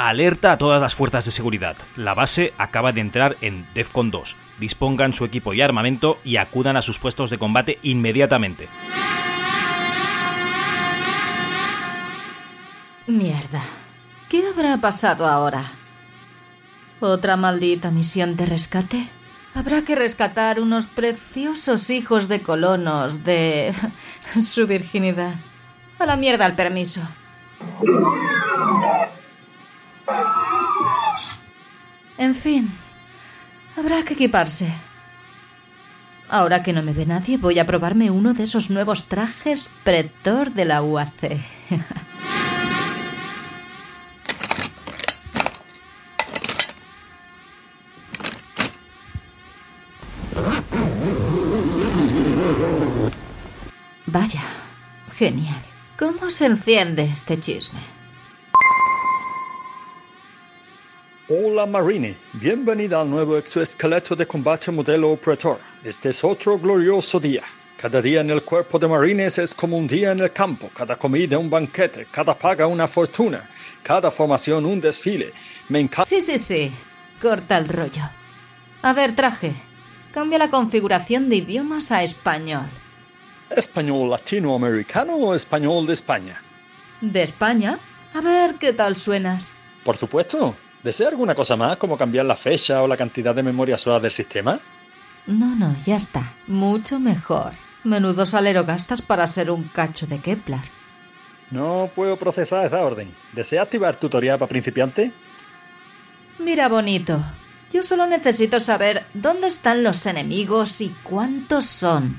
Alerta a todas las fuerzas de seguridad. La base acaba de entrar en DEFCON 2. Dispongan su equipo y armamento y acudan a sus puestos de combate inmediatamente. Mierda. ¿Qué habrá pasado ahora? ¿Otra maldita misión de rescate? Habrá que rescatar unos preciosos hijos de colonos de su virginidad. A la mierda el permiso. En fin, habrá que equiparse. Ahora que no me ve nadie, voy a probarme uno de esos nuevos trajes pretor de la UAC. Vaya, genial. ¿Cómo se enciende este chisme? Hola Marine, bienvenida al nuevo exoesqueleto de combate modelo Pretor. Este es otro glorioso día. Cada día en el cuerpo de marines es como un día en el campo, cada comida un banquete, cada paga una fortuna, cada formación un desfile. Me encanta. Sí, sí, sí. Corta el rollo. A ver, traje. Cambia la configuración de idiomas a español. ¿Español latinoamericano o español de España? ¿De España? A ver qué tal suenas. Por supuesto. ¿Desea alguna cosa más, como cambiar la fecha o la cantidad de memoria sola del sistema? No, no, ya está. Mucho mejor. Menudo salero gastas para ser un cacho de Kepler. No puedo procesar esa orden. ¿Desea activar tutorial para principiante? Mira, bonito. Yo solo necesito saber dónde están los enemigos y cuántos son.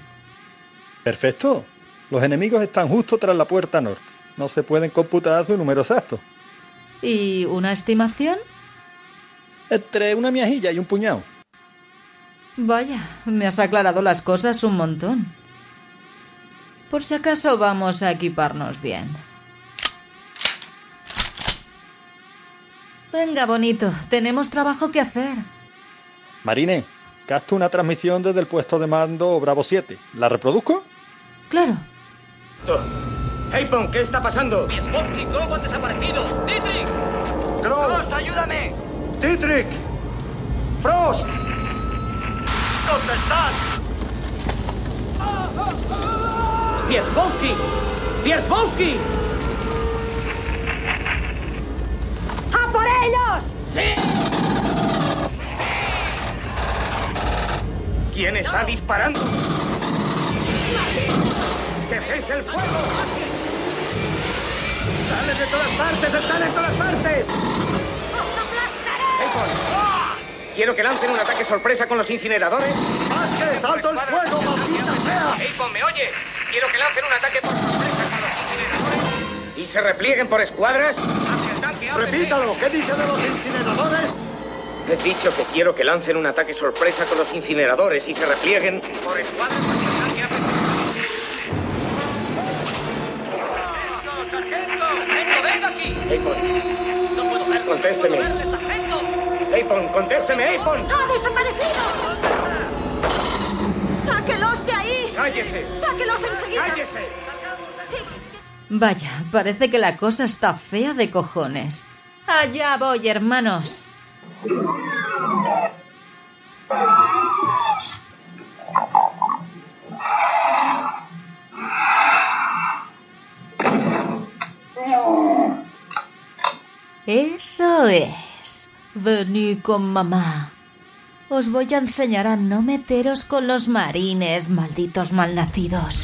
Perfecto. Los enemigos están justo tras la puerta norte. No se pueden computar su número exacto. ¿Y una estimación? Entre una miajilla y un puñado. Vaya, me has aclarado las cosas un montón. Por si acaso vamos a equiparnos bien. Venga, bonito, tenemos trabajo que hacer. Marine, capto una transmisión desde el puesto de mando Bravo 7. ¿La reproduzco? Claro. Apon, ¿qué está pasando? Miesbowski y Crow han desaparecido. ¡Dietrich! ¡Cross, ayúdame! ¡Dietrich! ¡Frost! ¿Dónde están? ¡Miesbowski! ¡Miesbowski! ¡A por ellos! ¡Sí! ¿Quién está disparando? ¡Que cese el fuego! ¡Salen de todas partes! ¡Están en todas partes! Quiero que lancen un ataque sorpresa con los incineradores. ¡Vázquez, alto el fuego, maldita sea! ¿me oye? Quiero que lancen un ataque por sorpresa con los incineradores. ¿Y se replieguen por escuadras? Repítalo, ¿qué dice de los incineradores? He dicho que quiero que lancen un ataque sorpresa con los incineradores y se replieguen por escuadras hacia el tanque. ábrete. ¡Sargento, sargento! ¡Sargento, venga aquí! Apon, ¡No puedo verlo! Contésteme. ¡No puedo verle, sargento! Apon, contésteme, Apon. ¡Ha desaparecido! ¡Sáquelos de ahí! ¡Cállese! ¡Sáquelos enseguida! ¡Cállese! Vaya, parece que la cosa está fea de cojones. Allá voy, hermanos. Eso es. Venid con mamá. Os voy a enseñar a no meteros con los marines, malditos malnacidos.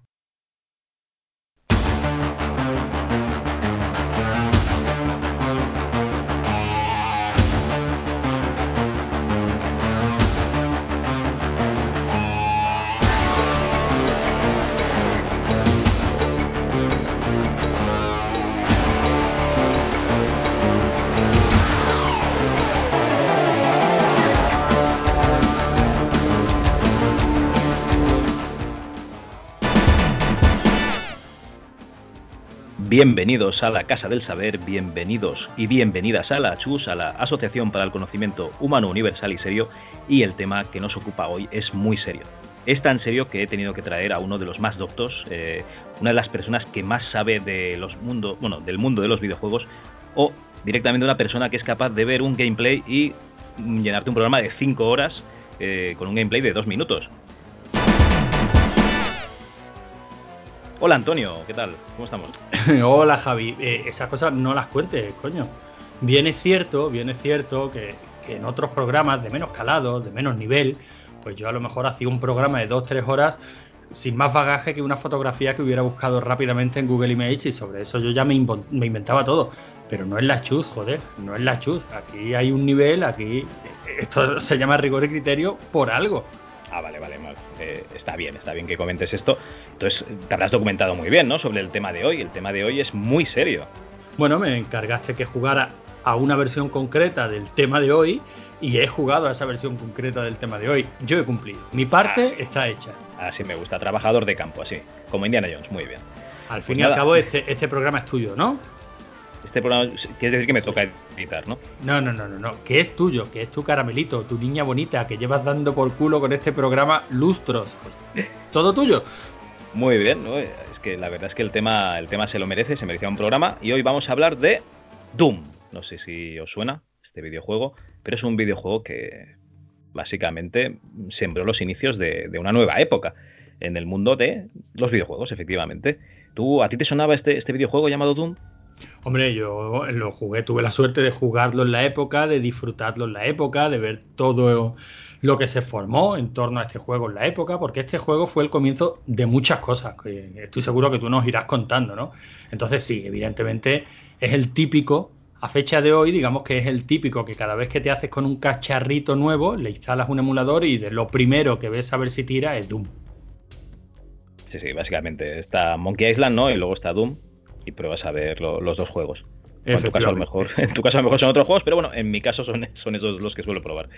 Bienvenidos a la Casa del Saber, bienvenidos y bienvenidas a la ACHUS, a la Asociación para el Conocimiento Humano Universal y Serio, y el tema que nos ocupa hoy es muy serio. Es tan serio que he tenido que traer a uno de los más doctos, eh, una de las personas que más sabe mundo, bueno, del mundo de los videojuegos, o directamente una persona que es capaz de ver un gameplay y llenarte un programa de 5 horas eh, con un gameplay de 2 minutos. Hola Antonio, ¿qué tal? ¿Cómo estamos? Hola Javi, eh, esas cosas no las cuentes, coño. Bien es cierto, bien es cierto que, que, en otros programas de menos calado, de menos nivel, pues yo a lo mejor hacía un programa de 2-3 horas sin más bagaje que una fotografía que hubiera buscado rápidamente en Google Images y sobre eso yo ya me, me inventaba todo. Pero no es la chus, joder, no es la chus. Aquí hay un nivel, aquí esto se llama rigor y criterio por algo. Ah, vale, vale, vale. Eh, está bien, está bien que comentes esto. Entonces, te habrás documentado muy bien, ¿no? Sobre el tema de hoy. El tema de hoy es muy serio. Bueno, me encargaste que jugara a una versión concreta del tema de hoy y he jugado a esa versión concreta del tema de hoy. Yo he cumplido. Mi parte Ah. está hecha. Así me gusta, trabajador de campo, así. Como Indiana Jones, muy bien. Al fin Pues y al cabo, este, este programa es tuyo, ¿no? Este programa quiere decir que me Sí. toca editar, ¿no? No, no, no, no, no. Que es tuyo, que es tu caramelito, tu niña bonita, que llevas dando por culo con este programa lustros. Pues, todo tuyo. Muy bien, ¿no? Es que la verdad es que el tema, el tema se lo merece, se merecía un programa. Y hoy vamos a hablar de Doom. No sé si os suena este videojuego, pero es un videojuego que básicamente sembró los inicios de, de una nueva época en el mundo de los videojuegos, efectivamente. ¿Tú, ¿A ti te sonaba este, este videojuego llamado Doom? Hombre, yo lo jugué, tuve la suerte de jugarlo en la época, de disfrutarlo en la época, de ver todo lo que se formó en torno a este juego en la época, porque este juego fue el comienzo de muchas cosas, que estoy seguro que tú nos irás contando, ¿no? Entonces sí, evidentemente es el típico, a fecha de hoy, digamos que es el típico que cada vez que te haces con un cacharrito nuevo, le instalas un emulador y de lo primero que ves a ver si tira es Doom. Sí, sí, básicamente está Monkey Island, ¿no? Y luego está Doom y pruebas a ver lo- los dos juegos. En tu, caso, a lo mejor, en tu caso a lo mejor son otros juegos, pero bueno, en mi caso son, son esos los que suelo probar.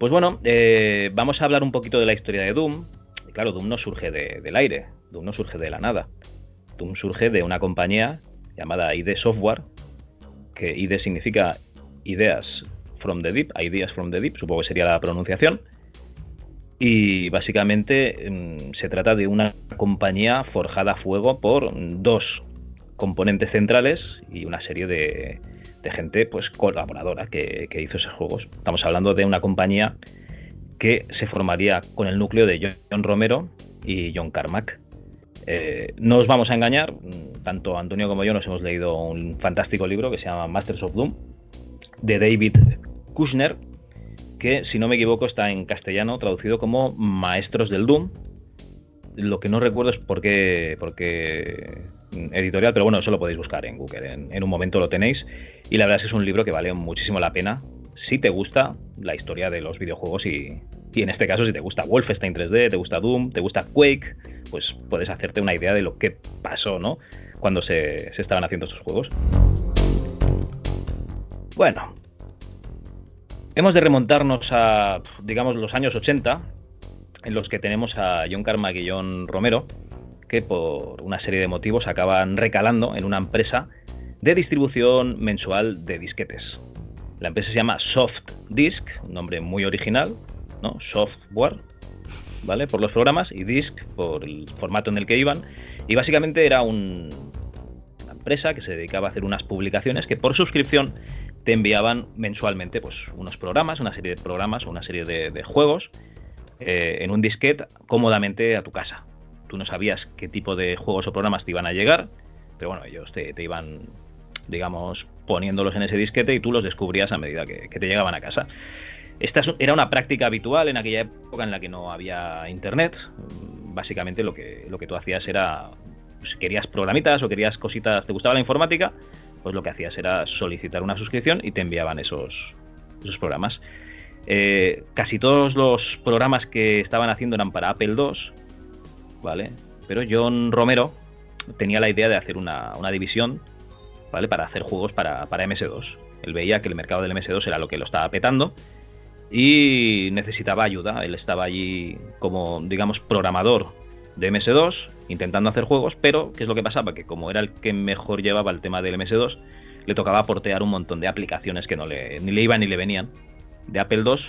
Pues bueno, eh, vamos a hablar un poquito de la historia de Doom. Y claro, Doom no surge de- del aire, Doom no surge de la nada. Doom surge de una compañía llamada ID Software, que ID significa Ideas from the Deep, Ideas from the Deep, supongo que sería la pronunciación. Y básicamente mm, se trata de una compañía forjada a fuego por dos componentes centrales y una serie de, de gente pues colaboradora que, que hizo esos juegos. Estamos hablando de una compañía que se formaría con el núcleo de John Romero y John Carmack. Eh, no os vamos a engañar, tanto Antonio como yo nos hemos leído un fantástico libro que se llama Masters of Doom de David Kushner, que si no me equivoco está en castellano traducido como Maestros del Doom. Lo que no recuerdo es por qué, por qué editorial, pero bueno, eso lo podéis buscar en Google, en, un momento lo tenéis. Y la verdad es que es un libro que vale muchísimo la pena si te gusta la historia de los videojuegos y, y en este caso si te gusta Wolfenstein 3D, te gusta Doom, te gusta Quake, pues puedes hacerte una idea de lo que pasó, ¿no? Cuando se, se estaban haciendo estos juegos. Bueno, hemos de remontarnos a, digamos, los años 80, en los que tenemos a John John Romero, que por una serie de motivos acaban recalando en una empresa de distribución mensual de disquetes. La empresa se llama Soft Disk, un nombre muy original, ¿no? Software, ¿vale? Por los programas y Disk por el formato en el que iban. Y básicamente era un- una empresa que se dedicaba a hacer unas publicaciones que por suscripción te enviaban mensualmente pues, unos programas, una serie de programas una serie de, de juegos eh, en un disquete cómodamente a tu casa. Tú no sabías qué tipo de juegos o programas te iban a llegar, pero bueno, ellos te, te iban, digamos, poniéndolos en ese disquete y tú los descubrías a medida que, te llegaban a casa. Esta era una práctica habitual en aquella época en la que no había internet. Básicamente lo que, lo que tú hacías era, pues, querías programitas o querías cositas, te gustaba la informática, pues lo que hacías era solicitar una suscripción y te enviaban esos, esos programas. Eh, casi todos los programas que estaban haciendo eran para Apple II, ¿vale? Pero John Romero tenía la idea de hacer una, división, ¿vale? Para hacer juegos para, para MS2. Él veía que el mercado del MS2 era lo que lo estaba petando y necesitaba ayuda. Él estaba allí como, digamos, programador de MS2, intentando hacer juegos, pero ¿qué es lo que pasaba? Que como era el que mejor llevaba el tema del MS2, le tocaba portear un montón de aplicaciones que no le, ni le iban ni le venían de Apple II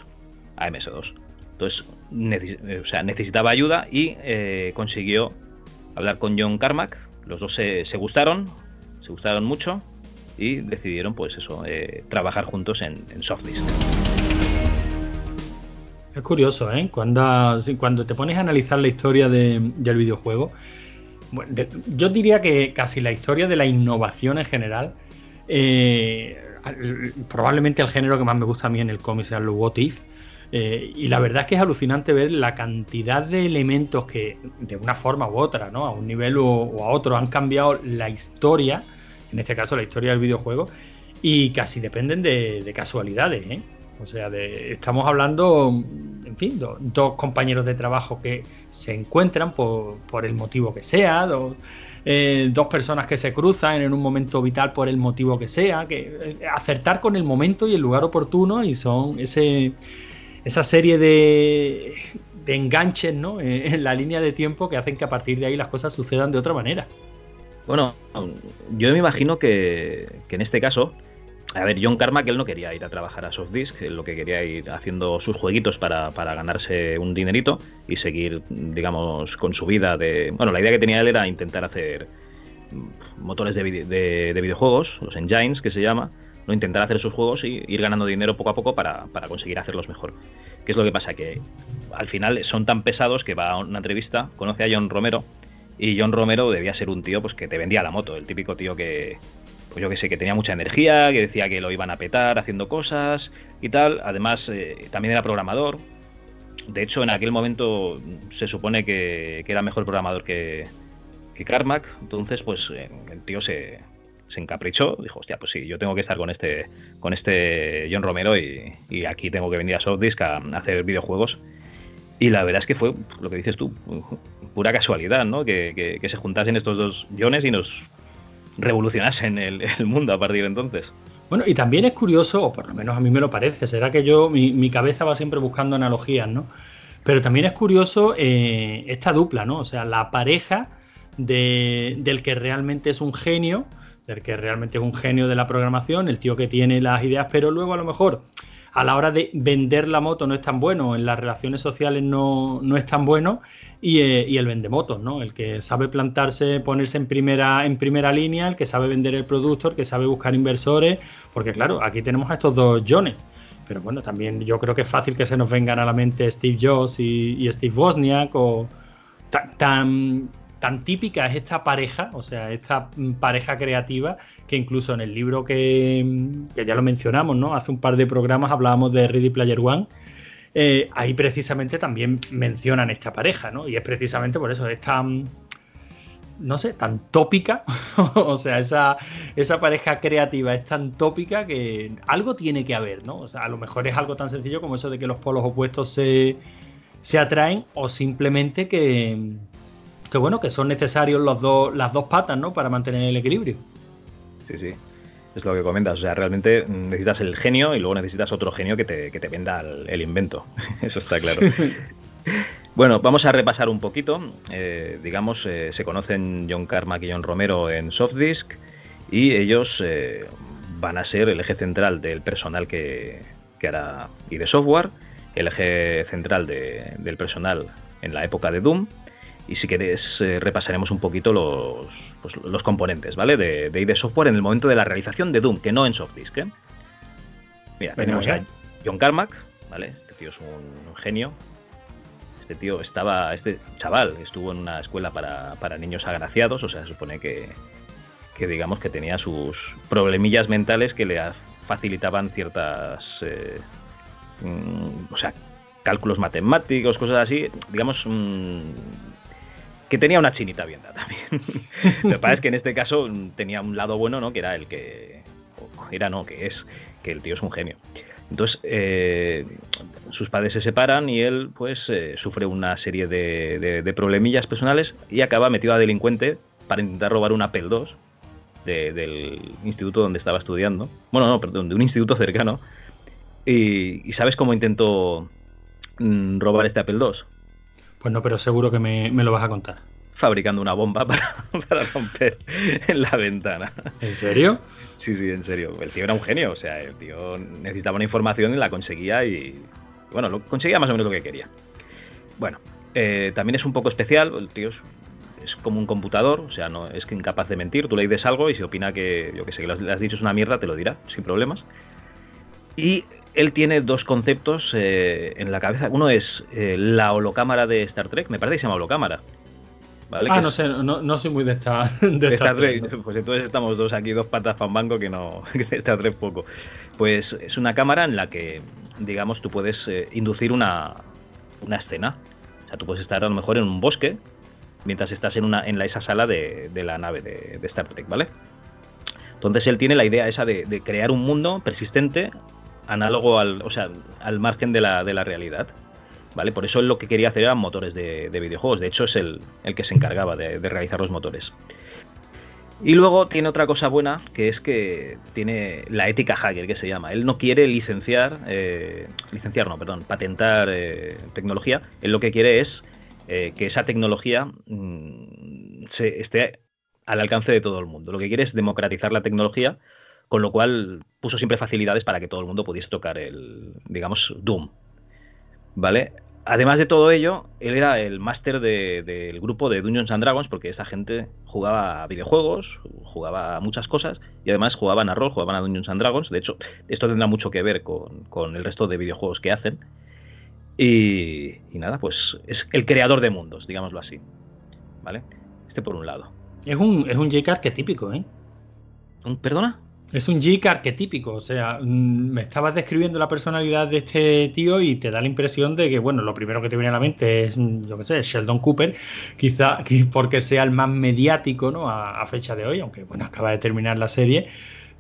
a MS2. Entonces, o sea, necesitaba ayuda y eh, consiguió hablar con John Carmack. Los dos se, gustaron, se gustaron mucho y decidieron, pues eso, eh, trabajar juntos en, en Softdisk. Es curioso, ¿eh? Cuando, cuando te pones a analizar la historia del videojuego, yo diría que casi la historia de la innovación en general, eh, probablemente el género que más me gusta a mí en el cómic sea lo What If. Eh, y la verdad es que es alucinante ver la cantidad de elementos que, de una forma u otra, ¿no? a un nivel o, a otro, han cambiado la historia, en este caso la historia del videojuego, y casi dependen de, de casualidades. ¿eh? O sea, estamos hablando, en fin, dos compañeros de trabajo que se encuentran por, el motivo que sea, eh, dos, personas que se cruzan en un momento vital por el motivo que sea, que eh, acertar con el momento y el lugar oportuno y son ese, esa serie de, enganches ¿no? en la línea de tiempo que hacen que a partir de ahí las cosas sucedan de otra manera. Bueno, yo me imagino que, que en este caso a ver, John Carmack él no quería ir a trabajar a Softdisk, lo que quería ir haciendo sus jueguitos para, ganarse un dinerito y seguir, digamos, con su vida de... Bueno, la idea que tenía él era intentar hacer motores de, videojuegos, los engines que se llama, no intentar hacer sus juegos y ir ganando dinero poco a poco para, para conseguir hacerlos mejor. ¿Qué es lo que pasa? Que al final son tan pesados que va a una entrevista, conoce a John Romero y John Romero debía ser un tío pues que te vendía la moto, el típico tío que, pues yo que sé, que tenía mucha energía, que decía que lo iban a petar haciendo cosas y tal. Además, eh, también era programador. De hecho, en aquel momento se supone que, era mejor programador que, que Carmack. Entonces, pues eh, el tío se, se encaprichó. Dijo, hostia, pues sí, yo tengo que estar con este, con este John Romero y, aquí tengo que venir a Softdisk a, hacer videojuegos. Y la verdad es que fue lo que dices tú, pura casualidad, ¿no? Que, que se juntasen estos dos Jones y nos revolucionasen el, el mundo a partir de entonces. Bueno, y también es curioso, o por lo menos a mí me lo parece, será que yo, mi, cabeza va siempre buscando analogías, ¿no? Pero también es curioso eh, esta dupla, ¿no? O sea, la pareja del que realmente es un genio, del que realmente es un genio de la programación, el tío que tiene las ideas, pero luego a lo mejor a la hora de vender la moto no es tan bueno, en las relaciones sociales no, es tan bueno, y, eh, y, el vendemotos, ¿no? El que sabe plantarse, ponerse en primera, en primera línea, el que sabe vender el producto, el que sabe buscar inversores, porque claro, aquí tenemos a estos dos Jones. Pero bueno, también yo creo que es fácil que se nos vengan a la mente Steve Jobs y, Steve Wozniak o tan típica es esta pareja, o sea, esta pareja creativa, que incluso en el libro que, ya lo mencionamos, ¿no? Hace un par de programas hablábamos de Ready Player One. Eh, ahí precisamente también mencionan esta pareja, ¿no? Y es precisamente por eso, es tan, no sé, tan tópica, o sea, esa, esa pareja creativa es tan tópica que algo tiene que haber, ¿no? O sea, a lo mejor es algo tan sencillo como eso de que los polos opuestos se, se atraen o simplemente que, que bueno, que son necesarios los dos, las dos patas, ¿no? Para mantener el equilibrio. Sí, sí. Es lo que comentas. O sea, realmente necesitas el genio y luego necesitas otro genio que te, que te venda el, invento. Eso está claro. bueno, vamos a repasar un poquito. Eh, digamos, eh, se conocen John Carmack y John Romero en Softdisk y ellos eh, van a ser el eje central del personal que, que hará y de software, el eje central del personal en la época de Doom y si queréis eh, repasaremos un poquito los, pues, los componentes, ¿vale? De, de ID Software en el momento de la realización de Doom, que no en Softdisk, ¿eh? Mira, tenemos a John Carmack, ¿vale? Este tío es un, genio. Este tío estaba, este chaval estuvo en una escuela para, para niños agraciados, o sea, se supone que, que digamos que tenía sus problemillas mentales que le facilitaban ciertas... Eh, mm, o sea, cálculos matemáticos, cosas así, digamos, mm, que tenía una chinita bien también. Lo que pasa es que en este caso tenía un lado bueno, ¿no? Que era el que, era no, que es, que el tío es un genio. Entonces, eh, sus padres se separan y él, pues, eh, sufre una serie de, problemillas personales y acaba metido a delincuente para intentar robar un Apple II del instituto donde estaba estudiando. Bueno, no, perdón, de un instituto cercano. Y, ¿sabes cómo intentó mm, robar este Apple II? Pues no, pero seguro que me, lo vas a contar. Fabricando una bomba para, para romper en la ventana. ¿En serio? Sí, sí, en serio. El tío era un genio. O sea, el tío necesitaba una información y la conseguía y. Bueno, lo conseguía más o menos lo que quería. Bueno, eh, también es un poco especial. El tío es, como un computador. O sea, no es incapaz de mentir. Tú le dices algo y si opina que, yo que sé, que le has dicho es una mierda, te lo dirá sin problemas. Y él tiene dos conceptos eh, en la cabeza. Uno es eh, la holocámara de Star Trek. Me parece que se llama holocámara Ah, no sé, no, soy muy de esta, de, Pues entonces estamos dos aquí, dos patas para un banco que no, que Star Trek poco. Pues es una cámara en la que, digamos, tú puedes eh, inducir una, una escena. O sea, tú puedes estar a lo mejor en un bosque mientras estás en, una, en la, esa sala de, la nave de, Star Trek, ¿vale? Entonces él tiene la idea esa de, crear un mundo persistente análogo al, o sea, al margen de la, de la realidad. ¿vale? Por eso él lo que quería hacer eran motores de, videojuegos. De hecho, es el, que se encargaba de, realizar los motores. Y luego tiene otra cosa buena, que es que tiene la ética hacker, que se llama. Él no quiere licenciar, eh, licenciar no, perdón, patentar eh, tecnología. Él lo que quiere es eh, que esa tecnología mm, se, esté al alcance de todo el mundo. Lo que quiere es democratizar la tecnología, con lo cual puso siempre facilidades para que todo el mundo pudiese tocar el, digamos, Doom, ¿vale? Además de todo ello, él era el máster del grupo de Dungeons and Dragons, porque esa gente jugaba a videojuegos, jugaba a muchas cosas, y además jugaban a rol, jugaban a Dungeons and Dragons. De hecho, esto tendrá mucho que ver con, el resto de videojuegos que hacen. Y, nada, pues es el creador de mundos, digámoslo así. ¿Vale? Este por un lado. Es un, es un J.K. arquetípico, ¿eh? ¿Un, ¿Perdona? Es un geek arquetípico, o sea, mm, me estabas describiendo la personalidad de este tío y te da la impresión de que, bueno, lo primero que te viene a la mente es, mm, yo qué sé, Sheldon Cooper, quizá porque sea el más mediático, ¿no? A, fecha de hoy, aunque, bueno, acaba de terminar la serie,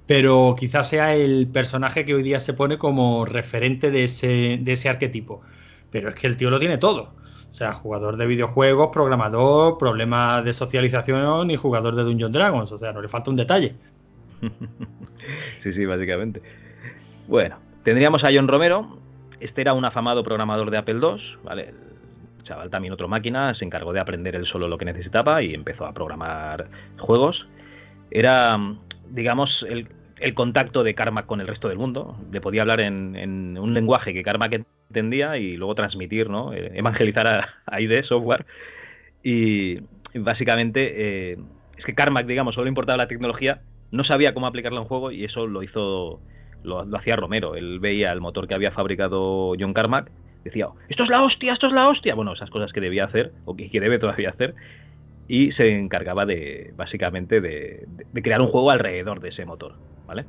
pero quizás sea el personaje que hoy día se pone como referente de ese, de ese arquetipo. Pero es que el tío lo tiene todo. O sea, jugador de videojuegos, programador, problemas de socialización y jugador de Dungeons Dragons. O sea, no le falta un detalle. sí, sí, básicamente. Bueno, tendríamos a John Romero. Este era un afamado programador de Apple II, ¿vale? El chaval también otro máquina, se encargó de aprender él solo lo que necesitaba y empezó a programar juegos. Era, digamos, el, contacto de Carmack con el resto del mundo. Le podía hablar en, un lenguaje que Carmack entendía y luego transmitir, ¿no? Eh, evangelizar a, a ID Software. Y básicamente eh, es que Carmack, digamos, solo importaba la tecnología no sabía cómo aplicarla en juego y eso lo hizo, lo, hacía Romero. Él veía el motor que había fabricado John Carmack, decía, esto es la hostia, esto es la hostia. Bueno, esas cosas que debía hacer, o que, debe todavía hacer, y se encargaba de, básicamente, de, crear un juego alrededor de ese motor, ¿vale?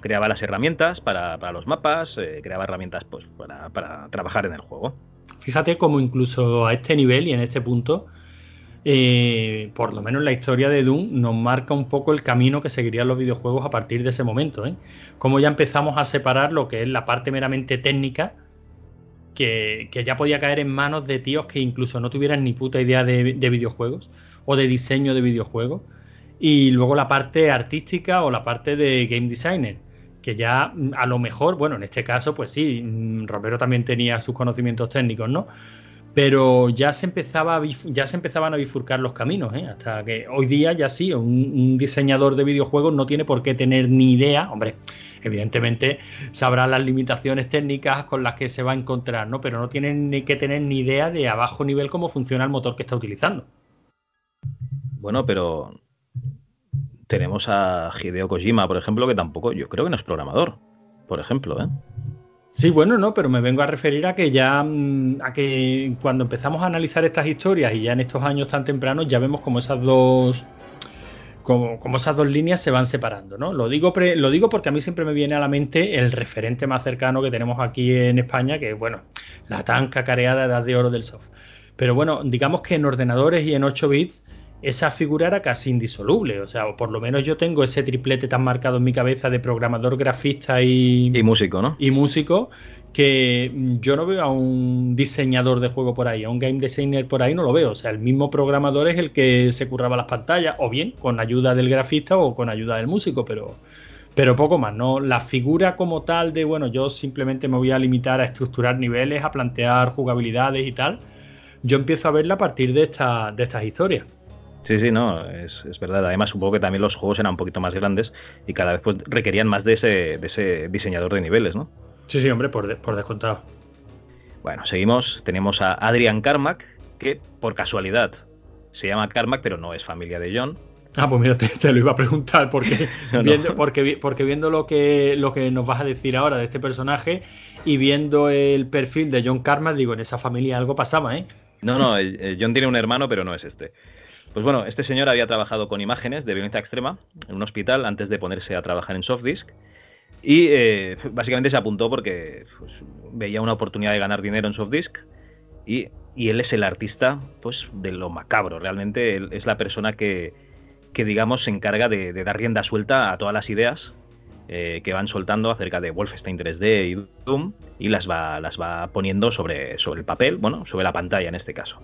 Creaba las herramientas para, los mapas, eh, creaba herramientas pues, para, para trabajar en el juego. Fíjate cómo incluso a este nivel y en este punto eh, por lo menos la historia de Doom nos marca un poco el camino que seguirían los videojuegos a partir de ese momento. ¿eh? Como ya empezamos a separar lo que es la parte meramente técnica, que, ya podía caer en manos de tíos que incluso no tuvieran ni puta idea de, videojuegos o de diseño de videojuegos, y luego la parte artística o la parte de game designer que ya a lo mejor, bueno, en este caso, pues sí, mm, Romero también tenía sus conocimientos técnicos, ¿no? Pero ya se empezaba ya se empezaban a bifurcar los caminos, ¿eh? hasta que hoy día ya sí, un, diseñador de videojuegos no tiene por qué tener ni idea, hombre, evidentemente sabrá las limitaciones técnicas con las que se va a encontrar, ¿no? Pero no tiene ni que tener ni idea de a bajo nivel cómo funciona el motor que está utilizando. Bueno, pero tenemos a Hideo Kojima, por ejemplo, que tampoco, yo creo que no es programador, por ejemplo, ¿eh? Sí, bueno, no, pero me vengo a referir a que ya, mm, a que cuando empezamos a analizar estas historias y ya en estos años tan tempranos ya vemos como esas dos, esas dos líneas se van separando, ¿no? Lo digo, lo digo porque a mí siempre me viene a la mente el referente más cercano que tenemos aquí en España, que es, bueno, la tan cacareada edad de oro del soft. Pero bueno, digamos que en ordenadores y en 8 bits esa figura era casi indisoluble. O sea, por lo menos yo tengo ese triplete tan marcado en mi cabeza de programador, grafista y, y músico, ¿no? Y músico, que yo no veo a un diseñador de juego por ahí, a un game designer por ahí no lo veo. O sea, el mismo programador es el que se curraba las pantallas, o bien con ayuda del grafista o con ayuda del músico, pero, pero poco más, ¿no? La figura como tal de, bueno, yo simplemente me voy a limitar a estructurar niveles, a plantear jugabilidades y tal, yo empiezo a verla a partir de, esta, de estas historias. Sí, sí, no, es, verdad. Además, supongo que también los juegos eran un poquito más grandes y cada vez pues, requerían más de ese, de ese diseñador de niveles, ¿no? Sí, sí, hombre, por, por descontado. Bueno, seguimos. Tenemos a Adrian Carmack, que por casualidad se llama Carmack, pero no es familia de John. Ah, pues mira, te, lo iba a preguntar, porque, Viendo, porque, porque viendo lo que, lo que nos vas a decir ahora de este personaje y viendo el perfil de John Carmack, digo, en esa familia algo pasaba, ¿eh? No, no, John tiene un hermano, pero no es este. Pues bueno, este señor había trabajado con imágenes de violencia extrema en un hospital antes de ponerse a trabajar en Softdisk y eh, básicamente se apuntó porque pues, veía una oportunidad de ganar dinero en Softdisk y, y, él es el artista pues de lo macabro. Realmente él es la persona que, que digamos, se encarga de, dar rienda suelta a todas las ideas eh, que van soltando acerca de Wolfenstein 3D y Doom y las va, las va poniendo sobre, sobre el papel, bueno, sobre la pantalla en este caso.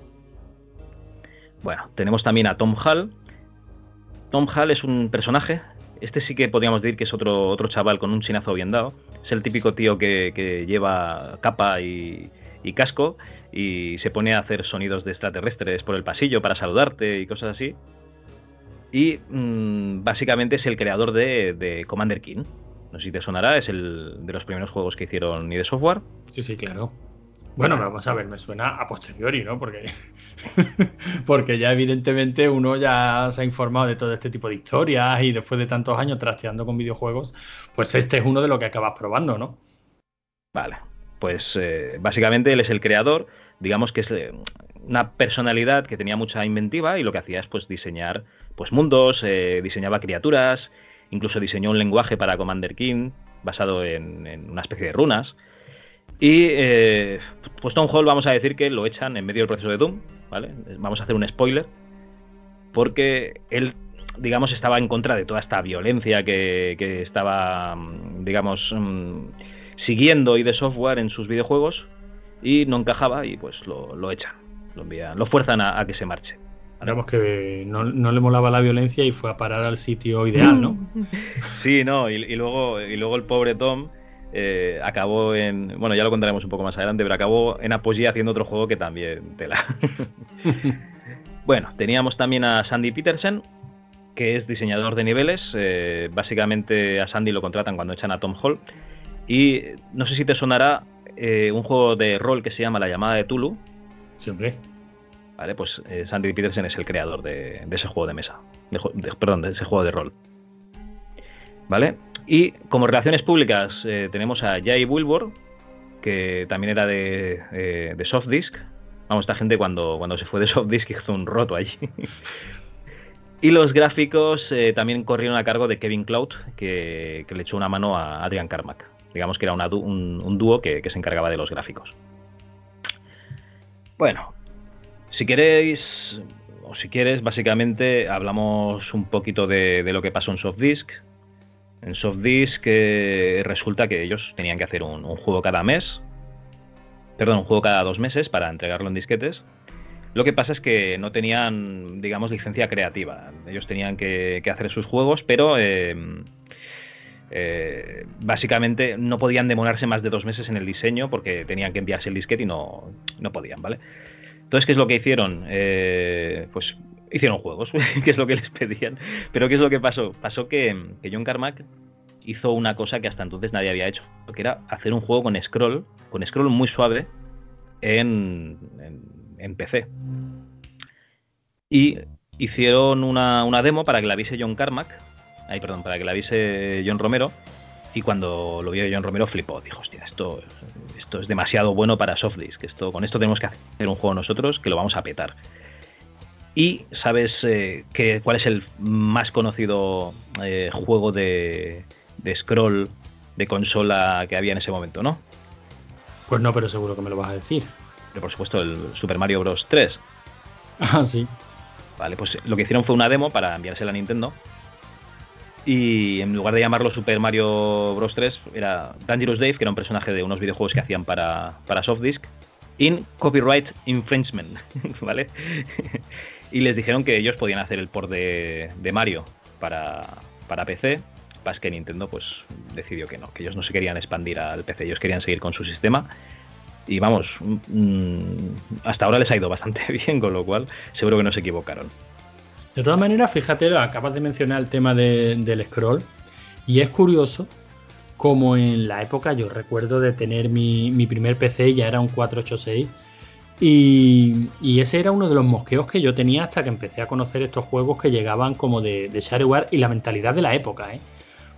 Bueno, tenemos también a Tom Hall. Tom Hall es un personaje este sí que podríamos decir que es otro, otro chaval con un chinazo bien dado. Es el típico tío que, lleva capa y, casco y se pone a hacer sonidos de extraterrestres por el pasillo para saludarte y cosas así. Y mm, básicamente es el creador de, Commander King. No sé si te sonará, es el de los primeros juegos que hicieron ni de software. Sí, sí, claro. Bueno, vamos a ver, me suena a posteriori, ¿no? Porque, porque ya evidentemente uno ya se ha informado de todo este tipo de historias y después de tantos años trasteando con videojuegos, pues este es uno de lo que acabas probando, ¿no? Vale, pues eh, básicamente él es el creador, digamos que es eh, una personalidad que tenía mucha inventiva y lo que hacía es pues diseñar pues mundos, eh, diseñaba criaturas, incluso diseñó un lenguaje para Commander King basado en una especie de runas. Y pues Tom Hall vamos a decir que lo echan en medio del proceso de Doom, ¿vale? Vamos a hacer un spoiler, porque él, digamos, estaba en contra de toda esta violencia que, estaba, mm, digamos, mm, siguiendo y de software en sus videojuegos y no encajaba y pues lo, echan, lo envían, lo fuerzan a, que se marche. Digamos que no, le molaba la violencia y fue a parar al sitio ideal, ¿no? sí, no, y, luego, y luego el pobre Tom eh, acabó en. Bueno, ya lo contaremos un poco más adelante, pero acabó en Apogee haciendo otro juego que también tela. bueno, teníamos también a Sandy Petersen, que es diseñador de niveles. Eh, básicamente a Sandy lo contratan cuando echan a Tom Hall. Y no sé si te sonará eh, un juego de rol que se llama La llamada de Tulu. Siempre. Vale, pues Sandy Petersen es el creador de, ese juego de mesa. perdón, de ese juego de rol. ¿Vale? Y como relaciones públicas eh, tenemos a Jay Wilbur, que también era de, eh, de Softdisk. Vamos, esta gente cuando, cuando se fue de Softdisk hizo un roto allí. y los gráficos eh, también corrieron a cargo de Kevin Cloud, que, le echó una mano a Adrian Carmack. Digamos que era un, dúo que, se encargaba de los gráficos. Bueno, si queréis, o si quieres, básicamente hablamos un poquito de, de lo que pasó en Softdisk, en Softdisk eh, resulta que ellos tenían que hacer un, juego cada mes, perdón, un juego cada dos meses para entregarlo en disquetes. Lo que pasa es que no tenían, digamos, licencia creativa. Ellos tenían que, hacer sus juegos, pero eh, eh, básicamente no podían demorarse más de dos meses en el diseño porque tenían que enviarse el disquete y no, no podían, ¿vale? Entonces, ¿qué es lo que hicieron? pues hicieron juegos, que es lo que les pedían. Pero ¿qué es lo que pasó? Pasó que, John Carmack hizo una cosa que hasta entonces nadie había hecho, que era hacer un juego con scroll, con scroll muy suave en, en, PC. Y hicieron una, una, demo para que la viese John Carmack, ay, perdón, para que la viese John Romero, y cuando lo vio John Romero flipó, dijo, hostia, esto, esto es demasiado bueno para Softdisk, esto, con esto tenemos que hacer un juego nosotros que lo vamos a petar. ¿Y sabes eh, cuál es el más conocido eh, juego de, de scroll de consola que había en ese momento, no? Pues no, pero seguro que me lo vas a decir. Pero por supuesto, el Super Mario Bros. 3. Ah, sí. Vale, pues lo que hicieron fue una demo para enviársela a Nintendo. Y en lugar de llamarlo Super Mario Bros. 3, era Dangerous Dave, que era un personaje de unos videojuegos que hacían para, para Softdisk, in Copyright Infringement, ¿vale? Y les dijeron que ellos podían hacer el port de, de Mario para, para PC. Pasa que Nintendo pues decidió que no, que ellos no se querían expandir al PC, ellos querían seguir con su sistema y vamos, mm, hasta ahora les ha ido bastante bien, con lo cual seguro que no se equivocaron. De todas maneras, fíjate, acabas de mencionar el tema del scroll y es curioso como en la época yo recuerdo de tener mi, primer PC, ya era un 486, y, y, ese era uno de los mosqueos que yo tenía hasta que empecé a conocer estos juegos que llegaban como de, de Shareware y la mentalidad de la época, ¿eh?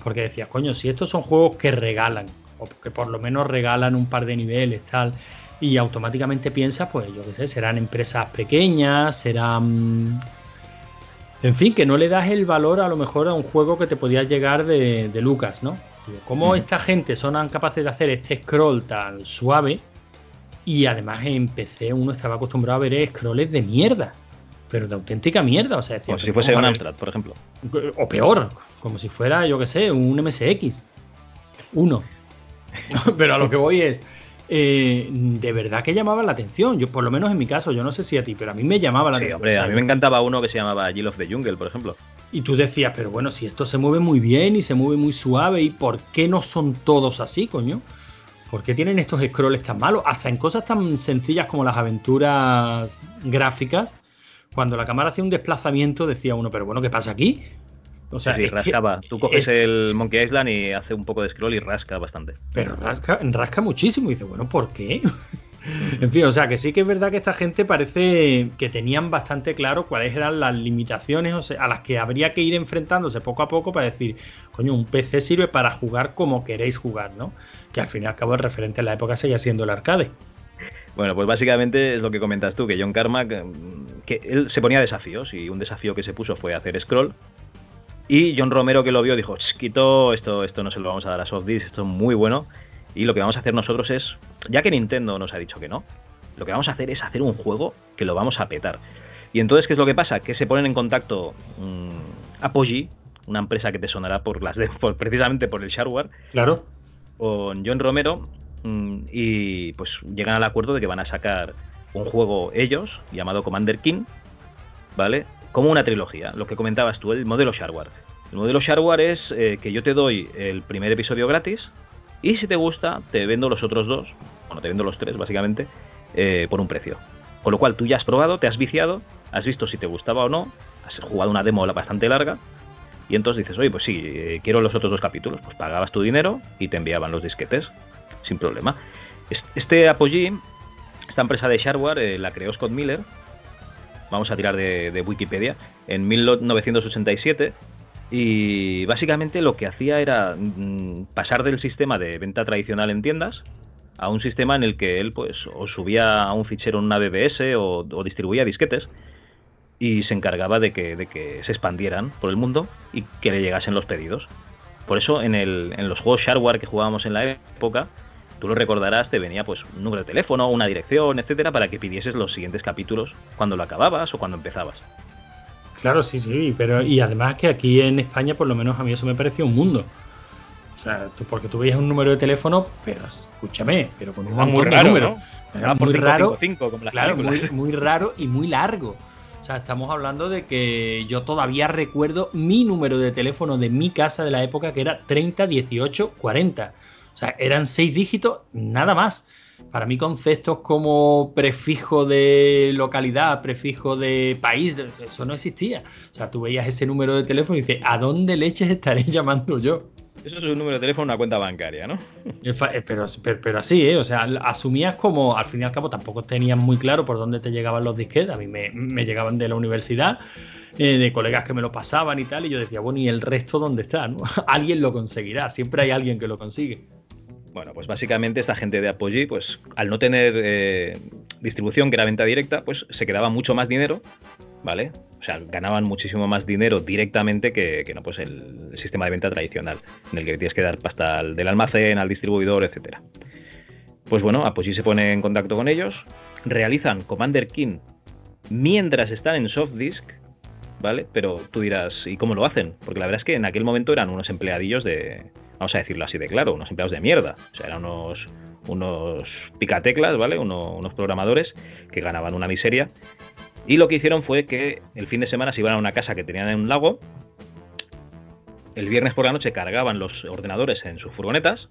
Porque decías, coño, si estos son juegos que regalan, o que por lo menos regalan un par de niveles, tal, y automáticamente piensas, pues yo qué sé, serán empresas pequeñas, serán... En fin, que no le das el valor a lo mejor a un juego que te podía llegar de, Lucas, ¿no? ¿Cómo esta gente son capaces de hacer este scroll tan suave? Y además en PC uno estaba acostumbrado a ver scrolls de mierda. Pero de auténtica mierda. O sea, como si fuese un Amstrad, por ejemplo. O peor, como si fuera, yo qué sé, un MSX. Uno. Pero a lo que voy es, eh, de verdad que llamaba la atención. Yo, por lo menos en mi caso, yo no sé si a ti, pero a mí me llamaba la atención. Hombre, a mí me encantaba uno que se llamaba Jill of the Jungle, por ejemplo. Y tú decías, pero bueno, si esto se mueve muy bien y se mueve muy suave, ¿y por qué no son todos así, coño? ¿Por qué tienen estos scrolls tan malos? Hasta en cosas tan sencillas como las aventuras gráficas, cuando la cámara hacía un desplazamiento, decía uno, pero bueno, ¿qué pasa aquí? O sea, sí, rascaba. Tú coges el Monkey Island y hace un poco de scroll y rasca bastante. Pero rasca, rasca muchísimo. Y dice, bueno, ¿por qué? en fin, o sea, que sí que es verdad que esta gente parece que tenían bastante claro cuáles eran las limitaciones a las que habría que ir enfrentándose poco a poco para decir, coño, un PC sirve para jugar como queréis jugar, ¿no? Que al fin y al cabo el referente en la época seguía siendo el arcade. Bueno, pues básicamente es lo que comentas tú, que John Carmack, que él se ponía desafíos y un desafío que se puso fue hacer scroll y John Romero que lo vio dijo, quito, esto, esto no se lo vamos a dar a Softdisk, esto es muy bueno. Y lo que vamos a hacer nosotros es, ya que Nintendo nos ha dicho que no, lo que vamos a hacer es hacer un juego que lo vamos a petar. Y entonces, ¿qué es lo que pasa? Que se ponen en contacto mmm, Apogee, una empresa que te sonará por las por, precisamente por el shareware. Claro. Con John Romero. Mm, y pues llegan al acuerdo de que van a sacar un juego ellos, llamado Commander King, ¿vale? como una trilogía, lo que comentabas tú, el modelo shareware. El modelo shareware es eh, que yo te doy el primer episodio gratis y si te gusta te vendo los otros dos, bueno, te vendo los tres básicamente, eh, por un precio. Con lo cual tú ya has probado, te has viciado, has visto si te gustaba o no, has jugado una demo bastante larga y entonces dices, oye, pues sí, eh, quiero los otros dos capítulos. Pues pagabas tu dinero y te enviaban los disquetes sin problema. Este Apogee, esta empresa de shareware, la creó Scott Miller vamos a tirar de, Wikipedia, en 1987 y básicamente lo que hacía era mm, pasar del sistema de venta tradicional en tiendas a un sistema en el que él pues o subía a un fichero en una BBS o, distribuía disquetes y se encargaba de que, de que, se expandieran por el mundo y que le llegasen los pedidos. Por eso en, el, en los juegos shareware que jugábamos en la época tú lo recordarás, te venía pues un número de teléfono, una dirección, etcétera, para que pidieses los siguientes capítulos cuando lo acababas o cuando empezabas. Claro, sí, sí, pero y además que aquí en España, por lo menos a mí eso me parecía un mundo. Sea, tú, porque tú veías un número de teléfono, pero escúchame, pero con un muy raro, número. muy raro, claro, muy, muy raro y muy largo. O sea, estamos hablando de que yo todavía recuerdo mi número de teléfono de mi casa de la época que era 301840. O sea, eran seis dígitos, nada más. Para mí conceptos como prefijo de localidad, prefijo de país, eso no existía. O sea, tú veías ese número de teléfono y dices, ¿a dónde leches estaré llamando yo? Eso es un número de teléfono, una cuenta bancaria, ¿no? Eh, pero, pero, así, ¿eh? O sea, asumías como, al fin y al cabo, tampoco tenías muy claro por dónde te llegaban los disquetes. A mí me, llegaban de la universidad, eh, de colegas que me lo pasaban y tal, y yo decía, bueno, ¿y el resto dónde está? ¿no? alguien lo conseguirá, siempre hay alguien que lo consigue. Bueno, pues básicamente esta gente de Apogee, pues al no tener eh, distribución, que era venta directa, pues se quedaba mucho más dinero ¿vale? O sea, ganaban muchísimo más dinero directamente que, no pues el, sistema de venta tradicional, en el que tienes que dar pasta al, del almacén, al distribuidor, etcétera. Pues bueno, Apogee se pone en contacto con ellos, realizan Commander King mientras están en Softdisk, ¿vale? Pero tú dirás, ¿y cómo lo hacen? Porque la verdad es que en aquel momento eran unos empleadillos de, vamos a decirlo así de claro, unos empleados de mierda. O sea, eran unos, unos picateclas, ¿vale? unos programadores que ganaban una miseria. Y lo que hicieron fue que el fin de semana se iban a una casa que tenían en un lago. El viernes por la noche cargaban los ordenadores en sus furgonetas,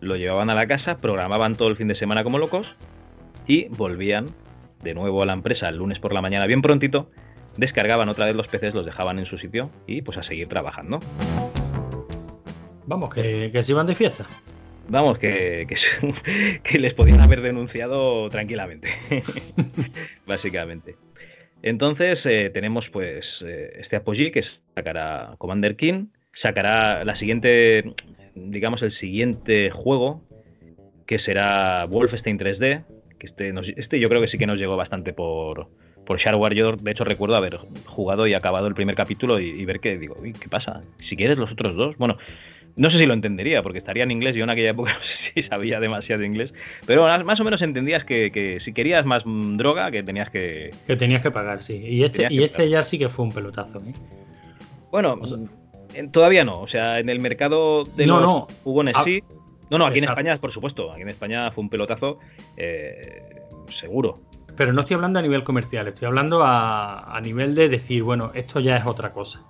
lo llevaban a la casa, programaban todo el fin de semana como locos y volvían de nuevo a la empresa el lunes por la mañana bien prontito, descargaban otra vez los PCs, los dejaban en su sitio y pues a seguir trabajando. Vamos, que, se iban de fiesta. Vamos, que, que, les podían haber denunciado tranquilamente, básicamente. Entonces eh, tenemos pues eh, este Apogee que sacará Commander King, sacará la siguiente, digamos el siguiente juego que será Wolfenstein 3D, que este, este yo creo que sí que nos llegó bastante por, por Shareware. Yo de hecho recuerdo haber jugado y acabado el primer capítulo y, y ver que digo, ¿qué pasa? Si quieres los otros dos, bueno, no sé si lo entendería, porque estaría en inglés. Yo en aquella época no sé si sabía demasiado inglés. Pero más o menos entendías que, si querías más droga, que tenías que. Que tenías que pagar, sí. Y este, y este ya sí que fue un pelotazo, ¿eh? Bueno, todavía no. O sea, en el mercado de no, no. hubo en ah, sí. No, no, aquí en España, por supuesto. Aquí en España fue un pelotazo eh, seguro. Pero no estoy hablando a nivel comercial, estoy hablando a nivel de decir, bueno, esto ya es otra cosa.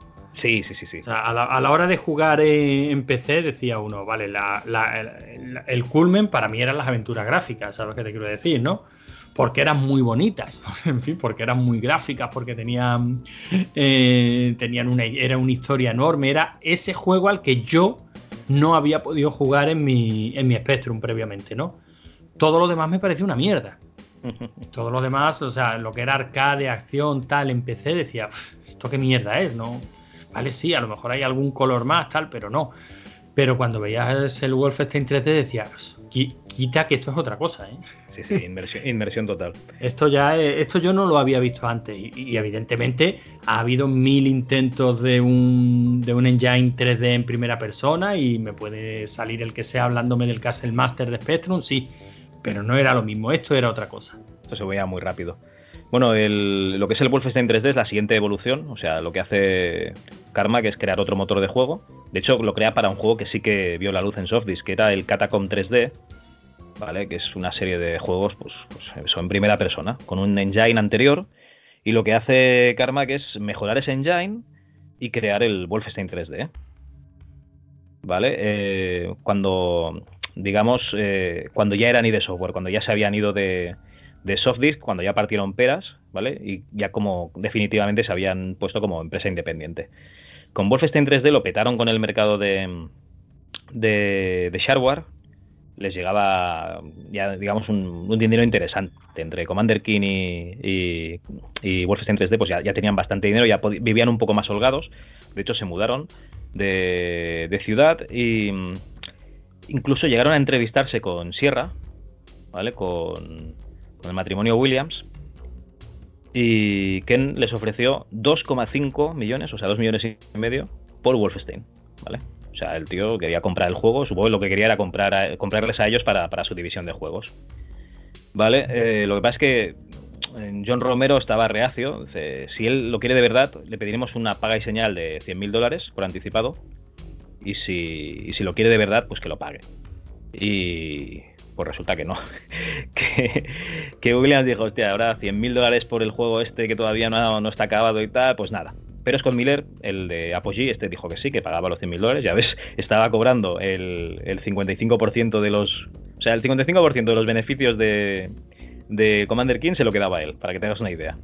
Sí, sí, sí, sí. a, la, hora de jugar en, PC decía uno, vale, el, culmen para mí eran las aventuras gráficas, ¿sabes qué te quiero decir, no? Porque eran muy bonitas, en fin, porque eran muy gráficas, porque tenían, eh, tenían una, era una historia enorme, era ese juego al que yo no había podido jugar en mi, en mi Spectrum previamente, ¿no? Todo lo demás me parecía una mierda. Todo lo demás, o sea, lo que era arcade, acción, tal, en PC, decía, esto qué mierda es, ¿no? Vale, sí, a lo mejor hay algún color más, tal, pero no. Pero cuando veías el Wolfenstein 3D decías, quita que esto es otra cosa, ¿eh? Sí, sí, inversión, total. Esto ya, esto yo no lo había visto antes y, evidentemente ha habido mil intentos de un, de un engine 3D en primera persona y me puede salir el que sea hablándome del Castle Master de Spectrum, sí, pero no era lo mismo, esto era otra cosa. Esto se veía muy rápido. Bueno, lo que es el Wolfenstein 3D es la siguiente evolución, o sea, lo que hace Karma, que es crear otro motor de juego. De hecho, lo crea para un juego que sí que vio la luz en Softdisk, que era el Catacomb 3D, ¿vale? Que es una serie de juegos, pues, pues en primera persona, con un engine anterior. Y lo que hace Karma que es mejorar ese engine y crear el Wolfenstein 3D. ¿Vale? Eh, cuando, digamos, eh, cuando ya eran de software, cuando ya se habían ido de, de Softdisk cuando ya partieron peras, ¿vale? Y ya como definitivamente se habían puesto como empresa independiente. Con Wolfenstein 3D lo petaron con el mercado de, de, de shareware. Les llegaba ya, digamos, un, dinero interesante. Entre Commander King y, y, Wolfenstein 3D, pues ya, ya, tenían bastante dinero, ya vivían un poco más holgados. De hecho, se mudaron de, de ciudad y incluso llegaron a entrevistarse con Sierra, ¿vale? Con, el matrimonio Williams, y Ken les ofreció 2,5 millones, o sea, 2 millones y medio por Wolfenstein, ¿vale? O sea, el tío quería comprar el juego, supongo que lo que quería era comprar comprarles a ellos para, su división de juegos. ¿Vale? Eh, lo que pasa es que eh, John Romero estaba reacio. si él lo quiere de verdad, le pediremos una paga y señal de 100.000 dólares por anticipado. Y si, y si lo quiere de verdad, pues que lo pague. Y, pues resulta que no. que, que, Williams dijo, hostia, ahora 100.000 dólares por el juego este que todavía no, no, está acabado y tal, pues nada. Pero Scott Miller, el de Apogee, este dijo que sí, que pagaba los 100.000 dólares. Ya ves, estaba cobrando el, el 55% de los... O sea, el 55% de los beneficios de, de Commander King se lo quedaba él, para que tengas una idea.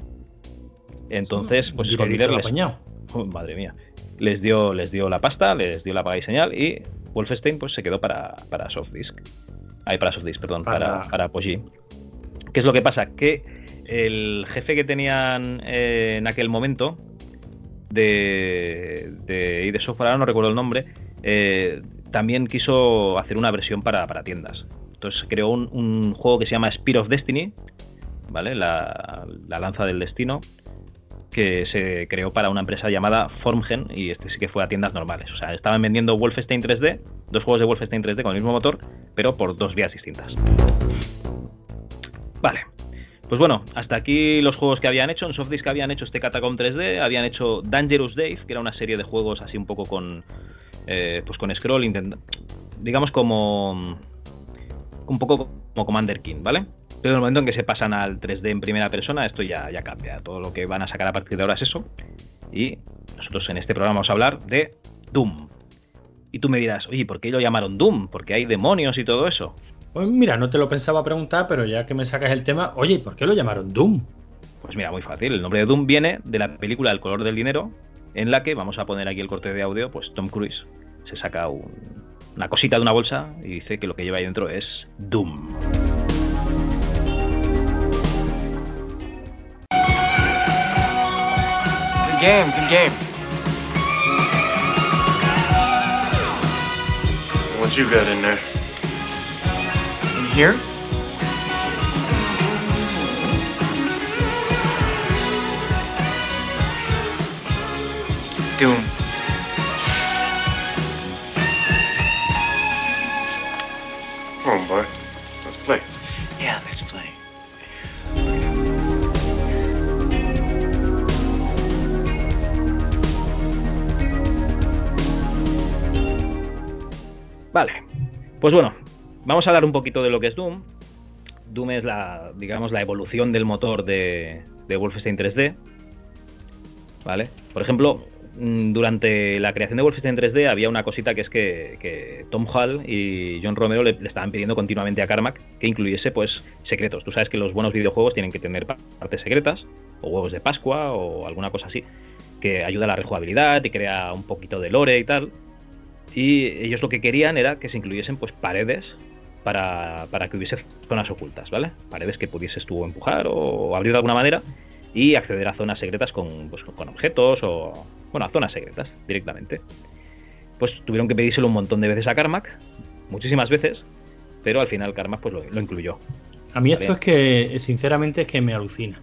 Entonces, pues Scott Miller... Les, oh, madre mía. Les dio, les dio la pasta, les dio la paga y señal y Wolfenstein pues se quedó para, para Softdisk para Softdisk, perdón, para, para, Apogee. ¿Qué es lo que pasa? Que el jefe que tenían eh, en aquel momento de, de, de software, ahora no recuerdo el nombre, eh, también quiso hacer una versión para, tiendas. Entonces creó un, juego que se llama Spear of Destiny, ¿vale? La, lanza del destino. que se creó para una empresa llamada Formgen y este sí que fue a tiendas normales. O sea, estaban vendiendo Wolfenstein 3D, dos juegos de Wolfenstein 3D con el mismo motor, pero por dos vías distintas. Vale. Pues bueno, hasta aquí los juegos que habían hecho. En Softdisk habían hecho este Catacomb 3D, habían hecho Dangerous Dave, que era una serie de juegos así un poco con, eh, pues con scroll, digamos como un poco como Commander King, ¿vale? Pero en el momento en que se pasan al 3D en primera persona, esto ya, ya cambia. Todo lo que van a sacar a partir de ahora es eso. Y nosotros en este programa vamos a hablar de Doom. Y tú me dirás, oye, ¿por qué lo llamaron Doom? Porque hay demonios y todo eso. Pues mira, no te lo pensaba preguntar, pero ya que me sacas el tema, oye, ¿por qué lo llamaron Doom? Pues mira, muy fácil. El nombre de Doom viene de la película El color del dinero, en la que, vamos a poner aquí el corte de audio, pues Tom Cruise se saca una cosita de una bolsa y dice que lo que lleva ahí dentro es Doom. game, good game. What you got in there? In here? Doom. Come on, boy. Vale. Pues bueno, vamos a hablar un poquito de lo que es Doom. Doom es la, digamos, la evolución del motor de, de Wolfenstein 3D. ¿Vale? Por ejemplo, mm, durante la creación de Wolfenstein 3D había una cosita que es que, Tom Hall y John Romero le, estaban pidiendo continuamente a Carmack que incluyese pues secretos. Tú sabes que los buenos videojuegos tienen que tener partes secretas, o huevos de Pascua, o alguna cosa así, que ayuda a la rejugabilidad y crea un poquito de lore y tal. Y ellos lo que querían era que se incluyesen pues paredes para, que hubiese zonas ocultas, ¿vale? Paredes que pudieses tú empujar o abrir de alguna manera y acceder a zonas secretas con, pues, con objetos o, bueno, a zonas secretas directamente. Pues tuvieron que pedírselo un montón de veces a Carmack, muchísimas veces, pero al final Carmack pues lo, incluyó. A mí esto es que, sinceramente, es que me alucina.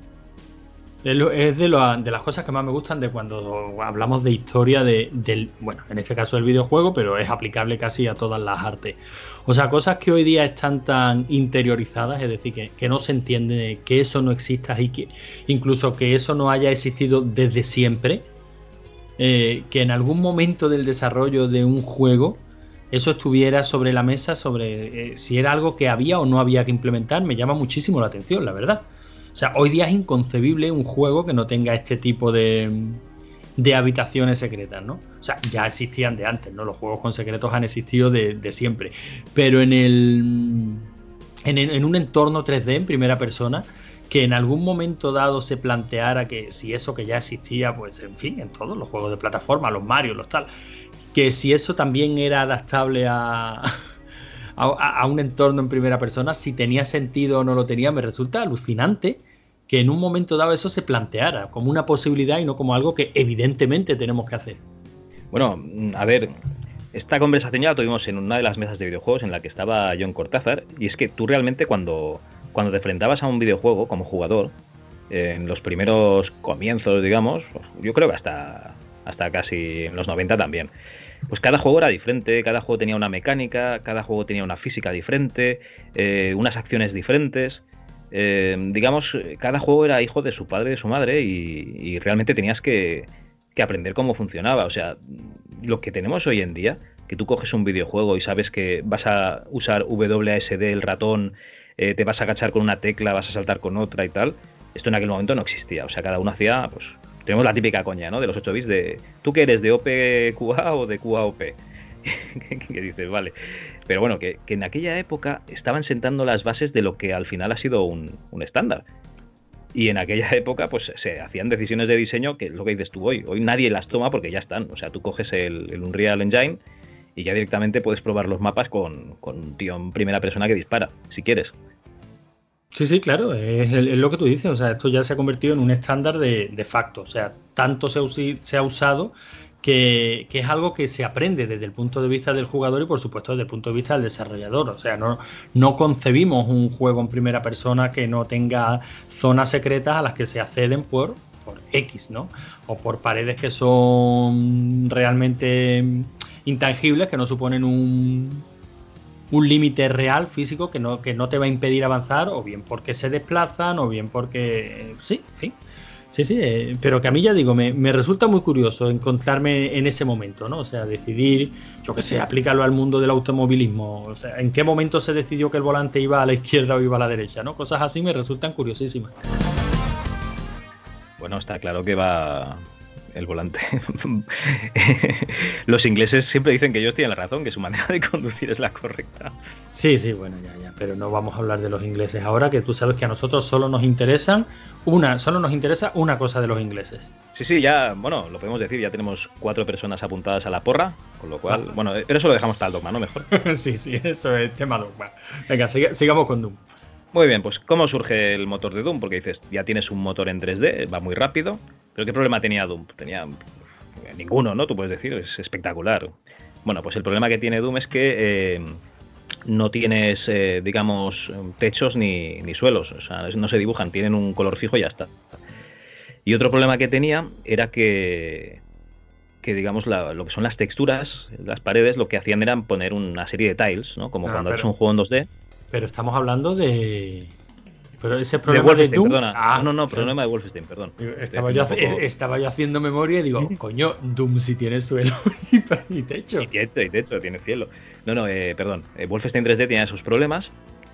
Es de, las cosas que más me gustan de cuando hablamos de historia de, del, bueno, en este caso del videojuego, pero es aplicable casi a todas las artes. O sea, cosas que hoy día están tan interiorizadas, es decir, que, no se entiende que eso no exista y que incluso que eso no haya existido desde siempre, eh, que en algún momento del desarrollo de un juego eso estuviera sobre la mesa, sobre eh, si era algo que había o no había que implementar, me llama muchísimo la atención, la verdad. O sea, hoy día es inconcebible un juego que no tenga este tipo de, de habitaciones secretas, ¿no? O sea, ya existían de antes, ¿no? Los juegos con secretos han existido de, siempre. Pero en el, en un entorno 3D en primera persona, que en algún momento dado se planteara que si eso que ya existía, pues en fin, en todos los juegos de plataforma, los Mario, los tal, que si eso también era adaptable a, a, un entorno en primera persona, si tenía sentido o no lo tenía, me resulta alucinante que en un momento dado eso se planteara como una posibilidad y no como algo que evidentemente tenemos que hacer. Bueno, a ver, esta conversación ya la tuvimos en una de las mesas de videojuegos en la que estaba John Cortázar, y es que tú realmente cuando, cuando te enfrentabas a un videojuego como jugador, en los primeros comienzos, digamos, yo creo que hasta, hasta casi en los 90 también, pues cada juego era diferente, cada juego tenía una mecánica, cada juego tenía una física diferente, eh, unas acciones diferentes. Eh, digamos, cada juego era hijo de su padre y de su madre y, realmente tenías que, aprender cómo funcionaba. O sea, lo que tenemos hoy en día, que tú coges un videojuego y sabes que vas a usar WASD, el ratón, eh, te vas a agachar con una tecla, vas a saltar con otra y tal, esto en aquel momento no existía. O sea, cada uno hacía, pues, tenemos la típica coña, ¿no? De los 8 bits de, ¿tú qué eres, de OPQA o de QAOP? que dices, vale. Pero bueno, que, en aquella época estaban sentando las bases de lo que al final ha sido un, estándar. Y en aquella época, pues se hacían decisiones de diseño que es lo que dices tú hoy. Hoy nadie las toma porque ya están. O sea, tú coges el, Unreal Engine y ya directamente puedes probar los mapas con, un tío en primera persona que dispara, si quieres. Sí, sí, claro, es, lo que tú dices. O sea, esto ya se ha convertido en un estándar de, facto. O sea, tanto se, se ha usado que, es algo que se aprende desde el punto de vista del jugador y por supuesto desde el punto de vista del desarrollador. O sea, no, no concebimos un juego en primera persona que no tenga zonas secretas a las que se acceden por por X, ¿no? O por paredes que son realmente intangibles, que no suponen un, un límite real físico que no, que no te va a impedir avanzar, o bien porque se desplazan, o bien porque. Sí, fin. Sí, sí, eh, pero que a mí ya digo, me, me, resulta muy curioso encontrarme en ese momento, ¿no? O sea, decidir, yo qué sé, aplícalo al mundo del automovilismo. O sea, ¿en qué momento se decidió que el volante iba a la izquierda o iba a la derecha, ¿no? Cosas así me resultan curiosísimas. Bueno, está claro que va el volante. Los ingleses siempre dicen que ellos tienen la razón, que su manera de conducir es la correcta. Sí, sí, bueno, ya, ya, pero no vamos a hablar de los ingleses ahora, que tú sabes que a nosotros solo nos interesan una, solo nos interesa una cosa de los ingleses. Sí, sí, ya, bueno, lo podemos decir, ya tenemos cuatro personas apuntadas a la porra, con lo cual, bueno, pero eso lo dejamos para el dogma, ¿no? Mejor. sí, sí, eso es tema dogma. Venga, sigamos con Doom. Muy bien, pues ¿cómo surge el motor de Doom? Porque dices, ya tienes un motor en 3D, va muy rápido, pero ¿qué problema tenía Doom? Tenía ninguno, ¿no? Tú puedes decir, es espectacular. Bueno, pues el problema que tiene Doom es que eh, no tienes, eh, digamos, techos ni, ni, suelos, o sea, no se dibujan, tienen un color fijo y ya está. Y otro problema que tenía era que, que digamos, lo que son las texturas, las paredes, lo que hacían era poner una serie de tiles, ¿no? Como ah, cuando es un juego en 2D. Pero estamos hablando de. Pero ese problema de, Doom. Ah, no, no, no, problema de Wolfenstein, perdón. Estaba yo, estaba yo, haciendo memoria y digo, coño, Doom si tiene suelo y, techo. Y techo, y techo, tiene cielo. No, no, eh, perdón. Eh, Wolfenstein 3D tiene esos problemas.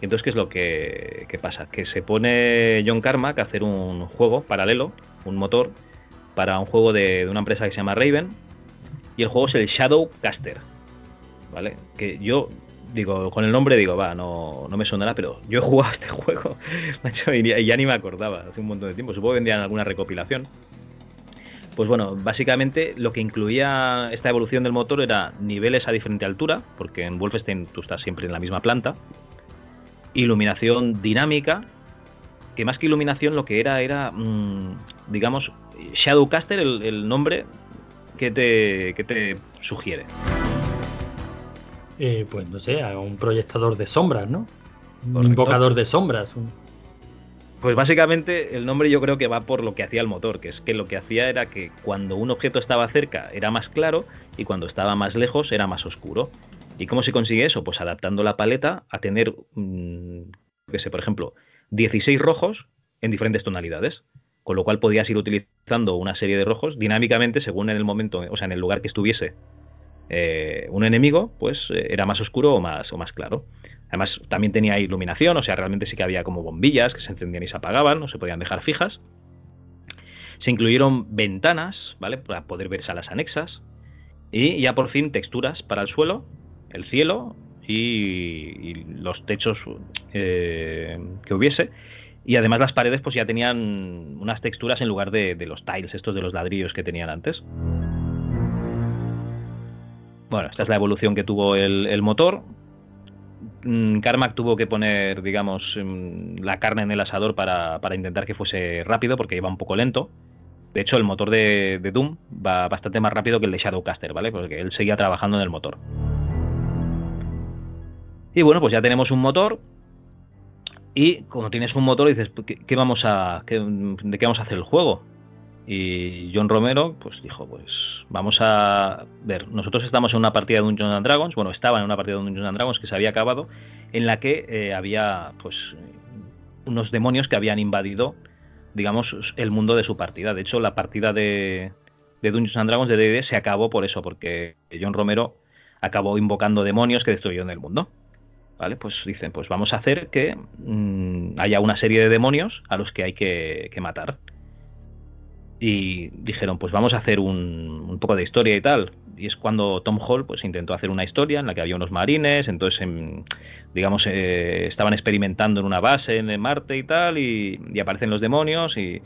Y entonces, ¿qué es lo que, que, pasa? Que se pone John Carmack a hacer un juego paralelo, un motor, para un juego de, de una empresa que se llama Raven. Y el juego es el Shadow Caster. ¿Vale? Que yo digo, con el nombre digo, va, no, no me sonará, pero yo he jugado este juego, y ya, ni me acordaba, hace un montón de tiempo, supongo que vendrían alguna recopilación. Pues bueno, básicamente lo que incluía esta evolución del motor era niveles a diferente altura, porque en Wolfenstein tú estás siempre en la misma planta, iluminación dinámica, que más que iluminación lo que era era, mm, digamos, Shadowcaster, el, el nombre que te, que te sugiere. Eh, pues no sé, a un proyectador de sombras, ¿no? Un invocador de sombras. Pues básicamente el nombre yo creo que va por lo que hacía el motor, que es que lo que hacía era que cuando un objeto estaba cerca era más claro y cuando estaba más lejos era más oscuro. ¿Y cómo se consigue eso? Pues adaptando la paleta a tener, mm, qué sé, por ejemplo, 16 rojos en diferentes tonalidades. Con lo cual podías ir utilizando una serie de rojos dinámicamente según en el momento, o sea, en el lugar que estuviese eh, un enemigo, pues eh, era más oscuro o más, o más claro. Además, también tenía iluminación, o sea, realmente sí que había como bombillas que se encendían y se apagaban, no se podían dejar fijas. Se incluyeron ventanas, ¿vale? Para poder ver salas anexas. Y ya por fin texturas para el suelo, el cielo y, los techos eh, que hubiese. Y además las paredes pues ya tenían unas texturas en lugar de, de los tiles, estos de los ladrillos que tenían antes. Bueno, esta es la evolución que tuvo el, motor. Mm, Carmack tuvo que poner, digamos, mm, la carne en el asador para, intentar que fuese rápido, porque iba un poco lento. De hecho, el motor de, Doom va bastante más rápido que el de Shadowcaster, ¿vale? Porque él seguía trabajando en el motor. Y bueno, pues ya tenemos un motor. Y cuando tienes un motor dices, ¿qué, vamos a, ¿de qué vamos a hacer el juego? Y John Romero, pues dijo, pues vamos a ver, nosotros estamos en una partida de Dungeons and Dragons, bueno, estaba en una partida de Dungeons and Dragons que se había acabado, en la que eh, había, pues, unos demonios que habían invadido, digamos, el mundo de su partida. De hecho, la partida de, de Dungeons and Dragons de D&D se acabó por eso, porque John Romero acabó invocando demonios que destruyeron el mundo. ¿Vale? Pues dicen, pues vamos a hacer que mm, haya una serie de demonios a los que hay que matar y dijeron, pues vamos a hacer un, poco de historia y tal. Y es cuando Tom Hall pues intentó hacer una historia en la que había unos marines, entonces em, digamos eh, estaban experimentando en una base en Marte y tal, y, aparecen los demonios y,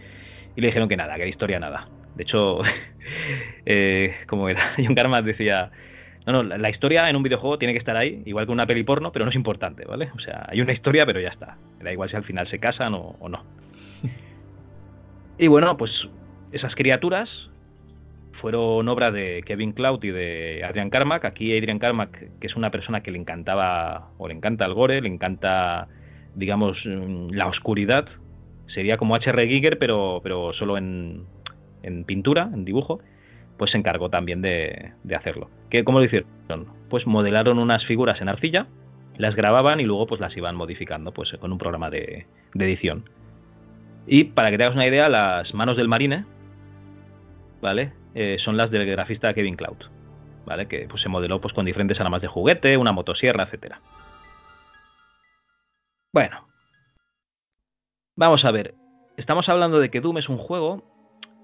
le dijeron que nada, que la historia nada. De hecho, eh, como era, John Carmack decía, no, no, la, historia en un videojuego tiene que estar ahí, igual que una peli porno, pero no es importante, ¿vale? O sea, hay una historia, pero ya está. Da igual si al final se casan o, o no. Y bueno, pues esas criaturas fueron obra de Kevin Cloud y de Adrian Carmack. Aquí Adrian Carmack, que es una persona que le encantaba, o le encanta el gore, le encanta, digamos, la oscuridad. Sería como H.R. Giger, pero, pero solo en, en pintura, en dibujo, pues se encargó también de, hacerlo. ¿Qué, ¿Cómo lo hicieron? Pues modelaron unas figuras en arcilla, las grababan y luego pues las iban modificando pues con un programa de, edición. Y para que te hagas una idea, las manos del marine, ¿vale? Eh, son las del grafista Kevin Cloud, ¿vale? Que pues, se modeló pues con diferentes armas de juguete, una motosierra, etcétera. Bueno, vamos a ver. Estamos hablando de que Doom es un juego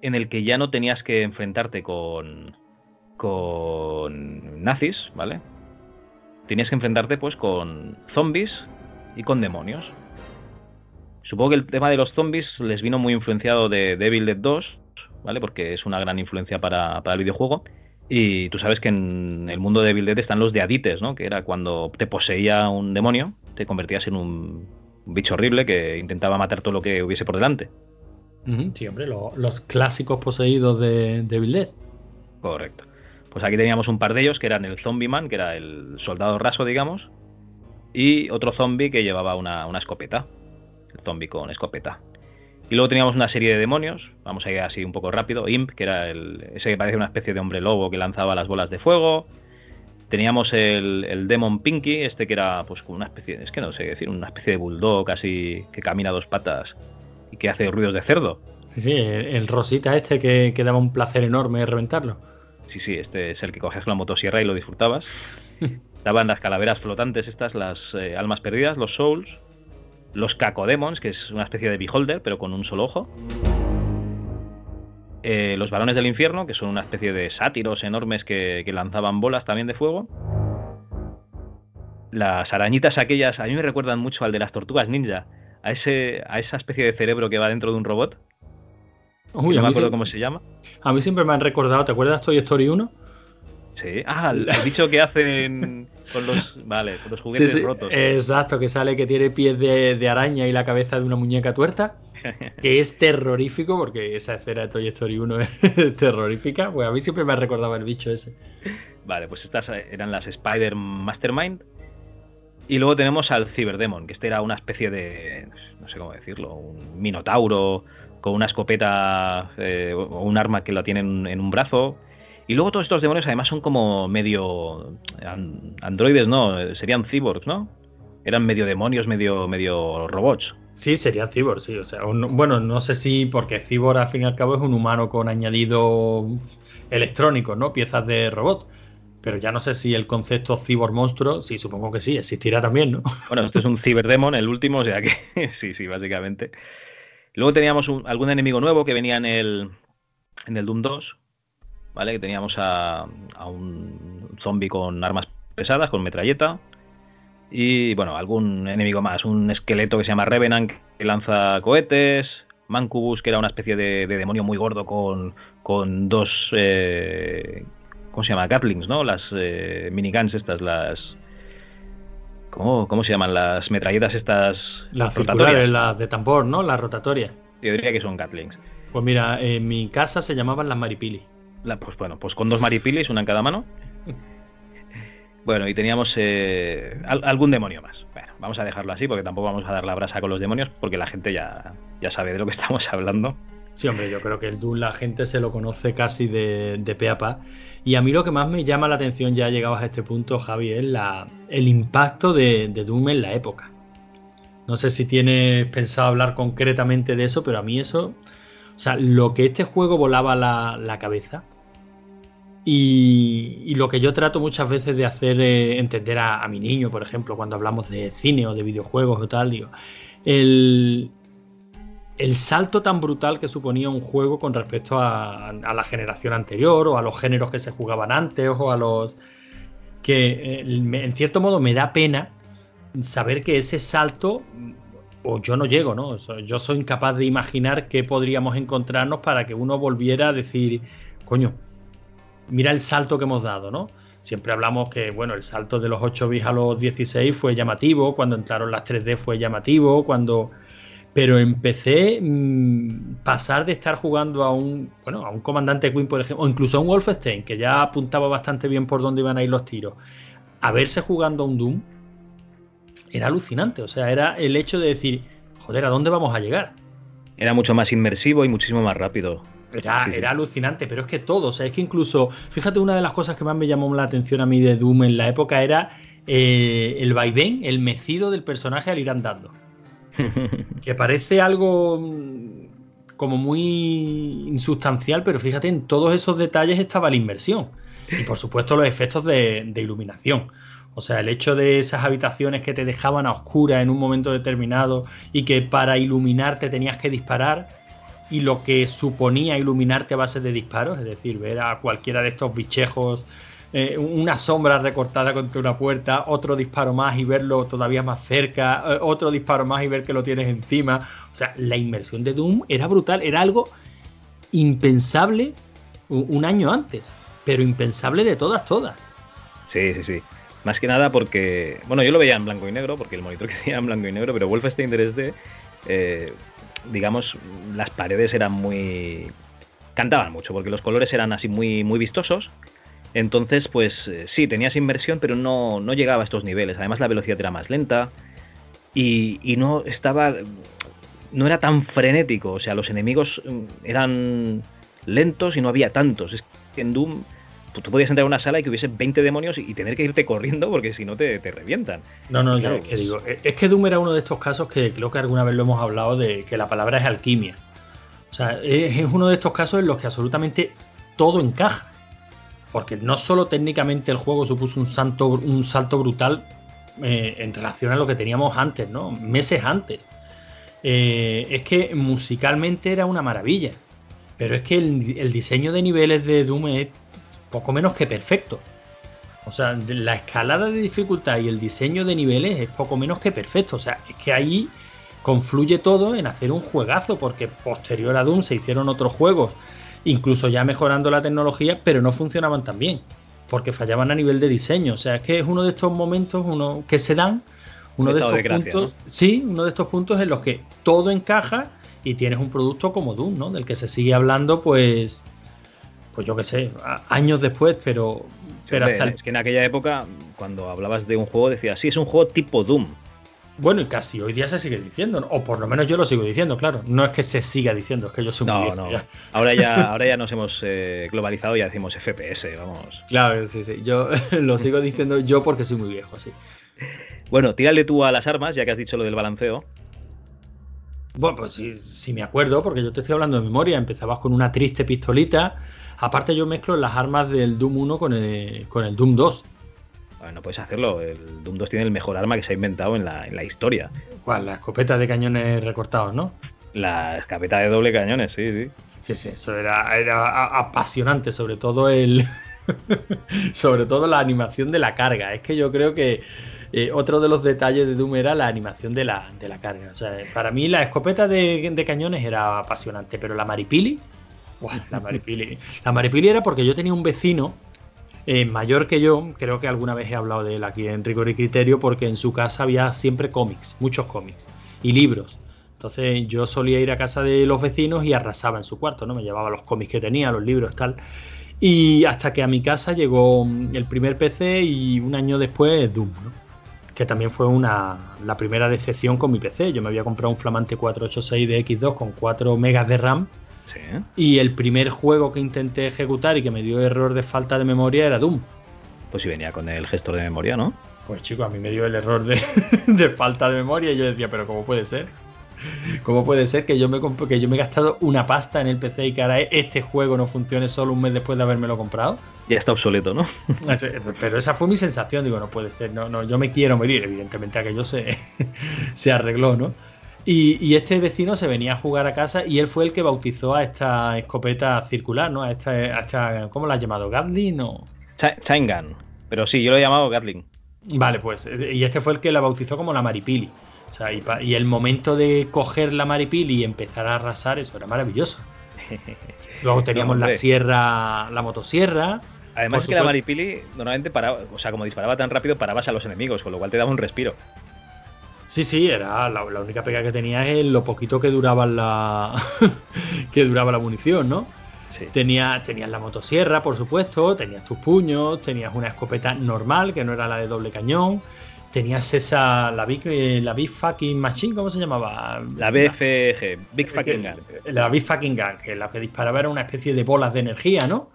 en el que ya no tenías que enfrentarte con, con nazis, ¿vale? Tenías que enfrentarte pues con zombies y con demonios. Supongo que el tema de los zombies les vino muy influenciado de Devil Dead 2, ¿vale? Porque es una gran influencia para, el videojuego. Y tú sabes que en el mundo de Devil Dead están los deadites, ¿no? Que era cuando te poseía un demonio, te convertías en un bicho horrible que intentaba matar todo lo que hubiese por delante. Sí, hombre, los clásicos poseídos de, de Dead. Correcto. Pues aquí teníamos un par de ellos que eran el Zombie Man, que era el soldado raso, digamos, y otro zombie que llevaba una, escopeta. El zombie con escopeta. Y luego teníamos una serie de demonios, vamos a ir así un poco rápido. Imp, que era el, ese que parece una especie de hombre lobo que lanzaba las bolas de fuego. Teníamos el, el Demon Pinky, este que era pues una especie, es que no sé decir, una especie de bulldog así que camina a dos patas y que hace ruidos de cerdo. Sí, sí, el, rosita este que, daba un placer enorme reventarlo. Sí, sí, este es el que cogías la motosierra y lo disfrutabas. Daban las calaveras flotantes estas, las eh, almas perdidas, los souls. Los cacodemons, que es una especie de beholder, pero con un solo ojo. Eh, los varones del infierno, que son una especie de sátiros enormes que, que lanzaban bolas también de fuego. Las arañitas aquellas, a mí me recuerdan mucho al de las tortugas ninja, a, ese, a esa especie de cerebro que va dentro de un robot. Uy, no me acuerdo cómo se llama. A mí siempre me han recordado, ¿te acuerdas Toy Story 1? Sí. Ah, el, dicho que hacen con los, vale, con los juguetes rotos. Exacto, que sale que tiene pies de, araña y la cabeza de una muñeca tuerta. que es terrorífico, porque esa escena de Toy Story 1 es terrorífica. Pues a mí siempre me ha recordado el bicho ese. Vale, pues estas eran las Spider Mastermind. Y luego tenemos al Cyberdemon, que este era una especie de, no sé cómo decirlo, un minotauro con una escopeta eh, o un arma que la tienen en un brazo. Y luego todos estos demonios además son como medio androides, ¿no? Serían cyborgs, ¿no? Eran medio demonios, medio, medio robots. Sí, serían cyborgs, sí. O sea, bueno, no sé si porque cyborg al fin y al cabo es un humano con añadido electrónico, ¿no? Piezas de robot. Pero ya no sé si el concepto cyborg monstruo, sí, supongo que sí, existirá también, ¿no? Bueno, este es un ciberdemon, el último, o sea que sí, sí, básicamente. Luego teníamos algún enemigo nuevo que venía en el, en el Doom 2, ¿vale? Que teníamos a, a un zombie con armas pesadas, con metralleta. Y bueno, algún enemigo más, un esqueleto que se llama Revenant que lanza cohetes, Mancubus que era una especie de, demonio muy gordo con, con dos eh, ¿Cómo se llama? Gatlings, ¿no? Las eh, miniguns estas, las... ¿Cómo, ¿Cómo se llaman? Las metralletas estas... Las circulares, las de tambor, ¿no? Las rotatorias. Yo diría que son Gatlings. Pues mira, en mi casa se llamaban las maripili. Pues bueno, pues con dos maripilis, una en cada mano. bueno, y teníamos eh, algún demonio más. Bueno, vamos a dejarlo así porque tampoco vamos a dar la brasa con los demonios porque la gente ya, ya sabe de lo que estamos hablando. Sí, hombre, yo creo que el Doom la gente se lo conoce casi de, de pe pa. Y a mí lo que más me llama la atención ya llegados a este punto, Javi, es la, el impacto de, Doom en la época. No sé si tienes pensado hablar concretamente de eso, pero a mí eso, o sea, lo que este juego volaba la, cabeza y, lo que yo trato muchas veces de hacer entender a, mi niño, por ejemplo, cuando hablamos de cine o de videojuegos o tal, el, el salto tan brutal que suponía un juego con respecto a, la generación anterior o a los géneros que se jugaban antes o a los que eh, en cierto modo me da pena saber que ese salto o yo no llego, ¿no? Yo soy incapaz de imaginar qué podríamos encontrarnos para que uno volviera a decir, coño, mira el salto que hemos dado, ¿no? Siempre hablamos que, bueno, el salto de los 8 bits a los 16 fue llamativo, cuando entraron las 3D fue llamativo, cuando pero empecé mm, pasar de estar jugando a un, bueno, a un comandante Queen, por ejemplo, o incluso a un Wolfenstein, que ya apuntaba bastante bien por dónde iban a ir los tiros, a verse jugando a un Doom, era alucinante. O sea, era el hecho de decir, joder, ¿a dónde vamos a llegar? Era mucho más inmersivo y muchísimo más rápido. Era, era alucinante, pero es que todo, o sea, es que incluso, fíjate, una de las cosas que más me llamó la atención a mí de Doom en la época era eh, el vaivén, el mecido del personaje al ir andando. que parece algo mm, como muy insustancial, pero fíjate, en todos esos detalles estaba la inmersión. Y por supuesto los efectos de, de iluminación. O sea, el hecho de esas habitaciones que te dejaban a oscuras en un momento determinado y que para iluminarte tenías que disparar y lo que suponía iluminarte a base de disparos, es decir, ver a cualquiera de estos bichejos, eh, una sombra recortada contra una puerta, otro disparo más y verlo todavía más cerca, eh, otro disparo más y ver que lo tienes encima. O sea, la inmersión de Doom era brutal, era algo impensable un año antes, pero impensable de todas, todas. Sí, sí, sí. Más que nada porque, bueno, yo lo veía en blanco y negro, porque el monitor que tenía en blanco y negro, pero Wolfenstein 3D, eh, digamos, las paredes eran muy... cantaban mucho, porque los colores eran así muy, muy vistosos. Entonces, pues eh, sí, tenías inversión, pero no, no llegaba a estos niveles. Además, la velocidad era más lenta y, y no estaba... no era tan frenético. O sea, los enemigos mm, eran lentos y no había tantos. Es que en Doom tú podías entrar a una sala y que hubiese 20 demonios y tener que irte corriendo porque si no te, te revientan. No, no, es que digo, es que Doom era uno de estos casos que creo que alguna vez lo hemos hablado de que la palabra es alquimia. O sea, es, uno de estos casos en los que absolutamente todo encaja. Porque no solo técnicamente el juego supuso un, salto, un salto brutal eh, en relación a lo que teníamos antes, ¿no? Meses antes. Eh, es que musicalmente era una maravilla. Pero es que el, el diseño de niveles de Doom es poco menos que perfecto. O sea, la escalada de dificultad y el diseño de niveles es poco menos que perfecto. O sea, es que ahí confluye todo en hacer un juegazo, porque posterior a Doom se hicieron otros juegos, incluso ya mejorando la tecnología, pero no funcionaban tan bien, porque fallaban a nivel de diseño. O sea, es que es uno de estos momentos uno, que se dan, uno de estos puntos, sí, uno de estos puntos en los que todo encaja y tienes un producto como Doom, ¿no? Del que se sigue hablando, pues pues yo qué sé, años después, pero, pero hasta Es que en aquella época, cuando hablabas de un juego, decías, sí, es un juego tipo Doom. Bueno, y casi hoy día se sigue diciendo, o por lo menos yo lo sigo diciendo, claro. No es que se siga diciendo, es que yo soy no, muy no. Ahora ya, ahora ya nos hemos eh, globalizado y ya decimos FPS, vamos. Claro, sí, sí. Yo lo sigo diciendo yo porque soy muy viejo, sí. Bueno, tírale tú a las armas, ya que has dicho lo del balanceo. Bueno, pues sí, sí me acuerdo, porque yo te estoy hablando de memoria. Empezabas con una triste pistolita Aparte yo mezclo las armas del Doom 1 con el, con el Doom 2. Bueno, puedes hacerlo. El Doom 2 tiene el mejor arma que se ha inventado en la, en la historia. ¿Cuál? La escopeta de cañones recortados, ¿no? La escopeta de doble cañones, sí, sí. Sí, sí, eso era, era apasionante, sobre todo el. sobre todo la animación de la carga. Es que yo creo que eh, otro de los detalles de Doom era la animación de la, de la carga. O sea, para mí la escopeta de, de cañones era apasionante, pero la Maripili la Maripili. La Maripili era porque yo tenía un vecino eh, mayor que yo, creo que alguna vez he hablado de él aquí en Rigor y Criterio, porque en su casa había siempre cómics, muchos cómics y libros. Entonces yo solía ir a casa de los vecinos y arrasaba en su cuarto, ¿no? Me llevaba los cómics que tenía, los libros, tal. Y hasta que a mi casa llegó el primer PC y un año después Doom, ¿no? Que también fue una, la primera decepción con mi PC. Yo me había comprado un flamante 486 de X2 con 4 megas de RAM y el primer juego que intenté ejecutar y que me dio error de falta de memoria era Doom. Pues si venía con el gestor de memoria, ¿no? Pues chico, a mí me dio el error de, falta de memoria y yo decía, pero ¿cómo puede ser? ¿Cómo puede ser que yo me que yo me he gastado una pasta en el PC y que ahora este juego no funcione solo un mes después de habérmelo comprado? Ya está obsoleto, ¿no? Pero esa fue mi sensación, digo, no puede ser, no, no, yo me quiero morir, evidentemente aquello se, se arregló, ¿no? Y, este vecino se venía a jugar a casa y él fue el que bautizó a esta escopeta circular, ¿no? A esta, ¿cómo la has llamado? ¿Gatling o...? Chaingun. Pero sí, yo lo he llamado Gatling. Vale, pues, y este fue el que la bautizó como la Maripili. O sea, y, el momento de coger la Maripili y empezar a arrasar, eso era maravilloso. Luego teníamos la sierra, la motosierra. Además que la Maripili normalmente paraba, o sea, como disparaba tan rápido, parabas a los enemigos, con lo cual te daba un respiro. Sí, sí, era la, única pega que tenía es lo poquito que duraba la que duraba la munición, ¿no? Tenía, tenías la motosierra, por supuesto, tenías tus puños, tenías una escopeta normal, que no era la de doble cañón, tenías esa, la Big, eh, la Big Fucking Machine, ¿cómo se llamaba? La BFG, Big Fucking Gang. La Big Fucking Gang, que la que disparaba era una especie de bolas de energía, ¿no?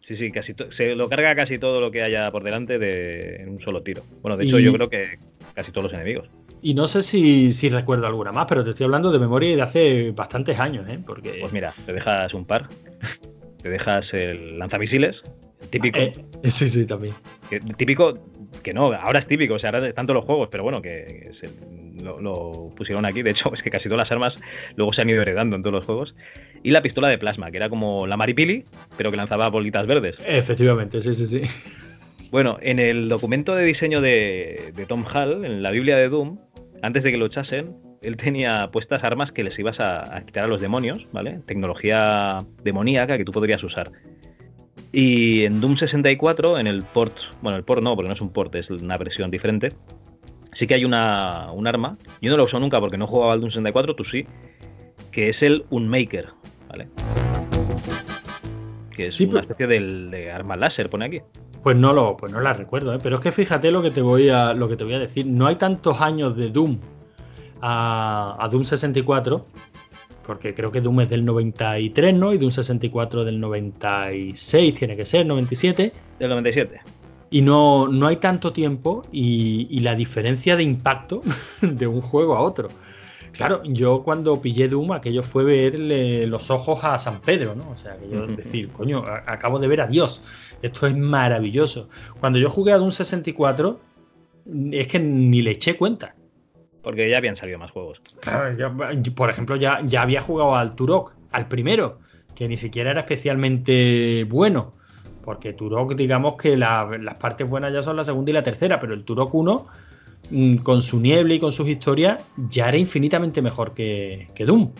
Sí, sí, casi se lo carga casi todo lo que haya por delante de en un solo tiro. Bueno, de hecho, yo creo que casi todos los enemigos. Y no sé si, si, recuerdo alguna más, pero te estoy hablando de memoria de hace bastantes años, ¿eh? Porque... Pues mira, te dejas un par. te dejas el lanzamisiles, típico. Eh, sí, sí, también. típico, que no, ahora es típico, o sea, ahora están todos los juegos, pero bueno, que lo, pusieron aquí. De hecho, es que casi todas las armas luego se han ido heredando en todos los juegos. Y la pistola de plasma, que era como la Maripili, pero que lanzaba bolitas verdes. Efectivamente, sí, sí, sí. Bueno, en el documento de diseño de, Tom Hall, en la Biblia de Doom, antes de que lo echasen, él tenía puestas armas que les ibas a, quitar a los demonios, ¿vale? Tecnología demoníaca que tú podrías usar. Y en Doom 64, en el port, bueno, el port no, porque no es un port, es una versión diferente, sí que hay una, un arma, yo no lo uso nunca porque no jugaba al Doom 64, tú sí, que es el Unmaker, ¿vale? Que es una especie de arma láser, pone aquí. Pues no lo, pues no la recuerdo, ¿eh? pero es que fíjate lo que te voy a, lo que te voy a decir. No hay tantos años de Doom a, Doom 64, porque creo que Doom es del 93, ¿no? Y Doom 64 del 96 tiene que ser, 97. Del 97. Y no, no hay tanto tiempo y, y la diferencia de impacto de un juego a otro. Claro, yo cuando pillé Doom, aquello fue verle los ojos a San Pedro, ¿no? O sea, que yo decir, coño, acabo de ver a Dios. Esto es maravilloso. Cuando yo jugué a Doom 64, es que ni le eché cuenta. Porque ya habían salido más juegos. Claro, por ejemplo, ya, ya había jugado al Turok, al primero, que ni siquiera era especialmente bueno. Porque Turok, digamos que las partes buenas ya son la segunda y la tercera, pero el Turok 1 Mm, con su niebla y con sus historias, ya era infinitamente mejor que, Doom.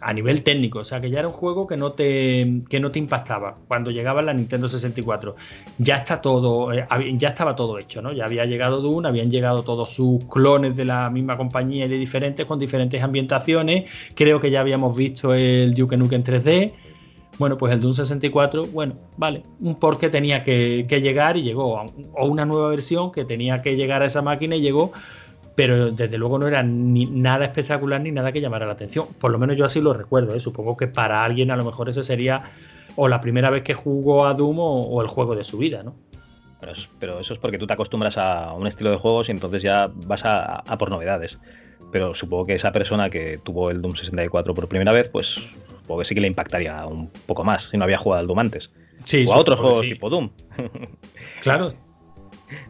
A nivel técnico, o sea que ya era un juego que no te, que no te impactaba cuando llegaba la Nintendo 64. Ya está todo, eh, ya estaba todo hecho, ¿no? Ya había llegado Doom, habían llegado todos sus clones de la misma compañía y de diferentes, con diferentes ambientaciones. Creo que ya habíamos visto el Duke Nukem 3D bueno, pues el Doom 64, bueno, vale, un port que tenía que, llegar y llegó, o una nueva versión que tenía que llegar a esa máquina y llegó, pero desde luego no era ni nada espectacular ni nada que llamara la atención. Por lo menos yo así lo recuerdo, ¿eh? supongo que para alguien a lo mejor ese sería o la primera vez que jugó a Doom o, el juego de su vida, ¿no? Pero, eso es porque tú te acostumbras a un estilo de juegos y entonces ya vas a, a por novedades. Pero supongo que esa persona que tuvo el Doom 64 por primera vez, pues porque sí que le impactaría un poco más si no había jugado al Doom antes. Sí, o a otros juegos tipo Doom. claro.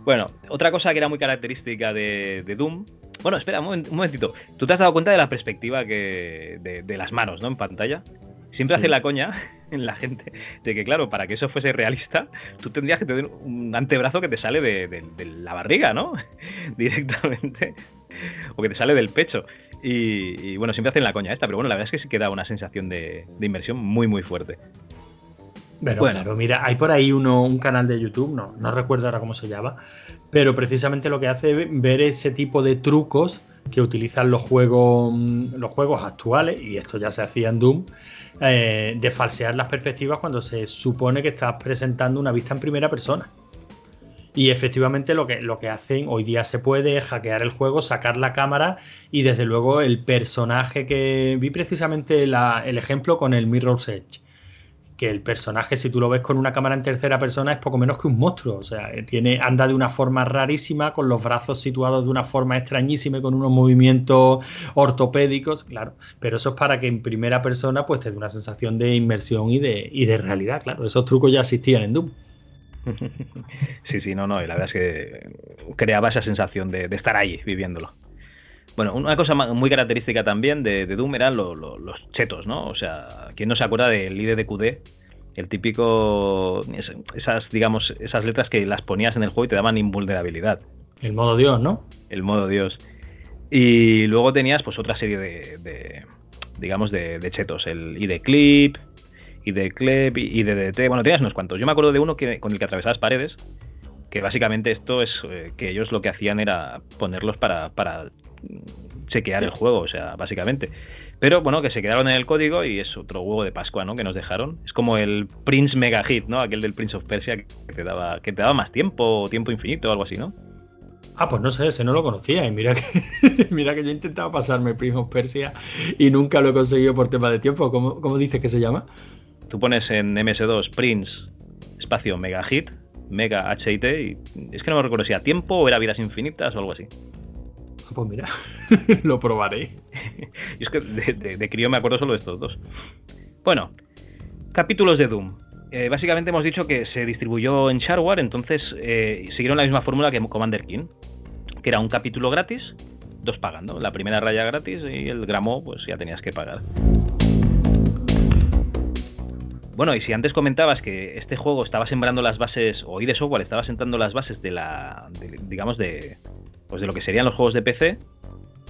Bueno, otra cosa que era muy característica de, Doom. Bueno, espera, un, momentito. ¿Tú te has dado cuenta de la perspectiva que de, las manos, ¿no? En pantalla. Siempre hace la coña en la gente de que, claro, para que eso fuese realista, tú tendrías que tener un antebrazo que te sale de la barriga, ¿no? Directamente. O que te sale del pecho. Y, bueno, siempre hacen la coña esta, pero bueno, la verdad es que sí que da una sensación de, inversión muy, muy fuerte. Pero bueno. claro, mira, hay por ahí uno, un canal de YouTube, no, no recuerdo ahora cómo se llama, pero precisamente lo que hace es ver ese tipo de trucos que utilizan los juegos, los juegos actuales, y esto ya se hacía en Doom, eh, de falsear las perspectivas cuando se supone que estás presentando una vista en primera persona. Y efectivamente lo que, lo que hacen hoy día se puede hackear el juego, sacar la cámara y desde luego el personaje que vi precisamente el ejemplo con el Mirror's Edge. Que el personaje, si tú lo ves con una cámara en tercera persona, es poco menos que un monstruo. O sea, tiene, anda de una forma rarísima, con los brazos situados de una forma extrañísima y con unos movimientos ortopédicos, claro. Pero eso es para que en primera persona pues te dé una sensación de inmersión y de, y de realidad, claro. Esos trucos ya existían en Doom. Sí, sí, no, no, y la verdad es que creaba esa sensación de, estar ahí viviéndolo. Bueno, una cosa muy característica también de, Doom eran los chetos, ¿no? O sea, ¿quién no se acuerda del líder de QD? El típico, esas, digamos, esas letras que las ponías en el juego y te daban invulnerabilidad. El modo Dios, ¿no? El modo Dios. Y luego tenías pues otra serie de, digamos, de, chetos, el ID Clip, y de CLEP y de DT. Bueno, tenías unos cuantos. Yo me acuerdo de uno que, con el que atravesabas paredes, que básicamente esto es eh, que ellos lo que hacían era ponerlos para, para chequear el juego, o sea, básicamente. Pero bueno, que se quedaron en el código y es otro huevo de Pascua, ¿no? Que nos dejaron. Es como el Prince Mega Hit, ¿no? Aquel del Prince of Persia que te daba, que te daba más tiempo, tiempo infinito o algo así, ¿no? Ah, pues no sé, ese no lo conocía. Y mira que, mira que yo he intentado pasarme Prince of Persia y nunca lo he conseguido por tema de tiempo. ¿Cómo, cómo dices que se llama? Tú pones en MS2 Prince, espacio Mega Hit, Mega HIT, y es que no me recuerdo si era tiempo o era vidas infinitas o algo así. Pues mira, lo probaré. y es que de, crío me acuerdo solo de estos dos. Bueno, capítulos de Doom. Eh, básicamente hemos dicho que se distribuyó en Shareware, entonces eh, siguieron la misma fórmula que Commander King, que era un capítulo gratis, dos pagando. La primera raya gratis y el gramo, pues ya tenías que pagar. Bueno, y si antes comentabas que este juego estaba sembrando las bases, o ID Software estaba sentando las bases de la, digamos, de, pues de lo que serían los juegos de PC,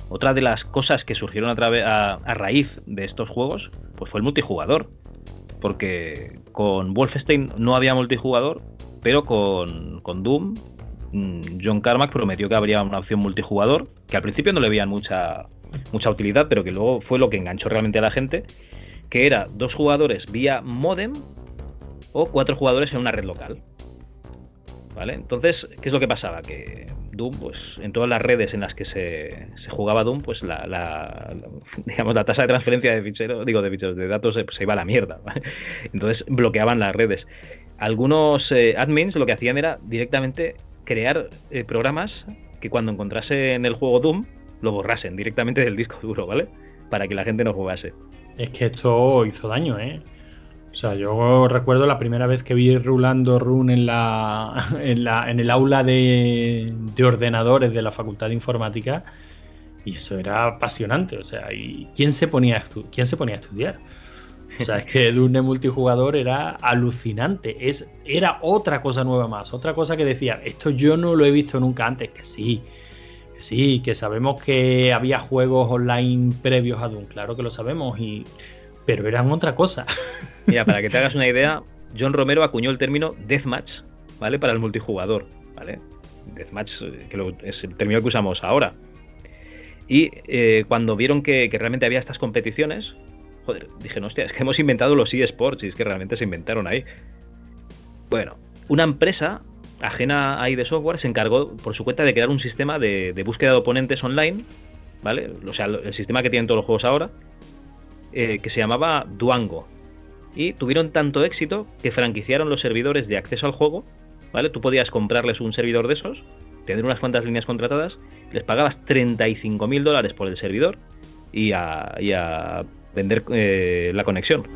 otra de las cosas que surgieron a, raíz de estos juegos, pues fue el multijugador porque con Wolfenstein no había multijugador, pero con, con, Doom, mm, John Carmack prometió que habría una opción multijugador, que al principio no le veían mucha, mucha utilidad, pero que luego fue lo que enganchó realmente a la gente, que era dos jugadores vía modem o cuatro jugadores en una red local. ¿Vale? Entonces, ¿qué es lo que pasaba? Que Doom, pues en todas las redes en las que se, jugaba Doom, pues la, la, digamos, la tasa de transferencia de ficheros, digo, de ficheros, de datos se, se iba a la mierda. ¿vale? Entonces bloqueaban las redes. Algunos eh, admins lo que hacían era directamente crear eh, programas que cuando encontrase en el juego Doom lo borrasen directamente del disco duro, ¿vale? Para que la gente no jugase. Es que esto hizo daño, ¿eh? O sea, yo recuerdo la primera vez que vi Rulando Run en la, en, la, en el aula de, de, ordenadores de la Facultad de Informática y eso era apasionante. O sea, ¿y quién se ponía a, quién se ponía a estudiar? O sea, es que Dune multijugador era alucinante. Es, era otra cosa nueva más, otra cosa que decía, esto yo no lo he visto nunca antes, que sí, que sí, que sabemos que había juegos online previos a Doom, claro que lo sabemos, y pero eran otra cosa. Mira, para que te hagas una idea, John Romero acuñó el término deathmatch, ¿vale? Para el multijugador, ¿vale? Deathmatch, que lo, es el término que usamos ahora. Y eh, cuando vieron que, que, realmente había estas competiciones, joder, dije, hostia, es que hemos inventado los eSports y es que realmente se inventaron ahí. Bueno, una empresa ajena a ID Software se encargó por su cuenta de crear un sistema de, de búsqueda de oponentes online, ¿vale? O sea, el sistema que tienen todos los juegos ahora, eh, que se llamaba Duango. Y tuvieron tanto éxito que franquiciaron los servidores de acceso al juego. ¿Vale? Tú podías comprarles un servidor de esos, tener unas cuantas líneas contratadas, les pagabas 35 mil dólares por el servidor y a, y a vender eh, la conexión.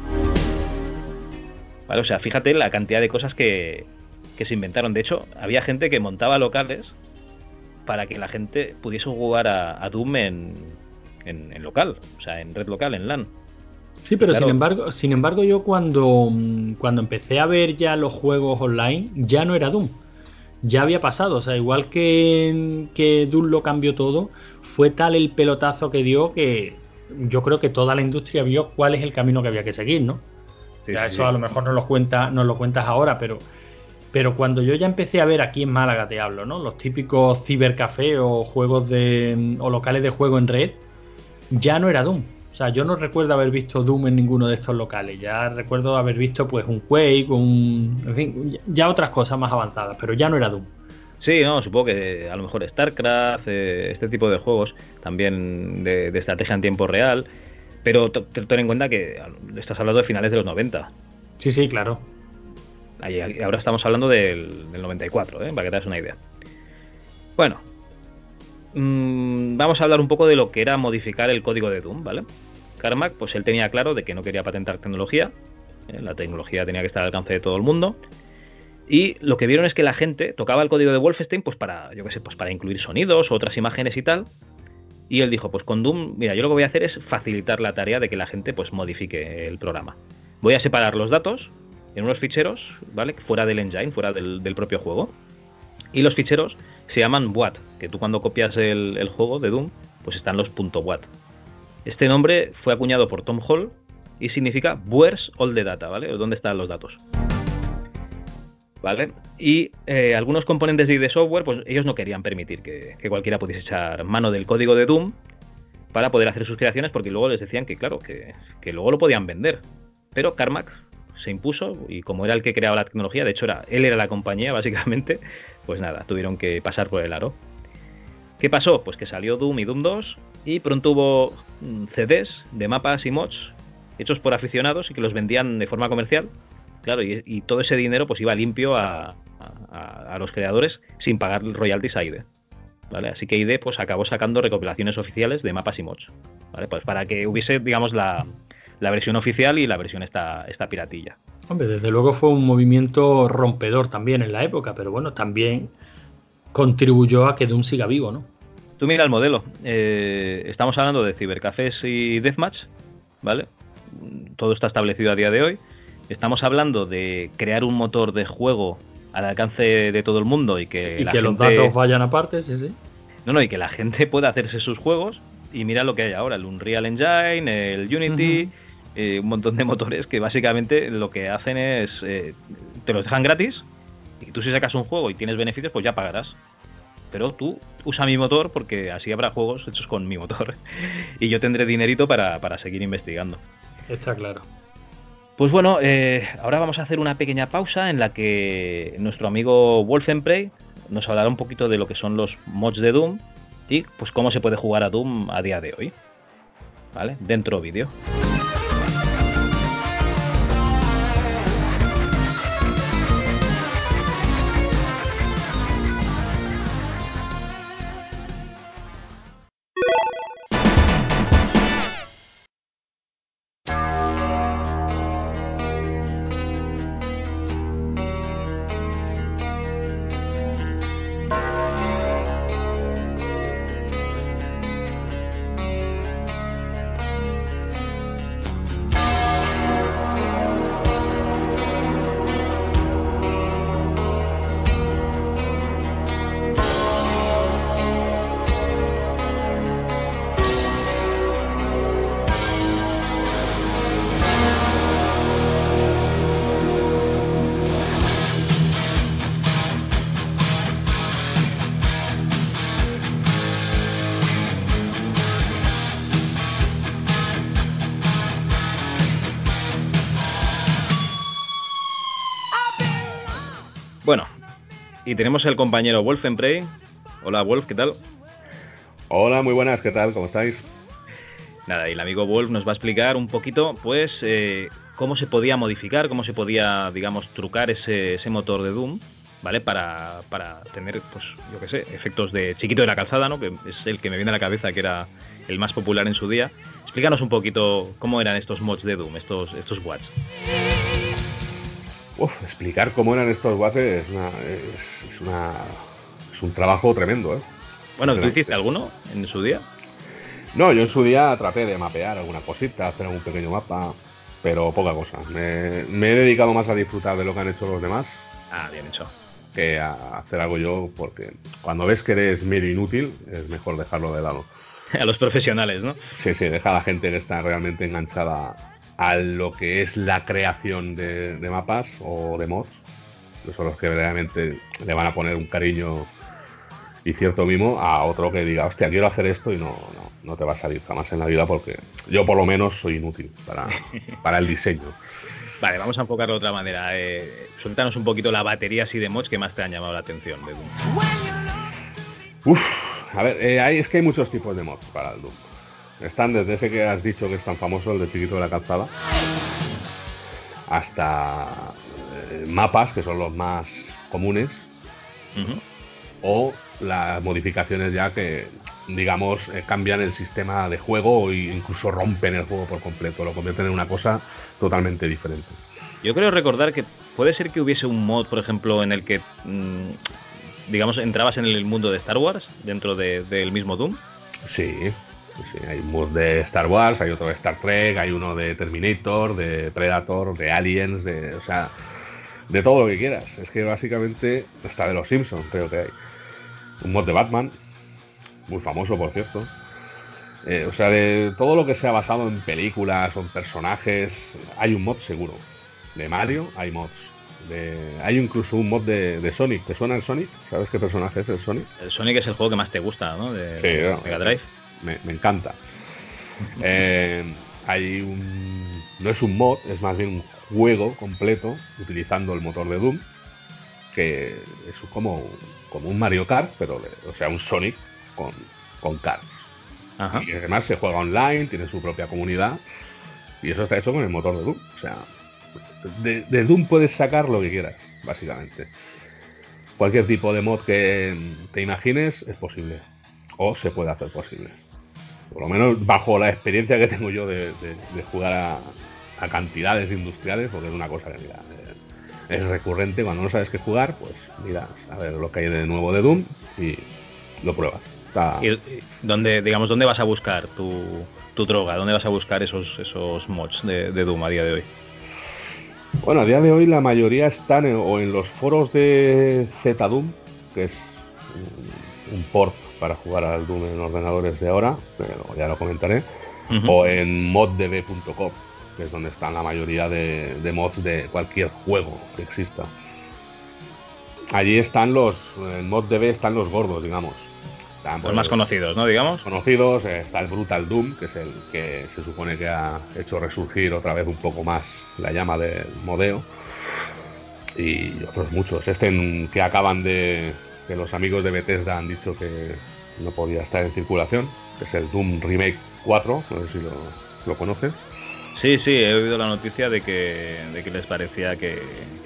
¿Vale? O sea, fíjate la cantidad de cosas que, se inventaron. De hecho, había gente que montaba locales para que la gente pudiese jugar a, Doom en, local, o sea, en red local, en LAN. Sí, pero claro. sin embargo, sin embargo, yo cuando, cuando empecé a ver ya los juegos online, ya no era Doom. Ya había pasado. O sea, igual que, que Doom lo cambió todo, fue tal el pelotazo que dio que yo creo que toda la industria vio cuál es el camino que había que seguir, ¿no? Sí, ya eso sí. a lo mejor no lo, cuenta, no lo cuentas ahora, pero, pero cuando yo ya empecé a ver aquí en Málaga, te hablo, ¿no? Los típicos cibercafé o juegos de. o locales de juego en red, ya no era Doom. Sea, yo no recuerdo haber visto Doom en ninguno de estos locales. Ya recuerdo haber visto pues un Quake, un. En fin, ya otras cosas más avanzadas, pero ya no era Doom. Sí, no, supongo que a lo mejor StarCraft, eh, este tipo de juegos, también de, de, estrategia en tiempo real. Pero ten en cuenta que estás hablando de finales de los 90. Sí, sí, claro. Ahí, ahora estamos hablando del, del 94, ¿eh? para que te das una idea. Bueno, mmm, vamos a hablar un poco de lo que era modificar el código de Doom, ¿vale? Carmack, pues él tenía claro de que no quería patentar tecnología, ¿eh? la tecnología tenía que estar al alcance de todo el mundo, y lo que vieron es que la gente tocaba el código de Wolfenstein pues para, yo qué sé, pues para incluir sonidos otras imágenes y tal, y él dijo, pues con Doom, mira, yo lo que voy a hacer es facilitar la tarea de que la gente pues modifique el programa. Voy a separar los datos en unos ficheros, ¿vale? Fuera del engine, fuera del, propio juego. Y los ficheros se llaman WAT, que tú cuando copias el, el juego de Doom, pues están los .wat. Este nombre fue acuñado por Tom Hall y significa Where's all the data, ¿vale? ¿Dónde están los datos? ¿Vale? Y eh, algunos componentes de ID Software, pues ellos no querían permitir que, que, cualquiera pudiese echar mano del código de Doom para poder hacer sus creaciones, porque luego les decían que, claro, que, que luego lo podían vender. Pero Carmack se impuso y como era el que creaba la tecnología, de hecho era, él era la compañía básicamente, pues nada, tuvieron que pasar por el aro. ¿Qué pasó? Pues que salió Doom y Doom 2 y pronto hubo mm, CDs de mapas y mods hechos por aficionados y que los vendían de forma comercial. Claro, y, todo ese dinero pues iba limpio a, los creadores sin pagar royalties a IDE. ¿Vale? Así que IDE pues acabó sacando recopilaciones oficiales de mapas y mods. ¿Vale? Pues para que hubiese, digamos, la, versión oficial y la versión esta, esta piratilla. Hombre, desde luego fue un movimiento rompedor también en la época, pero bueno, también contribuyó a que Doom siga vivo, ¿no? Tú mira el modelo. Eh, estamos hablando de cibercafés y deathmatch, ¿vale? Todo está establecido a día de hoy. Estamos hablando de crear un motor de juego al alcance de todo el mundo y que, y que los datos vayan aparte, sí, sí. No, no, y que la gente pueda hacerse sus juegos y mira lo que hay ahora, el Unreal Engine, el Unity, eh, un montón de motores que básicamente lo que hacen es, eh, te los dejan gratis y tú si sacas un juego y tienes beneficios, pues ya pagarás. Pero tú usa mi motor porque así habrá juegos hechos con mi motor y yo tendré dinerito para, seguir investigando. Está claro. Pues bueno, eh, ahora vamos a hacer una pequeña pausa en la que nuestro amigo Wolfenprey nos hablará un poquito de lo que son los mods de Doom y pues cómo se puede jugar a Doom a día de hoy. ¿Vale? Dentro vídeo. Tenemos el compañero Wolfenprey. Hola Wolf, ¿qué tal? Hola, muy buenas, ¿qué tal? ¿Cómo estáis? Nada, y el amigo Wolf nos va a explicar un poquito, pues, eh, cómo se podía modificar, cómo se podía, digamos, trucar ese, motor de Doom, ¿vale? Para, para, tener, pues, yo qué sé, efectos de chiquito de la calzada, ¿no? Que es el que me viene a la cabeza, que era el más popular en su día. Explícanos un poquito cómo eran estos mods de Doom, estos, estos watts explicar cómo eran estos guaces es, una, es, un trabajo tremendo, ¿eh? Bueno, ¿tú hiciste alguno en su día? No, yo en su día traté de mapear alguna cosita, hacer algún pequeño mapa, pero poca cosa. Me, he dedicado más a disfrutar de lo que han hecho los demás. Ah, bien hecho. Que a hacer algo yo, porque cuando ves que eres medio inútil, es mejor dejarlo de lado. A los profesionales, ¿no? Sí, sí, deja a la gente que está realmente enganchada a lo que es la creación de, mapas o de mods, que son los que realmente le van a poner un cariño y cierto mimo a otro que diga, hostia, quiero hacer esto y no, no, te va a salir jamás en la vida porque yo por lo menos soy inútil para, para el diseño. Vale, vamos a enfocarlo de otra manera. Eh, suéltanos un poquito la batería así de mods que más te han llamado la atención de Doom. Uf, a ver, eh, es que hay muchos tipos de mods para el Doom. Están desde ese que has dicho que es tan famoso, el de Chiquito de la Calzada, hasta eh, mapas, que son los más comunes, o las modificaciones ya que, digamos, eh, cambian el sistema de juego e incluso rompen el juego por completo, lo convierten en una cosa totalmente diferente. Yo creo recordar que puede ser que hubiese un mod, por ejemplo, en el que, mm, digamos, entrabas en el mundo de Star Wars dentro del mismo Doom. Sí, hay un mod de Star Wars, hay otro de Star Trek, hay uno de Terminator, de Predator, de Aliens, de, o sea, de todo lo que quieras. Es que básicamente hasta de los Simpsons creo que hay. Un mod de Batman, muy famoso por cierto. Eh, o sea, de todo lo que sea basado en películas o en personajes, hay un mod seguro. De Mario hay mods. hay incluso un mod de, Sonic. ¿Te suena el Sonic? ¿Sabes qué personaje es el Sonic? El Sonic es el juego que más te gusta, ¿no? De, sí, Mega Drive me, encanta. Eh, hay un. No es un mod, es más bien un juego completo utilizando el motor de Doom, que es como, como un Mario Kart, pero, o sea, un Sonic con, con cards. Y además se juega online, tiene su propia comunidad. Y eso está hecho con el motor de Doom. O sea, de, de Doom puedes sacar lo que quieras, básicamente. Cualquier tipo de mod que te imagines es posible. O se puede hacer posible. Por lo menos bajo la experiencia que tengo yo de, jugar a, cantidades industriales, porque es una cosa que mira, eh, es recurrente. Cuando no sabes qué jugar, pues mira, a ver lo que hay de nuevo de Doom y lo pruebas. ¿Y dónde, digamos, dónde vas a buscar tu, droga? ¿Dónde vas a buscar esos, esos mods de, Doom a día de hoy? Bueno, a día de hoy la mayoría están o en los foros de ZDoom, que es un port para jugar al Doom en ordenadores de ahora, pero ya lo comentaré, o en moddb.com, que es donde están la mayoría de, mods de cualquier juego que exista. Allí están los, en moddb están los gordos, digamos. Están, los pues, más conocidos, ¿no? Digamos. Conocidos, eh, está el Brutal Doom, que es el que se supone que ha hecho resurgir otra vez un poco más la llama del modeo. Y otros muchos. Este que acaban de. que los amigos de Bethesda han dicho que no podía estar en circulación, es el Doom Remake 4, no sé si lo, conoces. Sí, sí, he oído la noticia de que, de que les parecía que,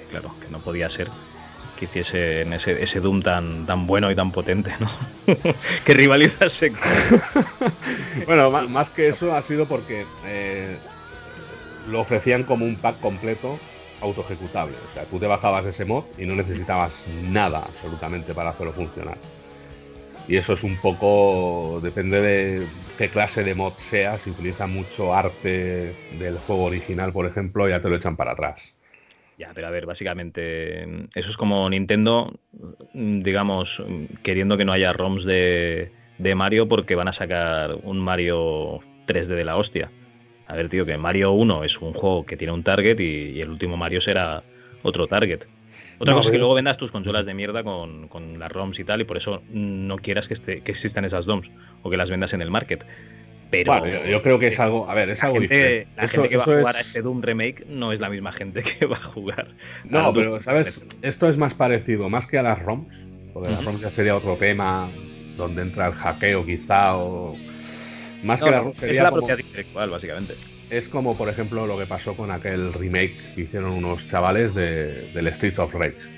claro, que no podía ser que hiciese ese, ese Doom tan, tan bueno y tan potente, ¿no? que rivalizase. bueno, más, que eso ha sido porque eh, lo ofrecían como un pack completo auto-ejecutable. O sea, tú te bajabas ese mod y no necesitabas nada absolutamente para hacerlo funcionar. Y eso es un poco, depende de qué clase de mod sea, si utiliza mucho arte del juego original, por ejemplo, ya te lo echan para atrás. Ya, pero a ver, básicamente eso es como Nintendo, digamos, queriendo que no haya ROMs de, Mario porque van a sacar un Mario 3D de la hostia. A ver, tío, que Mario 1 es un juego que tiene un target y el último Mario será otro target. Otra cosa es que luego vendas tus consolas de mierda con, con, las ROMs y tal, y por eso no quieras que, esté, que existan esas DOMs o que las vendas en el market. Pero yo, creo que es algo, a ver, es algo diferente. La gente que va a jugar a este Doom Remake no es la misma gente que va a jugar. No, pero sabes, esto es más parecido, más que a las ROMs, porque las ROMs ya sería otro tema donde entra el hackeo quizá o más que la ROMs sería es la propiedad intelectual básicamente es como, por ejemplo, lo que pasó con aquel remake que hicieron unos chavales de, del Streets of Rage.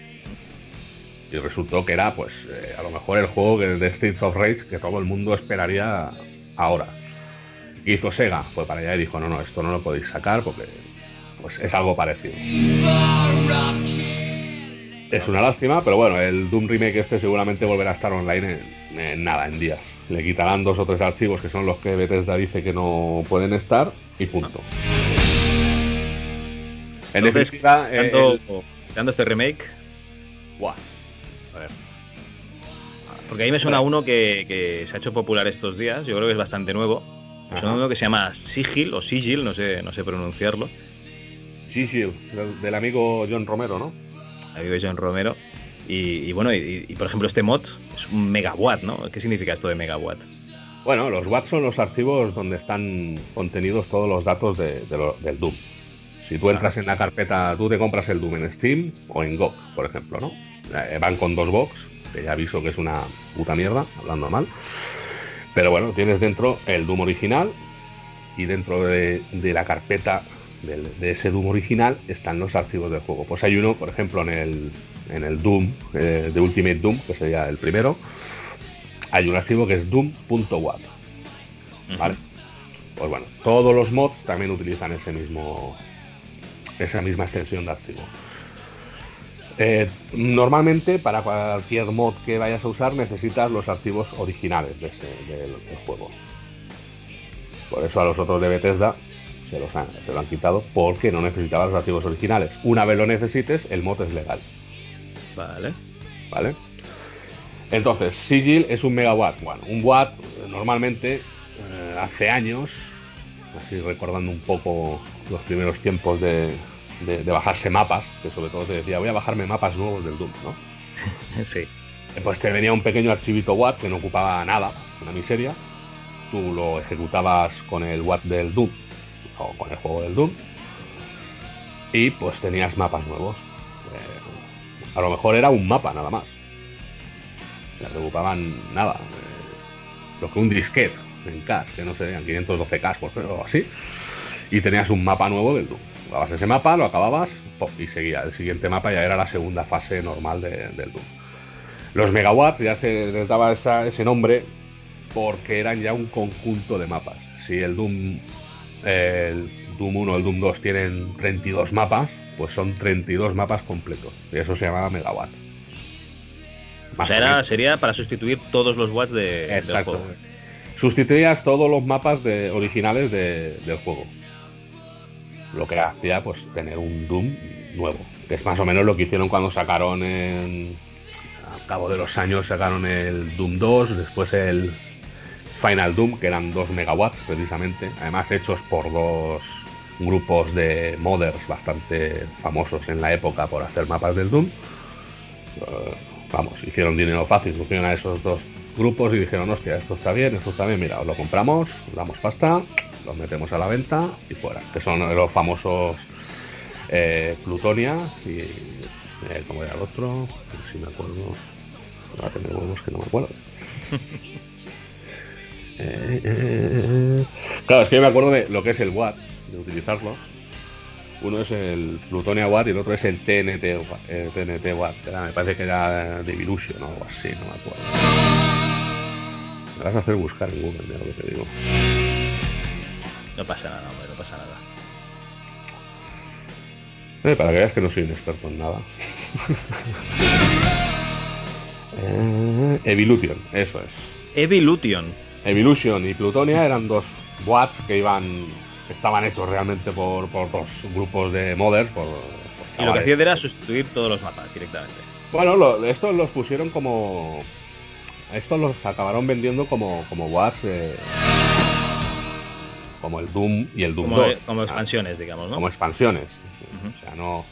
Y resultó que era, pues, eh, a lo mejor el juego de Streets of Rage que todo el mundo esperaría ahora. hizo Sega, fue para allá y dijo, no, no, esto no lo podéis sacar porque pues, es algo parecido. Es una lástima, pero bueno, el Doom Remake este seguramente volverá a estar online en, nada, en días. Le quitarán dos o tres archivos que son los que Bethesda dice que no pueden estar y punto. En definitiva, el... este remake. Buah. A ver. Porque ahí me suena uno que, se ha hecho popular estos días, yo creo que es bastante nuevo. Es uno que se llama Sigil o Sigil, no sé, no sé pronunciarlo. Sigil, del amigo John Romero, ¿no? amigo John Romero. Y, bueno, y, por ejemplo, este mod es un megawatt, ¿no? ¿Qué significa esto de megawatt? Bueno, los watts son los archivos donde están contenidos todos los datos de, del Doom. Si tú entras en la carpeta, tú te compras el Doom en Steam o en GOG, por ejemplo, ¿no? Eh, van con dos box, que ya aviso que es una puta mierda, hablando mal. Pero bueno, tienes dentro el Doom original y dentro de, de la carpeta de, ese Doom original están los archivos del juego. Pues hay uno, por ejemplo, en el, en el Doom, eh, de Ultimate Doom, que sería el primero, hay un archivo que es doom.wat. ¿Vale? Pues bueno, todos los mods también utilizan ese mismo, esa misma extensión de archivo. Eh, normalmente, para cualquier mod que vayas a usar, necesitas los archivos originales de ese, del juego. Por eso a los otros de Bethesda se los han, se lo han quitado porque no necesitaba los archivos originales. Una vez lo necesites, el mod es legal. Vale. Vale. Entonces, Sigil es un megawatt. Bueno, un watt normalmente eh, hace años, así recordando un poco los primeros tiempos de, de, bajarse mapas, que sobre todo te decía, voy a bajarme mapas nuevos del Doom, ¿no? sí. Pues te venía un pequeño archivito watt que no ocupaba nada, una miseria. Tú lo ejecutabas con el watt del Doom con el juego del Doom. Y pues tenías mapas nuevos. Eh, a lo mejor era un mapa nada más. No te ocupaban nada. lo que un disquete en CAS, que no sé, en 512K por o así, y tenías un mapa nuevo del Doom. Jugabas ese mapa, lo acababas y seguía. El siguiente mapa ya era la segunda fase normal de- del Doom. Los megawatts ya se les daba ese nombre porque eran ya un conjunto de mapas. Si el Doom, el Doom 1 el Doom 2 tienen 32 mapas, pues son 32 mapas completos. Y eso se llamaba megawatt. Más era- sería para sustituir todos los watts de, del Exacto. juego. Sustituías todos los mapas de, originales de- del juego. Lo que hacía, pues, tener un Doom nuevo. Que es más o menos lo que hicieron cuando sacaron en. Al cabo de los años sacaron el Doom 2, después el Final Doom, que eran 2 megawatts precisamente. Además, hechos por dos grupos de modders bastante famosos en la época por hacer mapas del Doom. Eh, vamos, hicieron dinero fácil, cogieron a esos dos grupos y dijeron, hostia, esto está bien, esto está bien, mira, lo compramos, os damos pasta, los metemos a la venta y fuera. Que son los famosos eh, Plutonia y... eh, ¿Cómo era el otro? Si me acuerdo. Ahora tengo que no me acuerdo. Eh, eh, eh. Claro, es que yo me acuerdo de lo que es el Watt, de utilizarlo. Uno es el Plutonia Watt y el otro es el TNT, Watt, eh, TNT Watt. era- me parece que era de o algo así, no me acuerdo. Me vas a hacer buscar en Google, mira lo que te digo. No pasa nada, hombre, no pasa nada. Eh, para que veas que no soy un experto en nada. eh, Evolution, eso es. Evolution. Evolution y Plutonia eran dos watts que iban estaban hechos realmente por, por dos grupos de modders por, por Y lo que hacían era sustituir todos los mapas directamente. bueno lo- estos los pusieron como estos los acabaron vendiendo como como watts eh, como el Doom y el Doom Como, 2 como Ah, expansiones, digamos, ¿no? como expansiones. O sea no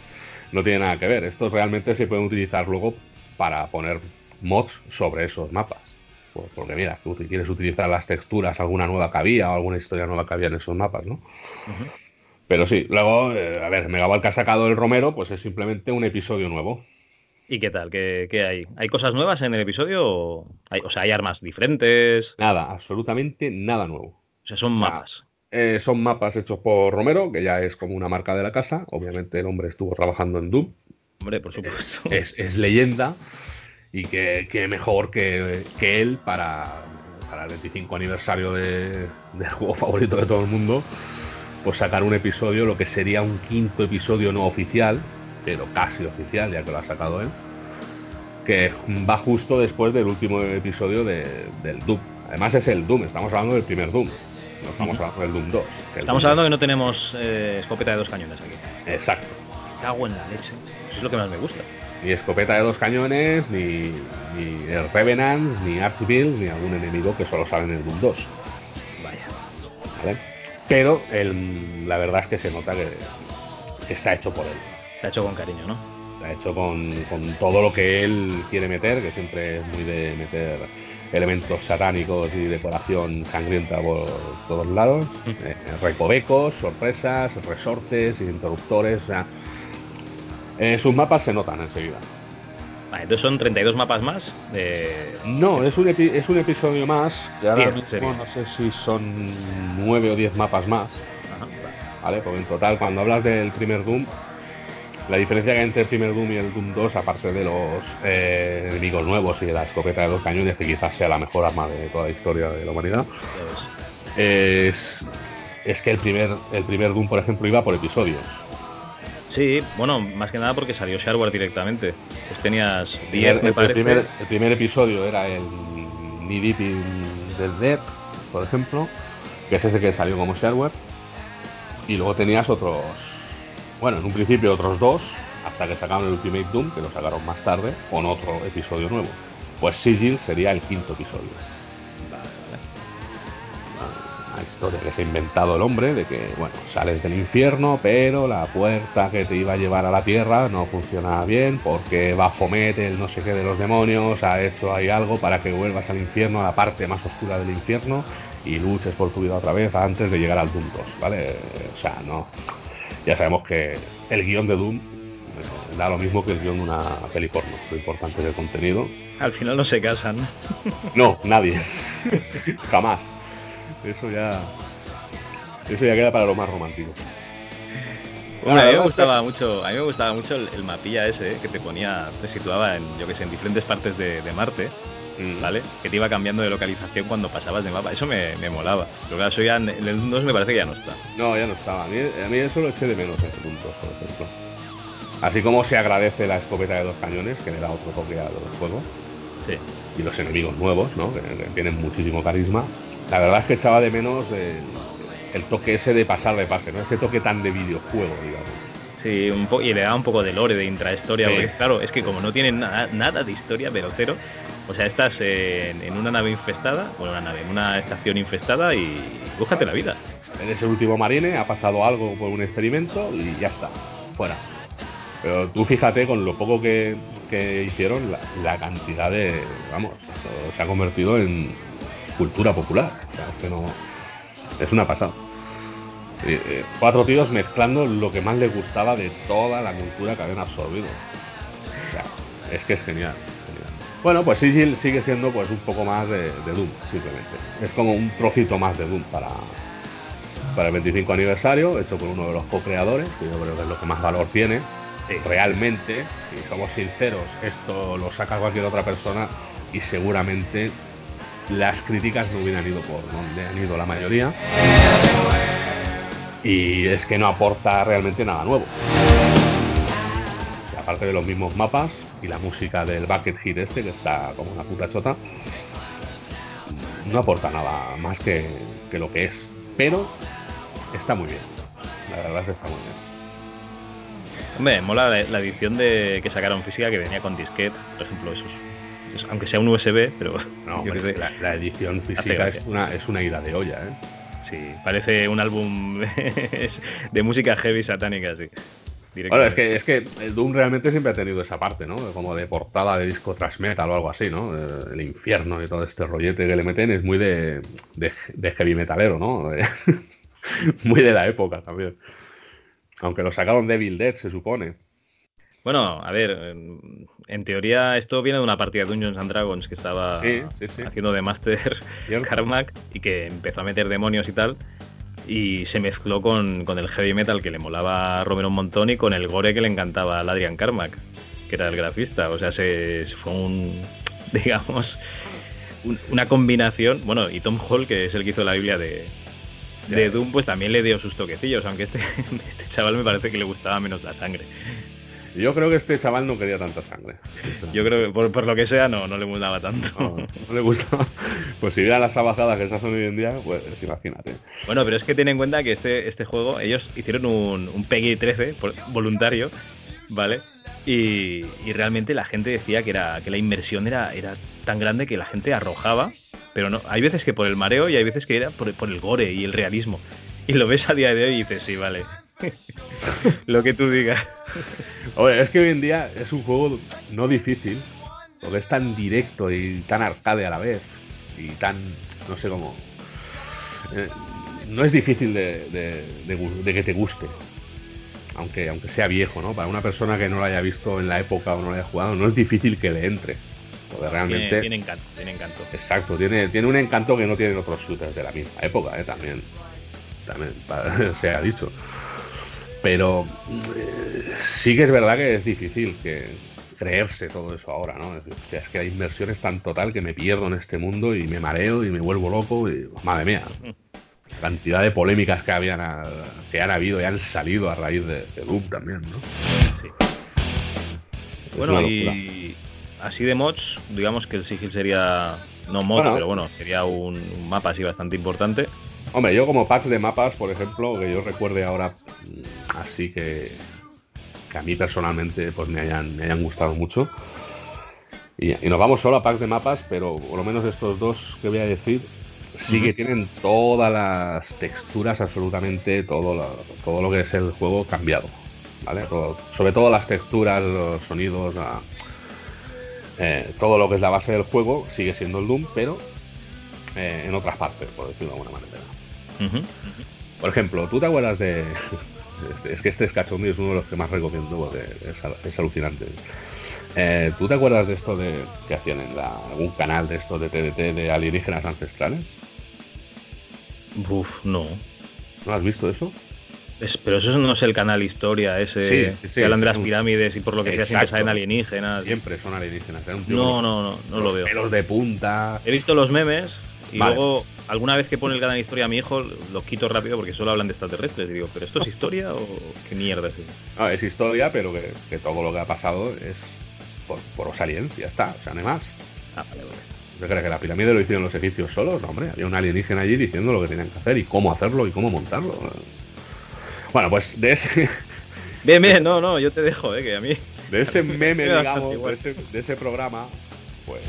no tiene nada que ver. Estos realmente se pueden utilizar luego para poner mods sobre esos mapas Pues porque mira, tú te quieres utilizar las texturas, alguna nueva que había o alguna historia nueva que había en esos mapas, ¿no? Ujú. Pero sí, luego, eh, a ver, Megawatt que ha sacado el Romero, pues es simplemente un episodio nuevo. ¿Y qué tal? ¿Qué, qué hay? ¿Hay cosas nuevas en el episodio? O, hay, o sea, ¿hay armas diferentes? Nada, absolutamente nada nuevo. O sea, son O sea, mapas. Eh, son mapas hechos por Romero, que ya es como una marca de la casa. Obviamente el hombre estuvo trabajando en Doom. Hombre, por supuesto. Es, es leyenda. Y que, que mejor que, que él para, para el 25 aniversario de- del juego favorito de todo el mundo, pues sacar un episodio, lo que sería un quinto episodio no oficial, pero casi oficial, ya que lo ha sacado él, que va justo después del último episodio de- del Doom. Además es el Doom, estamos hablando del primer Doom, no estamos hablando del Doom 2. que el Estamos Doom hablando que no tenemos eh, escopeta de dos cañones aquí. Exacto. Me cago en la leche. Eso es lo que más me gusta. Ni escopeta de dos cañones, ni, ni el Revenants, ni Archbills, ni algún enemigo que solo sale en el Doom 2. Vaya. ¿vale? Pero el- la verdad es que se nota que, que está hecho por él. Está hecho con cariño, ¿no? Está hecho con, con todo lo que él quiere meter, que siempre es muy de meter elementos satánicos y decoración sangrienta por todos lados. Eh, recovecos, sorpresas, resortes, interruptores. O sea, eh, sus mapas se notan enseguida. Vale, entonces son 32 mapas más. No, es un, epi- es un episodio más. Que ahora Diez, mismo sería. no sé si son nueve o diez mapas más. Ajá, vale. ¿vale? Porque en total, cuando hablas del primer Doom, la diferencia que hay entre el primer Doom y el Doom 2, aparte de los eh, enemigos nuevos y de la escopeta de dos cañones, que quizás sea la mejor arma de toda la historia de la humanidad, es, es que el primer, el primer Doom, por ejemplo, iba por episodios. Sí, bueno, más que nada porque salió Shareware directamente. Pues tenías El 10, primer- me el, parece. primer, el primer episodio era el in the Dead, por ejemplo, que es ese que salió como shareware. Y luego tenías otros, bueno, en un principio otros dos, hasta que sacaron el Ultimate Doom, que lo sacaron más tarde, con otro episodio nuevo. Pues Sigil sería el quinto episodio. Historia que se ha inventado el hombre de que, bueno, sales del infierno, pero la puerta que te iba a llevar a la tierra no funciona bien porque Baphomet, el no sé qué de los demonios, ha hecho ahí algo para que vuelvas al infierno, a la parte más oscura del infierno, y luches por tu vida otra vez antes de llegar al Doom 2, ¿vale? O sea, no. Ya sabemos que el guion de Doom Eh, Da lo mismo que el guion de una peli porno. Lo importante es el contenido. Al final no se casan. No, nadie. Jamás. Eso ya. Eso ya queda para lo más romántico. Bueno, a mí me gustaba mucho, a mí me gustaba mucho el, el mapilla ese eh, que te ponía, te situaba en, yo que sé, en diferentes partes de, de Marte, Mm. ¿vale? Que te iba cambiando de localización cuando pasabas de mapa. Eso me, me molaba. Pero claro, eso ya en el 2 me parece que ya no está. No, ya no estaba. A mí, a mí eso lo eché de menos en 2, por ejemplo. Así como se agradece la escopeta de dos cañones, que le da otro toque al juego. Sí. Y los enemigos nuevos, ¿no? Que, que tienen muchísimo carisma. La verdad es que echaba de menos el, el toque ese de pasar de pase, ¿no? Ese toque tan de videojuego, digamos. Sí, un po y le da un poco de lore, de intrahistoria, Sí. porque claro, es que como no tienen nada, nada de historia, pero cero, o sea, estás en, en una nave infestada, bueno, una nave, en una estación infestada y búscate la vida. En ese último marine ha pasado algo por un experimento y ya está, fuera. Pero tú fíjate con lo poco que, que hicieron, la, cantidad de. Vamos, se ha convertido en cultura popular. Es una pasada. Eh, eh, cuatro tíos mezclando lo que más les gustaba de toda la cultura que habían absorbido. O sea, es que es genial. Bueno, pues Sigil sigue siendo pues un poco más de, de Doom, simplemente. Es como un trocito más de Doom para, para el 25 aniversario, hecho por uno de los co-creadores, que yo creo que es lo que más valor tiene. Realmente, si somos sinceros, esto lo saca cualquier otra persona y seguramente las críticas no hubieran ido por donde han ido la mayoría. Y es que no aporta realmente nada nuevo. Aparte de los mismos mapas y la música del Bucket Hit este, que está como una puta chota, no aporta nada más que, que lo que es. Pero está muy bien. La verdad es que está muy bien. Hombre, mola la, la edición de que sacaron física que venía con disquete, por ejemplo, esos, es- aunque sea un USB, pero No, sé, la, la edición física es una, es una ida de olla, ¿eh? Sí, parece un álbum de música heavy satánica, sí. Bueno, es que, es que Doom realmente siempre ha tenido esa parte, ¿no? Como de portada de disco thrash metal o algo así, ¿no? Eh, El infierno y todo este rollete que le meten es muy de, de, de heavy metalero, ¿no? Muy de la época también. Aunque lo sacaron Devil Dead, se supone. Bueno, a ver, en, en teoría esto viene de una partida de Dungeons and Dragons que estaba Sí, sí, sí. haciendo de Master. Carmack y que empezó a meter demonios y tal. Y se mezcló con, con el heavy metal que le molaba a Romero un montón y con el gore que le encantaba al Adrian Carmack, que era el grafista. O sea, se, se fue un, digamos, un- una combinación. Bueno, y Tom Hall, que es el que hizo la Biblia de, de Doom, pues también le dio sus toquecillos, aunque este, este chaval me parece que le gustaba menos la sangre. Yo creo que este chaval no quería tanta sangre. Yo creo que por, por lo que sea no, no le gustaba tanto. No, no le gustaba. Pues si viera las sabajadas que se hacen hoy en día, pues imagínate. Bueno, pero es que ten en cuenta que este, este juego, ellos hicieron un, un PEGI 13 por- voluntario, ¿vale? Y, y realmente la gente decía que era que la inmersión era, era tan grande que la gente arrojaba, pero no, hay veces que por el mareo y hay veces que era por, por el gore y el realismo. Y lo ves a día de hoy y dices, sí, vale. lo que tú digas. Oye, es que hoy en día es un juego no difícil, porque es tan directo y tan arcade a la vez, y tan, no sé cómo... eh, no es difícil de, de- de de que te guste, aunque, aunque sea viejo, ¿no? Para una persona que no lo haya visto en la época o no lo haya jugado, no es difícil que le entre, porque realmente... Tiene, tiene encanto, tiene encanto. Exacto, tiene, tiene un encanto que no tienen otros shooters de la misma época, ¿eh? también, también pa- se ha dicho. Pero eh, sí que es verdad que es difícil que creerse todo eso ahora, ¿no? Es, decir, hostia, es que la inversión es tan total que me pierdo en este mundo y me mareo y me vuelvo loco y madre mía, cantidad de polémicas que habían que han habido y han salido a raíz de, de Doom también, ¿no? Sí. Es Bueno, y así de mods, digamos que el Sigil sería, no mod, Bueno. pero bueno, sería un, un mapa así bastante importante. Hombre, yo como packs de mapas, por ejemplo, que yo recuerde ahora, mm, así que, que a mí personalmente pues me hayan, me hayan gustado mucho. Y, y nos vamos solo a packs de mapas, pero por lo menos estos dos que voy a decir sí que tienen todas las texturas, absolutamente todo lo, todo lo que es el juego cambiado. ¿Vale? Todo- sobre todo las texturas, los sonidos, la- eh, todo lo que es la base del juego sigue siendo el Doom, pero eh, en otras partes, por decirlo de alguna manera. Por ejemplo, ¿tú te acuerdas de, Este- es que este Skachondie es uno de los que más recomiendo porque es, al- es alucinante. Eh, ¿Tú te acuerdas de esto de que hacían en la- algún canal de esto de TDT de alienígenas ancestrales? No. ¿No has visto eso? Es- pero eso no es el canal Historia, ese Sí, sí, que hablan de las pirámides y por lo que sea siempre salen alienígenas. Siempre son alienígenas. Era un tío No, no, no, no lo los veo. pelos de punta. He visto los memes y Vale. luego alguna vez que pone el canal Historia a mi hijo lo quito rápido porque solo hablan de extraterrestres. Y digo, ¿pero esto es historia o qué mierda es eso? No, es historia, pero que, que todo lo que ha pasado es por, por los aliens, ya está, o sea, no hay más. Ah, vale, vale. ¿Usted cree que la pirámide lo hicieron los egipcios solos? No, hombre, había un alienígena allí diciendo lo que tenían que hacer y cómo hacerlo y cómo montarlo. Bueno, pues de ese, Bien, bien, no, no, yo te dejo, eh, que a mí. de ese meme, digamos, de igual. ese, de ese programa, pues.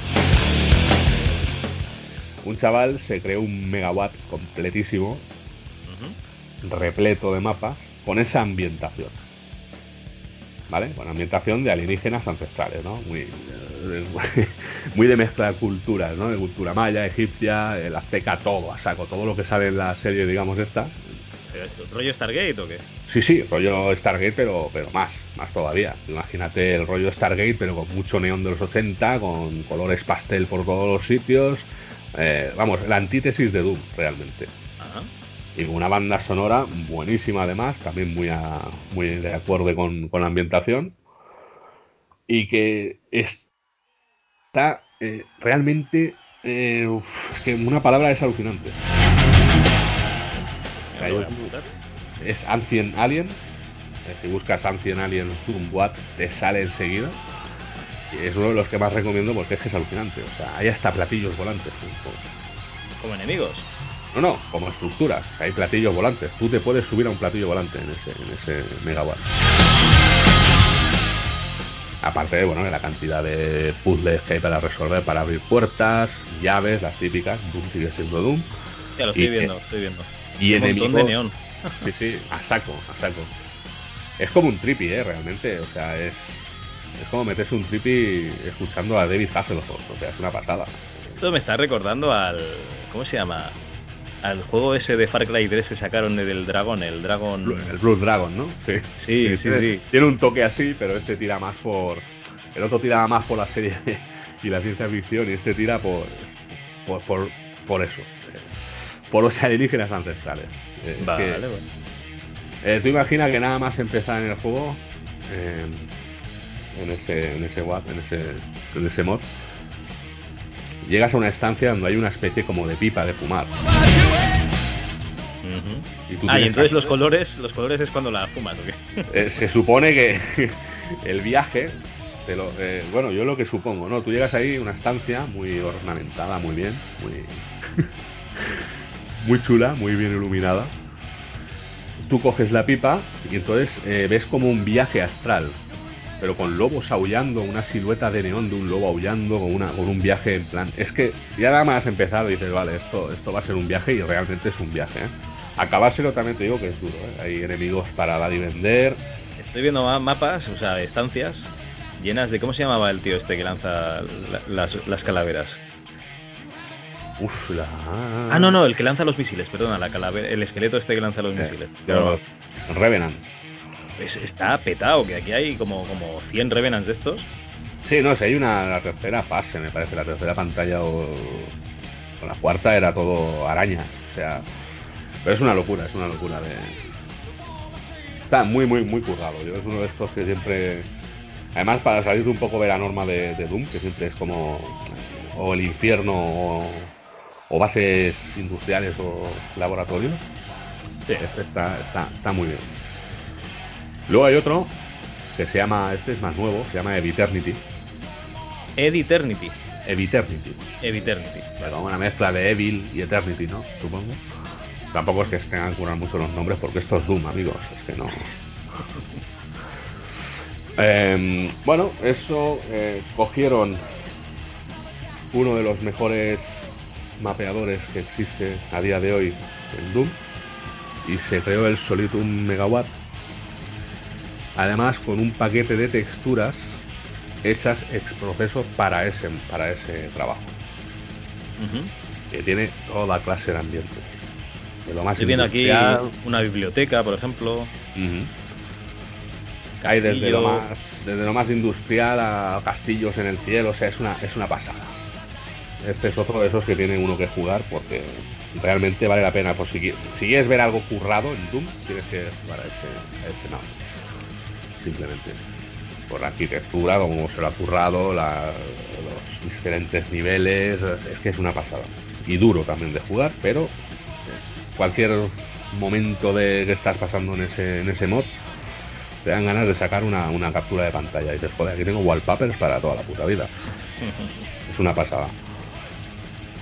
Un chaval se creó un megawatt completísimo, repleto de mapas, con esa ambientación. ¿Vale? Con ambientación de alienígenas ancestrales, ¿no? Muy, muy de mezcla de culturas, ¿no? De cultura maya, egipcia, el azteca, todo, a saco, todo lo que sale en la serie, digamos, esta. ¿Pero esto, ¿Rollo Stargate o qué? Sí, sí, rollo Stargate, pero, pero más, más todavía. Imagínate el rollo Stargate, pero con mucho neón de los 80, con colores pastel por todos los sitios. Eh, vamos, la antítesis de Doom, realmente. Ajá. Y con una banda sonora buenísima, además, también muy, a- muy de acuerdo con, con la ambientación. Y que está eh, realmente. eh, uf, es que una palabra es alucinante. Es Ancient Aliens. Eh, Si buscas Ancient Aliens What, te sale enseguida. Y es uno de los que más recomiendo porque es que es alucinante. O sea, hay hasta platillos volantes. Como enemigos. No, no, como estructura. Hay platillos volantes. Tú te puedes subir a un platillo volante en ese, en ese megawatt. Aparte de, bueno, de la cantidad de puzzles que hay para resolver, para abrir puertas, llaves, las típicas. Doom sigue siendo Doom. Ya lo Y- estoy viendo, estoy viendo. Y Un montón de neón. Sí, sí, a saco, a saco. Es como un trippy, ¿eh? Realmente. O sea, es. Es como meterse un trippy escuchando a David Hasselhoff. O sea, es una pasada. Esto me está recordando al. ¿Cómo se llama? Al juego ese de Far Cry 3 que sacaron del dragón, el dragón. Blue- El Blood Dragon, ¿no? Sí. Sí, sí, tiene, sí. tiene un toque así, pero este tira más por. El otro tira más por la serie y la ciencia ficción, y este tira por. por, por, por eso. Por los alienígenas ancestrales. Eh, Vale, que- bueno. Eh, tú imaginas que nada más empezar en el juego, eh, en ese, en ese en ese, en ese mod, llegas a una estancia donde hay una especie como de pipa de fumar. Y tú Ah, y entonces que- los colores, los colores es cuando la fumas, ¿o qué? Eh, se supone que el viaje, te lo- eh, bueno, yo lo que supongo, ¿no? Tú llegas ahí, una estancia muy ornamentada, muy bien, muy, muy chula, muy bien iluminada. Tú coges la pipa y entonces eh, ves como un viaje astral, pero con lobos aullando, una silueta de neón de un lobo aullando, con, una, con un viaje en plan. Es que ya nada más empezar dices, vale, esto, esto va a ser un viaje y realmente es un viaje, ¿eh? Acabárselo también te digo que es duro, ¿eh? Hay enemigos para dar y vender. Estoy viendo ma- mapas, o sea, estancias llenas de. ¿Cómo se llamaba el tío este que lanza la- las, las calaveras? Uf, la... Ah, no, no, el que lanza los misiles, perdona, la calavera, el esqueleto este que lanza los Eh, misiles. de los Revenants. Pues está petado, que aquí hay como, como 100 Revenants de estos. Sí, no sé, hay una la tercera fase, me parece, la tercera pantalla o, o la cuarta era todo arañas, o sea, pero es una locura, es una locura de está muy muy muy currado. Yo es uno de estos que siempre además para salir un poco de la norma de, de Doom, que siempre es como o el infierno o, o bases industriales o laboratorios. Sí, este está, está, está muy bien. Luego hay otro que se llama, este es más nuevo, se llama Eviternity. Ed Eternity. Eviternity. Ed Eternity. Como una mezcla de Evil y Eternity, ¿no? Supongo. Tampoco es que se tengan que curar mucho los nombres porque esto es Doom, amigos. Es que no. Em, bueno, eso eh, cogieron uno de los mejores mapeadores que existe a día de hoy en Doom y se creó el solito un megawatt. Además, con un paquete de texturas hechas ex proceso para ese, para ese trabajo. Que tiene toda clase de ambientes. De lo más Estoy viendo aquí una biblioteca, por ejemplo. Hay desde lo, más, desde lo más industrial a castillos en el cielo, o sea, es una, es una pasada. Este es otro de esos que tiene uno que jugar porque realmente vale la pena. Por si, si quieres ver algo currado en Doom, tienes que jugar a ese, a ese mouse. Simplemente. Por la arquitectura, como se lo ha currado, la, los diferentes niveles, es que es una pasada. Y duro también de jugar, pero cualquier momento de que estás pasando en ese, en ese mod, te dan ganas de sacar una, una captura de pantalla. Y dices, joder, aquí tengo wallpapers para toda la puta vida. es una pasada.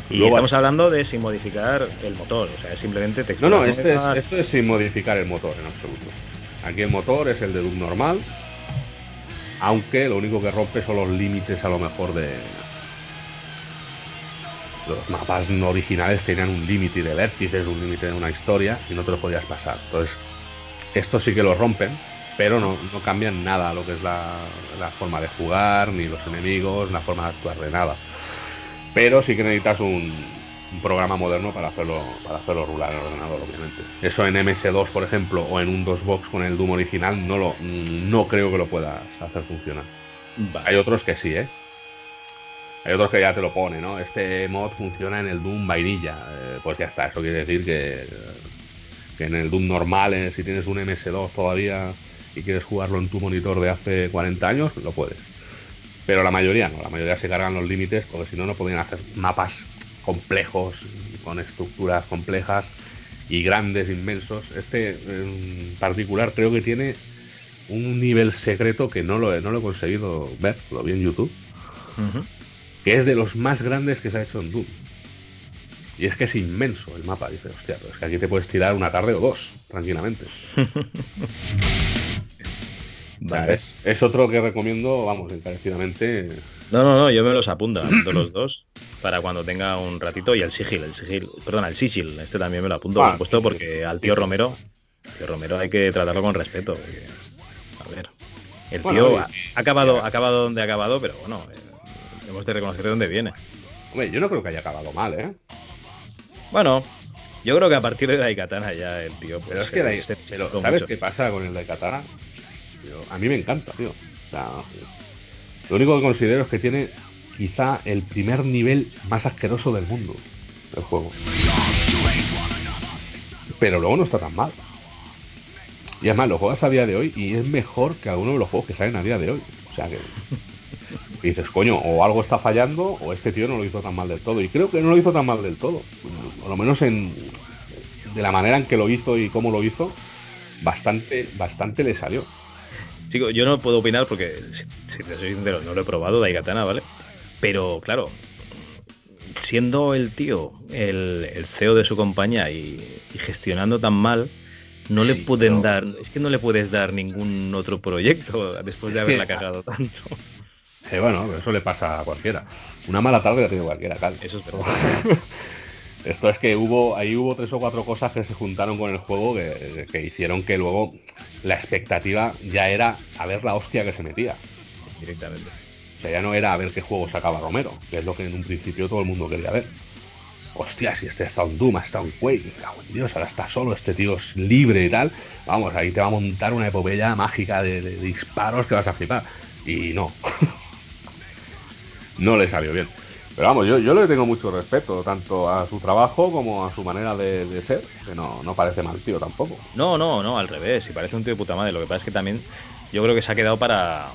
Y Luego estamos hablando de sin modificar el motor, o sea, es simplemente No, no, este es, esto es sin modificar el motor en absoluto. Aquí el motor es el de Doom normal, aunque lo único que rompe son los límites a lo mejor de... Los mapas no originales tenían un límite de vértices, un límite de una historia y no te lo podías pasar. Entonces, esto sí que lo rompen, pero no, no cambian nada lo que es la, la forma de jugar, ni los enemigos, la forma de actuar de nada. Pero sí que necesitas un, programa moderno para hacerlo, para hacerlo rular en el ordenador, obviamente. Eso en MS2, por ejemplo, o en un DOSBox con el Doom original, no, lo, no creo que lo puedas hacer funcionar. Hay otros que sí, ¿eh? Hay otros que ya te lo pone, ¿no? Este mod funciona en el Doom vainilla. Eh, pues ya está, eso quiere decir que, que en el Doom normal, eh, si tienes un MS2 todavía y quieres jugarlo en tu monitor de hace 40 años, lo puedes. Pero la mayoría no, la mayoría se cargan los límites porque si no, no podrían hacer mapas complejos, con estructuras complejas y grandes, inmensos. Este en particular creo que tiene un nivel secreto que no lo, he, no lo he conseguido ver, lo vi en YouTube, que es de los más grandes que se ha hecho en Doom. Y es que es inmenso el mapa. Dice, hostia, pues que aquí te puedes tirar una tarde o dos, tranquilamente. Es, otro que recomiendo, vamos, encarecidamente. No, no, no, yo me los apunto, apunto los dos para cuando tenga un ratito y el sigil, el sigil, perdón, el sigil, este también me lo apunto, por supuesto, porque al tío Romero, tío Romero hay que tratarlo con respeto. a ver, el tío ha, acabado, ha acabado donde ha acabado, pero bueno, eh, hemos de reconocer de dónde viene. Hombre, yo no creo que haya acabado mal, ¿eh? Bueno, yo creo que a partir de Daikatana ya el tío. Pero es que, ¿sabes qué pasa con el Daikatana? A mí me encanta, tío. O sea, lo único que considero es que tiene quizá el primer nivel más asqueroso del mundo del juego. Pero luego no está tan mal. Y además lo juegas a día de hoy y es mejor que algunos de los juegos que salen a día de hoy. O sea que dices, coño, o algo está fallando o este tío no lo hizo tan mal del todo. Y creo que no lo hizo tan mal del todo. Por lo menos en de la manera en que lo hizo y cómo lo hizo, bastante, bastante le salió yo no puedo opinar porque, si te soy sincero, no lo he probado, Daigatana, ¿vale? Pero, claro, siendo el tío el, CEO de su compañía y, gestionando tan mal, no le pueden dar, es que no le puedes dar ningún otro proyecto después de haberla cagado tanto. Eh, bueno, eso le pasa a cualquiera. Una mala tarde la tiene cualquiera, Cal. Eso es verdad. Esto es que hubo, ahí hubo tres o cuatro cosas que se juntaron con el juego que, hicieron que luego la expectativa ya era a ver la hostia que se metía. Directamente. O sea, ya no era a ver qué juego sacaba Romero, que es lo que en un principio todo el mundo quería ver. Hostia, si este está en Doom, está en Quake, Dios, ahora está solo, este tío es libre y tal. Vamos, ahí te va a montar una epopeya mágica de disparos que vas a flipar. Y no. no le salió bien. Pero vamos, yo, yo le tengo mucho respeto, tanto a su trabajo como a su manera de, ser, que no, no, parece mal tío tampoco. No, no, no, al revés, y parece un tío de puta madre. Lo que pasa es que también yo creo que se ha quedado para,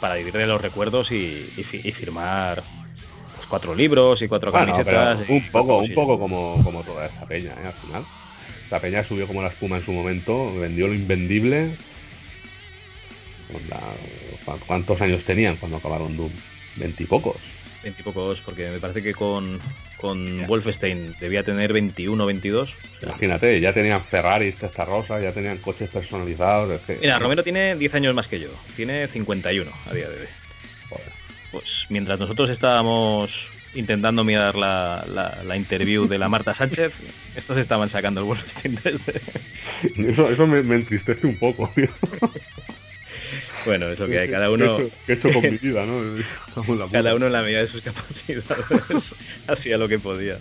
para dividirle los recuerdos y, firmar pues, cuatro libros y cuatro camisetas. un poco, un poco como, como toda esa peña, ¿eh? al final. Esta peña subió como la espuma en su momento, vendió lo invendible. ¿Cuántos años tenían cuando acabaron Doom? Veintipocos pocos, porque me parece que con, con Wolfenstein debía tener 21 o 22. Imagínate, ya tenían Ferrari, rosa ya tenían coches personalizados. Mira, Romero tiene 10 años más que yo, tiene 51 a día de hoy. Pues mientras nosotros estábamos intentando mirar la, la, interview de la Marta Sánchez, estos estaban sacando el Wolfenstein Eso, eso me, me entristece un poco, tío. Bueno, eso que hay, cada uno. Que he hecho, con mi vida, ¿no? cada uno en la medida de sus capacidades hacía lo que podía.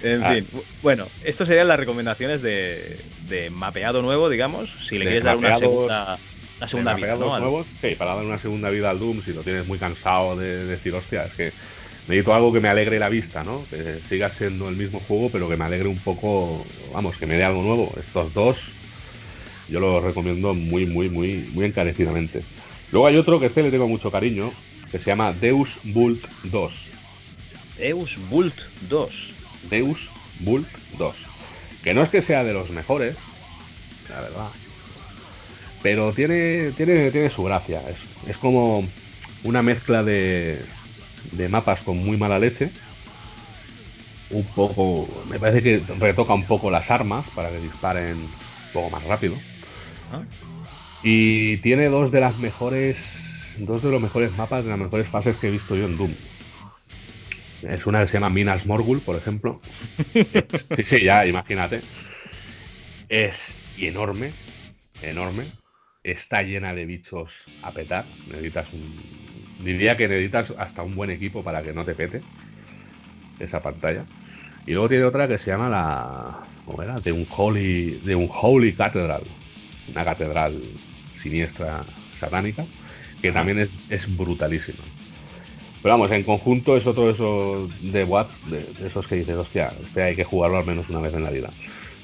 En Ah. fin, bu- bueno, esto serían las recomendaciones de, de mapeado nuevo, digamos, si le De quieres dar una segunda, una segunda de vida, ¿no? Nuevos, sí, para darle una segunda vida al Doom, si lo tienes muy cansado de, decir, hostia, es que necesito algo que me alegre la vista, ¿no? Que siga siendo el mismo juego, pero que me alegre un poco, vamos, que me dé algo nuevo. Estos dos, yo los recomiendo muy, muy, muy, muy encarecidamente. Luego hay otro que este le tengo mucho cariño, que se llama Deus Vult 2. Deus Vult 2. Deus Vult 2. Que no es que sea de los mejores, la verdad. Pero tiene, tiene, tiene su gracia. Es, es como una mezcla de, de mapas con muy mala leche. Un poco. Me parece que retoca un poco las armas para que disparen un poco más rápido. Y tiene dos de las mejores. Dos de los mejores mapas de las mejores fases que he visto yo en Doom. Es una que se llama Minas Morgul, por ejemplo. Sí, sí, ya, imagínate. Es enorme, enorme. Está llena de bichos a petar. Necesitas un. Diría que necesitas hasta un buen equipo para que no te pete esa pantalla. Y luego tiene otra que se llama la. ¿Cómo era? De un Holy. De un Holy Cathedral. Una catedral siniestra satánica. Que también es, es brutalísima. Pero vamos, en conjunto es otro de esos de Watts, de, de esos que dices, hostia, este hay que jugarlo al menos una vez en la vida.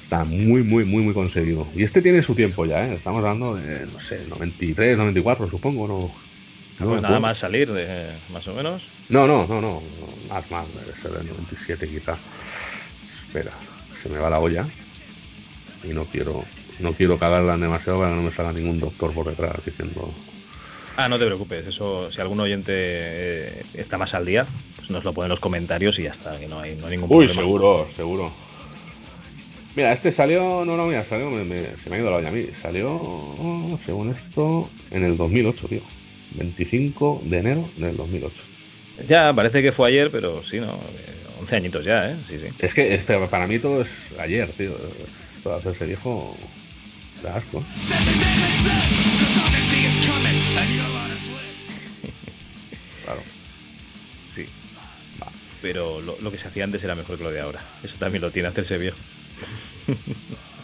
Está muy, muy, muy, muy conseguido. Y este tiene su tiempo ya, ¿eh? Estamos hablando de, no sé, 93, 94, supongo, ¿no? Pues nada más salir, de, más o menos. No, no, no, no, no, más, más, debe ser del 97 quizá. Espera, se me va la olla y no quiero, no quiero cagarla demasiado para que no me salga ningún doctor por detrás diciendo Ah, no te preocupes, eso, si algún oyente eh, está más al día, pues nos lo pone en los comentarios y ya está, que no hay, no hay ningún Uy, problema. seguro, seguro. Mira, este salió, no, no, mira, salió, me- me- se me ha ido la olla a mí. Salió, según esto, en el 2008, tío. 25 de enero del 2008. Ya, parece que fue ayer, pero sí, ¿no? Eh, 11 añitos ya, ¿eh? Sí, sí. Es que es- para mí todo es ayer, tío. Esto hacerse viejo Claro. Sí. Pero lo, lo que se hacía antes era mejor que lo de ahora. Eso también lo tiene hacerse viejo.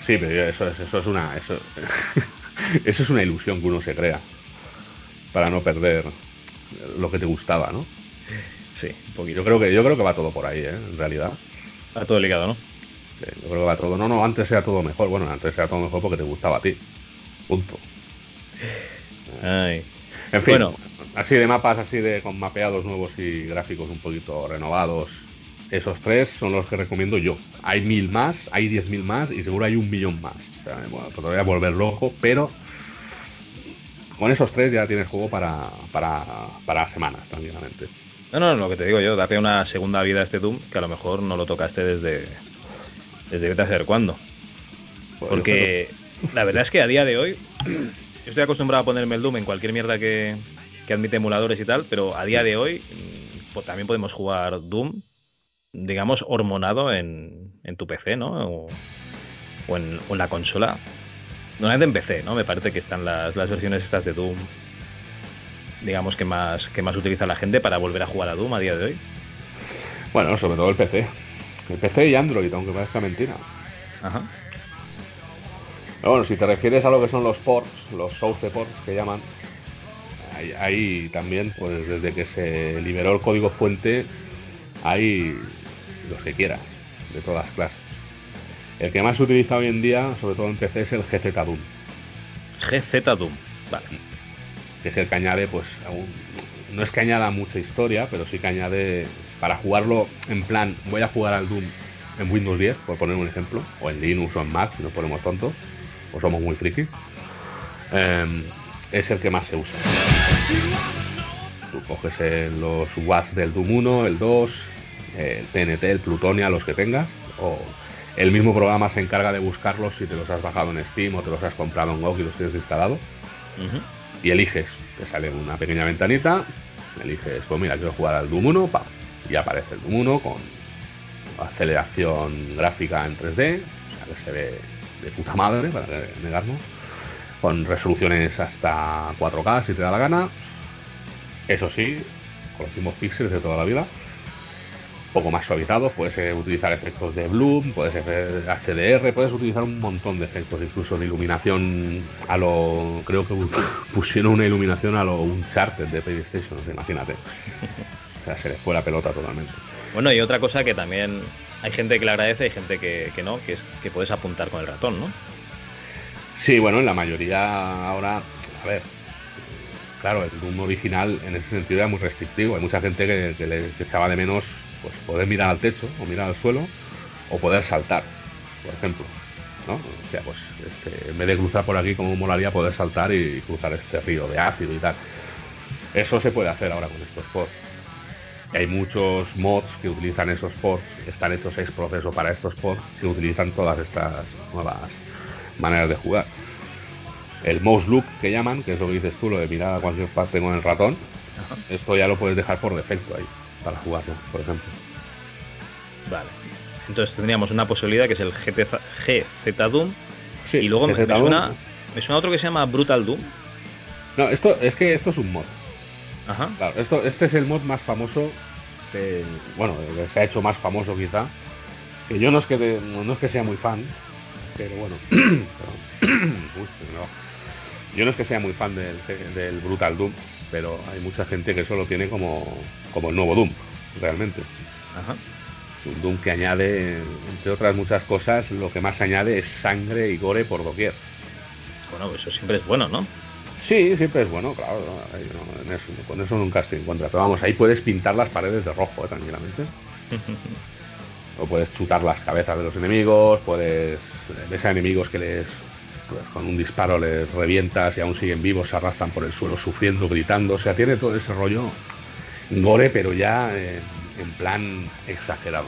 Sí, pero eso es, eso es una. Eso, eso es una ilusión que uno se crea. Para no perder lo que te gustaba, ¿no? Sí, un poquito. Yo creo que, yo creo que va todo por ahí, ¿eh? En realidad. Está todo ligado, ¿no? Yo creo que va todo. No, no, antes era todo mejor. Bueno, antes era todo mejor porque te gustaba a ti. Punto. Ay. En fin, Bueno. así de mapas, así de con mapeados nuevos y gráficos un poquito renovados. Esos tres son los que recomiendo yo. Hay mil más, hay diez mil más y seguro hay un millón más. O sea, bueno, te voy a volver loco, pero con esos tres ya tienes juego para, para, para semanas, tranquilamente. No, no, lo que te digo yo, date una segunda vida a este Doom, que a lo mejor no lo tocaste desde. Desde a saber cuándo. Porque la verdad es que a día de hoy. Yo estoy acostumbrado a ponerme el Doom en cualquier mierda que, que admite emuladores y tal, pero a día de hoy mm, pues también podemos jugar Doom, digamos, hormonado en, en tu PC, ¿no? O, o en, o en la consola. Normalmente en PC, ¿no? Me parece que están las, las versiones estas de Doom, digamos, que más, que más utiliza la gente para volver a jugar a Doom a día de hoy. Bueno, sobre todo el PC. El PC y Android, aunque parezca mentira. Ajá. Pero bueno, si te refieres a lo que son los ports, los source ports que llaman, ahí, ahí también, pues desde que se liberó el código fuente, hay los que quieras, de todas clases. El que más se utiliza hoy en día, sobre todo en PC, es el GZ Doom, GZ Doom. Vale. que es el que añade, pues, aún- no es que añada mucha historia, pero sí que añade, para jugarlo en plan, voy a jugar al Doom en Windows 10, por poner un ejemplo, o en Linux o en Mac, si nos ponemos tontos, o somos muy frikis, em, es el que más se usa. Tú coges eh, los watts del Doom 1, el 2, el TNT, el Plutonia, los que tengas, o el mismo programa se encarga de buscarlos si te los has bajado en Steam o te los has comprado en GOG y los tienes instalado y eliges, te sale una pequeña ventanita, eliges, pues mira, quiero jugar al Doom 1, pam, y aparece el 1 con aceleración gráfica en 3D, o sea que se ve de puta madre, para negarnos, con resoluciones hasta 4K si te da la gana, eso sí, con los mismos píxeles de toda la vida, poco más suavizados, puedes eh, utilizar efectos de bloom, puedes hacer HDR, puedes utilizar un montón de efectos, incluso de iluminación a lo. Creo que pusieron una iluminación a lo Uncharted de PlayStation, imagínate. O sea, se les fue la pelota totalmente. Bueno, y otra cosa que también hay gente que le agradece y gente que, que no, que es que puedes apuntar con el ratón, ¿no? Sí, bueno, en la mayoría ahora, a ver, claro, el Doom original en ese sentido era muy restrictivo. Hay mucha gente que, le echaba de menos pues, poder mirar al techo o mirar al suelo o poder saltar, por ejemplo. ¿no? O sea, pues este, en vez de cruzar por aquí, como molaría poder saltar y cruzar este río de ácido y tal. Eso se puede hacer ahora con estos ports. Hay muchos mods que utilizan esos ports, están hechos ex proceso para estos ports, que utilizan todas estas nuevas maneras de jugar. El mouse look que llaman, que es lo que dices tú, lo de mirar a cualquier parte con el ratón, esto ya lo puedes dejar por defecto ahí, para jugarlo, por ejemplo. Vale. Entonces tendríamos una posibilidad que es el GZ, Doom. y luego me, suena, otro que se llama Brutal Doom. No, esto es que esto es un mod. Ajá. Claro, esto, este es el mod más famoso que, bueno, que se ha hecho más famoso quizá. Que yo no es que, no es que sea muy fan, pero bueno. Yo no es que sea muy fan del, Brutal Doom, pero hay mucha gente que eso lo tiene como, como el nuevo Doom, realmente. Es un Doom que añade, entre otras muchas cosas, lo que más añade es sangre y gore por doquier. Bueno, eso siempre es bueno, ¿no? Sí, siempre es bueno, claro. con eso nunca estoy en contra. Pero vamos, ahí puedes pintar las paredes de rojo, ¿eh? tranquilamente. o puedes chutar las cabezas de los enemigos, puedes ves a enemigos que les pues, con un disparo les revientas y aún siguen vivos, se arrastran por el suelo sufriendo, gritando, o sea, tiene todo ese rollo gore, pero ya en plan exagerado.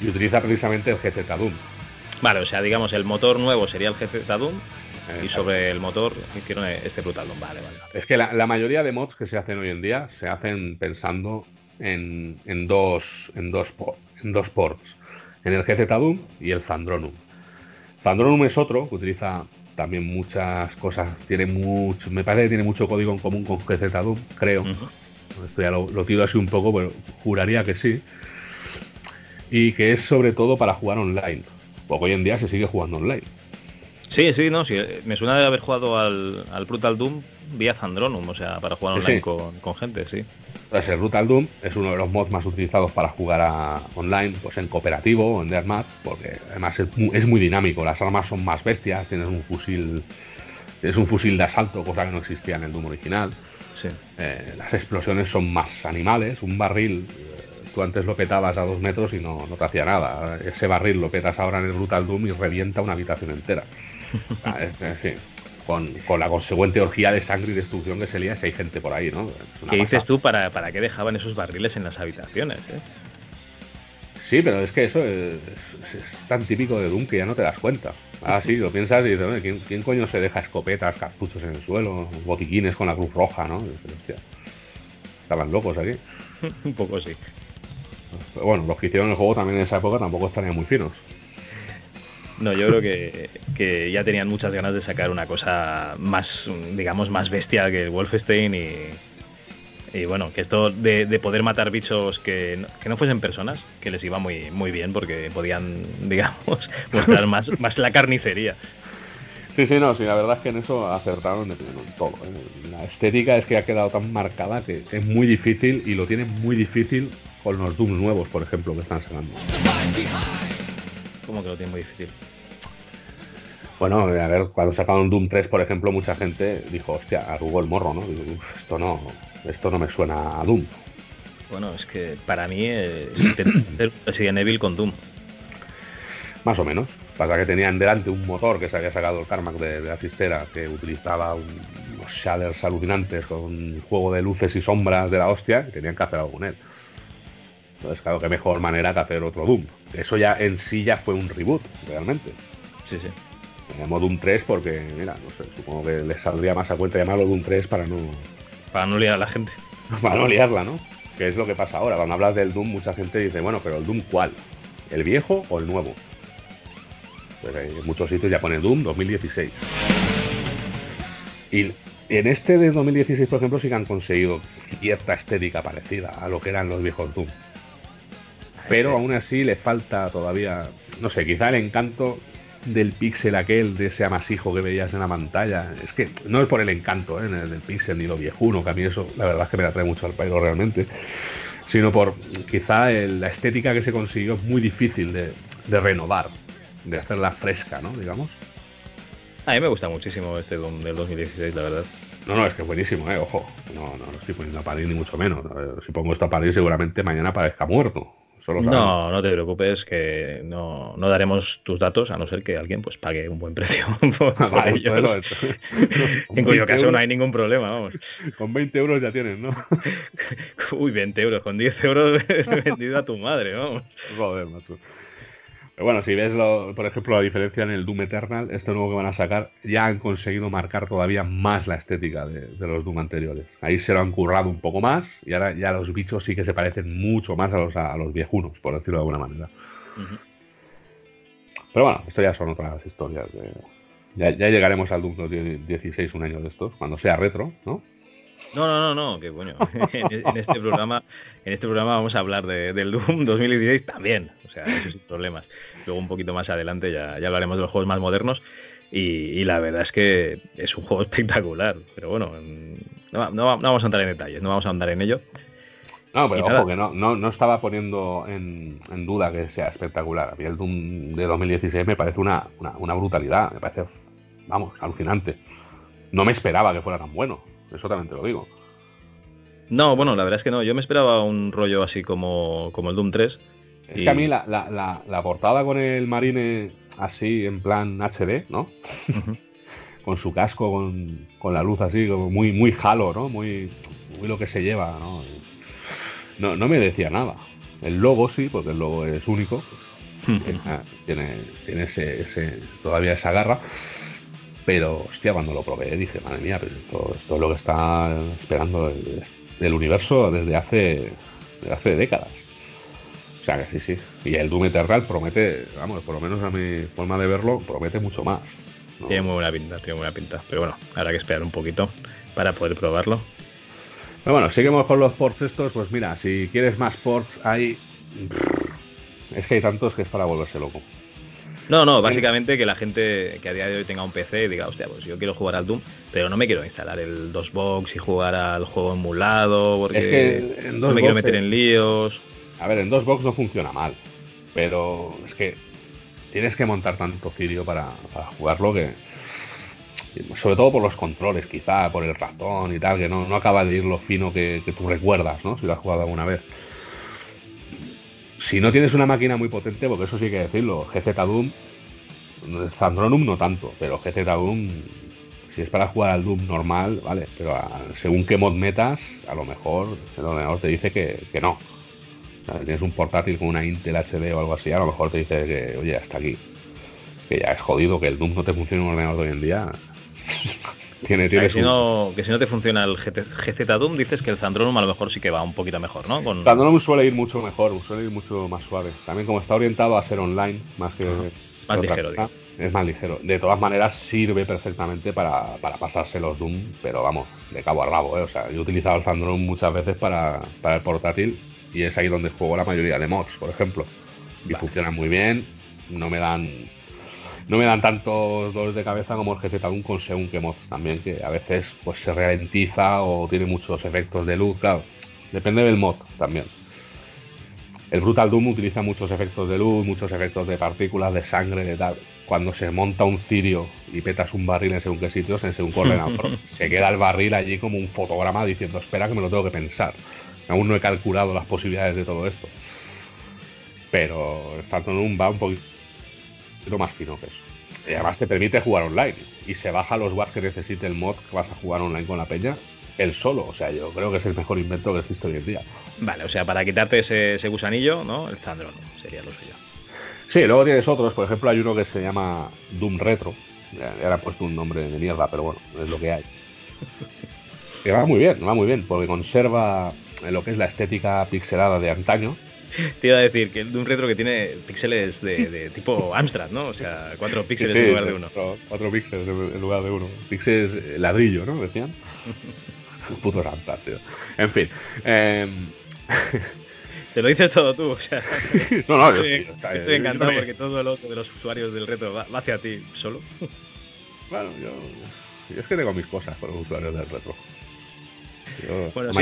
Y utiliza precisamente el GZ Doom. Vale, o sea, digamos, el motor nuevo sería el GZ Doom y sobre el motor hicieron este Brutal. Vale, vale. Es que la, mayoría de mods que se hacen hoy en día se hacen pensando en, en dos, en dos en dos ports, en el GZ Doom y el Zandronum. Zandronum es otro que utiliza también muchas cosas, tiene mucho, me parece que tiene mucho código en común con GZ Doom, creo. Esto ya lo, tiro así un poco, pero juraría que sí. Y que es sobre todo para jugar online. Porque hoy en día se sigue jugando online. Sí, sí, no, sí. Me suena de haber jugado al, al Brutal Doom vía Zandronum, o sea, para jugar online con, con, gente, sí. Entonces, el Brutal Doom es uno de los mods más utilizados para jugar a, online, pues en cooperativo o en deathmatch, porque además es muy, dinámico. Las armas son más bestias, tienes un fusil, tienes un fusil de asalto, cosa que no existía en el Doom original. Eh, las explosiones son más animales. Un barril, eh, tú antes lo petabas a dos metros y no, no, te hacía nada. Ese barril lo petas ahora en el Brutal Doom y revienta una habitación entera. Ah, con, la consecuente orgía de sangre y destrucción que se lía si hay gente por ahí, ¿no? ¿Qué dices tú? ¿Para, ¿Para qué dejaban esos barriles en las habitaciones? Eh? Sí, pero es que eso es, tan típico de Doom que ya no te das cuenta. Ah, sí, lo piensas y dices, ¿quién, ¿quién, coño se deja escopetas, cartuchos en el suelo, botiquines con la cruz roja, ¿no? hostia, estaban locos aquí. Un poco sí. Pero bueno, los que hicieron el juego también en esa época tampoco estarían muy finos. No, yo creo que, ya tenían muchas ganas de sacar una cosa más, digamos, más bestial que Wolfenstein y, y bueno, que esto de, poder matar bichos que no, que no, fuesen personas, que les iba muy, muy bien porque podían, digamos, mostrar más, más la carnicería. Sí, sí, no, sí, la verdad es que en eso acertaron en todo. ¿eh? La estética es que ha quedado tan marcada que es muy difícil y lo tienen muy difícil con los Doom nuevos, por ejemplo, que están sacando. ¿Cómo que lo tiene muy difícil? Bueno, a ver, cuando sacaron Doom 3, por ejemplo, mucha gente dijo, hostia, arrugó el morro, ¿no? esto no, esto no me suena a Doom. Bueno, es que para mí es hacer Resident Evil con Doom. Más o menos. Pasa que tenían delante un motor que se había sacado el Carmack de, la cistera, que utilizaba unos shaders alucinantes con un juego de luces y sombras de la hostia, y tenían que hacer algo con él. Entonces, claro, qué mejor manera que hacer otro Doom. Eso ya en sí ya fue un reboot, realmente. Sí, sí. Llamó Doom 3 porque, mira, no sé, supongo que les saldría más a cuenta llamarlo Doom 3 para no... Para no liar a la gente. para no liarla, ¿no? Que es lo que pasa ahora. Cuando hablas del Doom, mucha gente dice, bueno, pero ¿el Doom cuál? ¿El viejo o el nuevo? Pues en muchos sitios ya pone Doom 2016. Y en este de 2016, por ejemplo, sí que han conseguido cierta estética parecida a lo que eran los viejos Doom. Pero aún así le falta todavía, no sé, quizá el encanto del píxel aquel, de ese amasijo que veías en la pantalla. Es que no es por el encanto ¿eh? del píxel ni lo viejuno, que a mí eso la verdad es que me atrae mucho al pairo realmente, sino por quizá la estética que se consiguió es muy difícil de, de renovar, de hacerla fresca, ¿no? Digamos. A mí me gusta muchísimo este del 2016, la verdad. No, no, es que es buenísimo, ¿eh? Ojo. No, no lo estoy poniendo a parir ni mucho menos. Si pongo esto a parir, seguramente mañana parezca muerto. No, no te preocupes, que no, no, daremos tus datos a no ser que alguien pues pague un buen precio. en cuyo caso no hay ningún problema, vamos. Con 20 euros ya tienes, ¿no? Uy, 20 euros, con 10 euros vendido a tu madre, vamos. Joder, macho. Pero bueno, si ves, por ejemplo, la diferencia en el Doom Eternal, este nuevo que van a sacar, ya han conseguido marcar todavía más la estética de, los Doom anteriores. Ahí se lo han currado un poco más y ahora ya los bichos sí que se parecen mucho más a los, a los viejunos, por decirlo de alguna manera. Pero bueno, esto ya son otras historias. Ya, llegaremos al Doom 16 un año de estos, cuando sea retro, ¿no? No, no, no, no, que bueno. en, este programa, en este programa vamos a hablar del Doom 2016 también, o sea, eso sin problemas. Luego un poquito más adelante ya, ya hablaremos de los juegos más modernos y, la verdad es que es un juego espectacular. Pero bueno, no, no, vamos a entrar en detalles, no vamos a andar en ello. No, pero ojo, que no, no, estaba poniendo en, duda que sea espectacular. A mí el Doom de 2016 me parece una, una brutalidad, me parece, vamos, alucinante. No me esperaba que fuera tan bueno eso también te lo digo. No, bueno, la verdad es que no. Yo me esperaba un rollo así como, como el Doom 3. Es que a mí la, portada con el marine así en plan HD, ¿no? con su casco, con, la luz así, como muy, muy halo, ¿no? Muy, muy lo que se lleva, ¿no? ¿no? No me decía nada. El logo sí, porque el logo es único. tiene, tiene ese, ese, todavía esa garra. Pero, hostia, cuando lo probé dije, madre mía, pero esto, esto es lo que está esperando el, universo desde hace, hace décadas. O sea que sí, sí. Y el Doom Eternal promete, vamos, por lo menos a mi forma de verlo, promete mucho más. Tiene muy buena pinta, tiene buena pinta. Pero bueno, habrá que esperar un poquito para poder probarlo. Pero bueno, seguimos con los ports estos. Pues mira, si quieres más ports, hay. Es que hay tantos que es para volverse loco. No, no, básicamente que la gente que a día de hoy tenga un PC diga, hostia, pues yo quiero jugar al Doom, pero no me quiero instalar el DOSBox y jugar al juego emulado, porque es que no me quiero meter en líos. A ver, en DOSBox no funciona mal, pero es que tienes que montar tanto cirio para, jugarlo que. Sobre todo por los controles, quizá, por el ratón y tal, que no, acaba de ir lo fino que, que tú recuerdas, ¿no? Si lo has jugado alguna vez si no tienes una máquina muy potente, porque eso sí que decirlo, GZ Doom, Zandronum no tanto, pero GZ Doom, si es para jugar al Doom normal, vale, pero según qué mod metas, a lo mejor el ordenador te dice que, no. Tienes un portátil con una Intel HD o algo así, a lo mejor te dice que, oye, hasta aquí. Que ya es jodido que el Doom no te funcione en un ordenador de hoy en día. Tiene, que, si no, que si no te funciona el GZ Doom, dices que el Zandronum a lo mejor sí que va un poquito mejor, ¿no? Con... Zandronum suele ir mucho mejor, suele ir mucho más suave. También como está orientado a ser online, más que... más ligero, Es más ligero. De todas maneras, sirve perfectamente para, para pasarse los Doom, pero vamos, de cabo a rabo, ¿eh? O sea, yo he utilizado el Zandronum muchas veces para, para el portátil y es ahí donde juego la mayoría de mods, por ejemplo. Y funcionan muy bien, no me dan no me dan tantos dolores de cabeza como el GZ Doom con según que mods también, que a veces pues se ralentiza o tiene muchos efectos de luz, claro, depende del mod también. El Brutal Doom utiliza muchos efectos de luz, muchos efectos de partículas, de sangre, de tal. Cuando se monta un cirio y petas un barril en según qué sitios, en según coordenador, se queda el barril allí como un fotograma diciendo, espera que me lo tengo que pensar. Aún no he calculado las posibilidades de todo esto. Pero el Phantom Doom va un poquito más fino que eso. Y además te permite jugar online. Y se baja los watts que necesite el mod que vas a jugar online con la peña. El solo, o sea, yo creo que es el mejor invento que existe hoy en día. Vale, o sea, para quitarte ese, gusanillo, ¿no? El Zandron sería lo suyo. Sí, luego tienes otros, por ejemplo, hay uno que se llama Doom Retro. Ya, le han puesto un nombre de mierda, pero bueno, es lo que hay. que va muy bien, va muy bien, porque conserva lo que es la estética pixelada de antaño, te iba a decir que de un retro que tiene píxeles de, tipo Amstrad, ¿no? O sea, cuatro píxeles en lugar de uno. Cuatro, píxeles en lugar de uno. Píxeles ladrillo, ¿no? Decían. Puto Amstrad, tío. En fin. Em, Te lo dices todo tú, o sea. no, no, yo estoy, sí, yo encantado porque todo el otro de los usuarios del reto va, va hacia ti solo. Bueno, yo, yo es que tengo mis cosas con los usuarios del retro. Bueno, sí,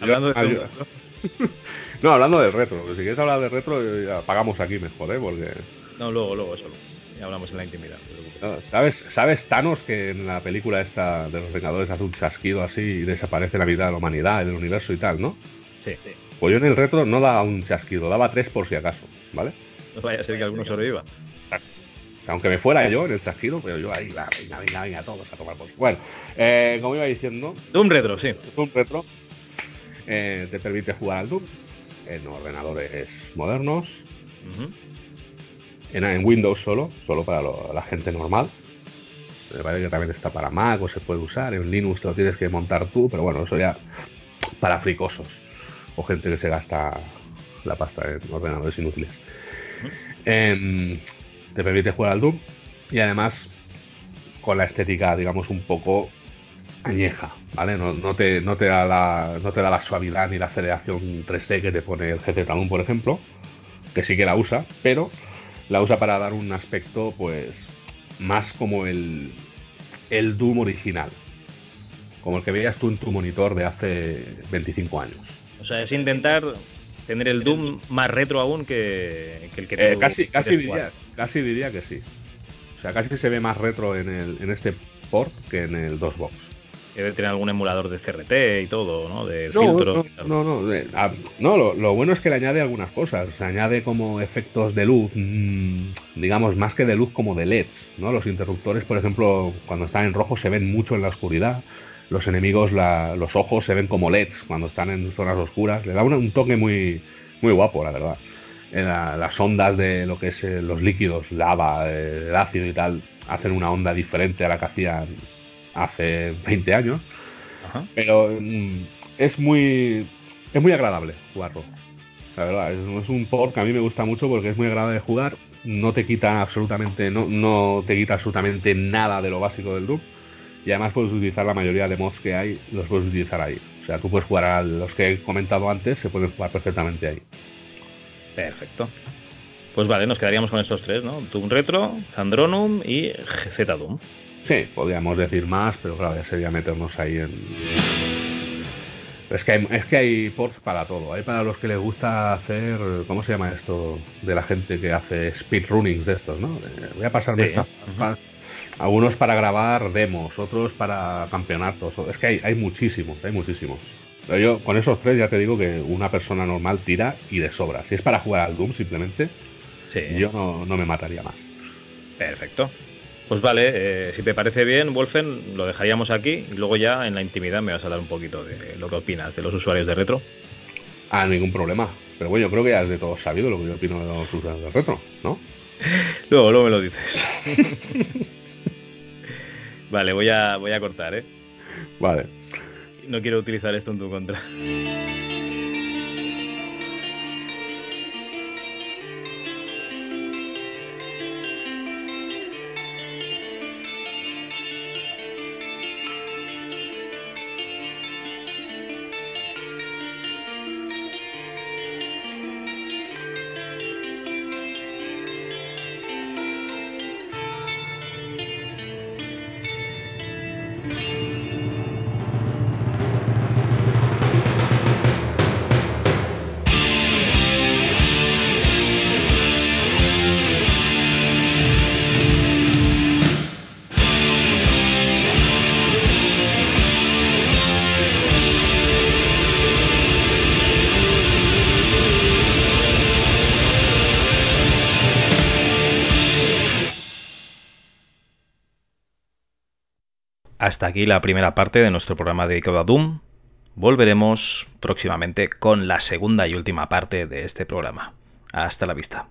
hablando de yo- todo yo- esto. No, hablando del retro, si quieres hablar del retro, ya pagamos aquí mejor, ¿eh? Porque, No, luego, luego, solo. Ya hablamos en la intimidad. no ¿sabes, ¿sabes Thanos que en la película esta de los Vengadores hace un chasquido así y desaparece la mitad de la humanidad, del universo y tal, ¿no? Sí, sí. Pues yo en el retro no daba un chasquido, daba tres por si acaso, ¿vale? No vaya a ser que alguno sobreviva. Aunque me fuera yo en el chasquido, pero yo ahí, va, venga, venga, venga, todos a tomar por. Bueno, eh, como iba diciendo, Doom Retro, sí. Doom Retro eh, te permite jugar al Doom en ordenadores modernos, en, en Windows solo, solo para lo- la gente normal. Me parece que también está para Mac o se puede usar. En Linux te lo tienes que montar tú, pero bueno, eso ya para fricosos o gente que se gasta la pasta en ordenadores inútiles. Te permite jugar al Doom y además con la estética, digamos, un poco añeja, ¿vale? No, te, no, te da la, no te da la suavidad ni la aceleración 3D que te pone el GZ Doom, por ejemplo, que sí que la usa, pero la usa para dar un aspecto, pues, más como el, el Doom original. Como el que veías tú en tu monitor de hace 25 años. O sea, es intentar tener el Doom más retro aún que, que el que Eh, tú casi, casi, diría, jugar. casi diría que sí. O sea, casi se ve más retro en, el, en este port que en el 2 box. Debe tener algún emulador de CRT y todo, ¿no? De No, filtros. no, no, no, ah, no, lo, lo bueno es que le añade algunas cosas. Se añade como efectos de luz, mm, digamos, más que de luz, como de LEDs. ¿no? Los interruptores, por ejemplo, cuando están en rojo se ven mucho en la oscuridad. Los enemigos, la- los ojos se ven como LEDs cuando están en zonas oscuras. Le da un, un toque muy, muy guapo, la verdad. Eh, la- las ondas de lo que es eh, los líquidos, lava, eh, el ácido y tal, hacen una onda diferente a la que hacían hace 20 años. Ajá. Pero mm, es muy es muy agradable jugarlo. La verdad, es, es un port que a mí me gusta mucho porque es muy agradable de jugar. No te quita absolutamente, no, no te quita absolutamente nada de lo básico del Doom. Y además puedes utilizar la mayoría de mods que hay, los puedes utilizar ahí. O sea, tú puedes jugar a los que he comentado antes, se pueden jugar perfectamente ahí. Perfecto. Pues vale, nos quedaríamos con estos tres, ¿no? Doom Retro, Zandronum y GZ Doom. Sí, podríamos decir más, pero claro, ya sería meternos ahí en. Es que, hay, es que hay ports para todo. Hay para los que les gusta hacer. ¿Cómo se llama esto? De la gente que hace speedrunnings de estos, ¿no? Voy a pasarme Sí, esta. Algunos para grabar demos, otros para campeonatos. Es que hay, hay muchísimos, hay muchísimos. Pero yo, con esos tres, ya te digo que una persona normal tira y de sobra. Si es para jugar al Doom, simplemente, Sí. yo no, no me mataría más. Perfecto. Pues vale, eh, si te parece bien, Wolfen, lo dejaríamos aquí y luego ya en la intimidad me vas a dar un poquito de lo que opinas de los usuarios de retro. Ah, ningún problema. Pero bueno, yo creo que ya es de todos sabido lo que yo opino de los usuarios del retro, ¿no? Luego, luego me lo dices. vale, voy a, voy a cortar, ¿eh? Vale. No quiero utilizar esto en tu contra. Aquí la primera parte de nuestro programa dedicado a Doom. Volveremos próximamente con la segunda y última parte de este programa. Hasta la vista.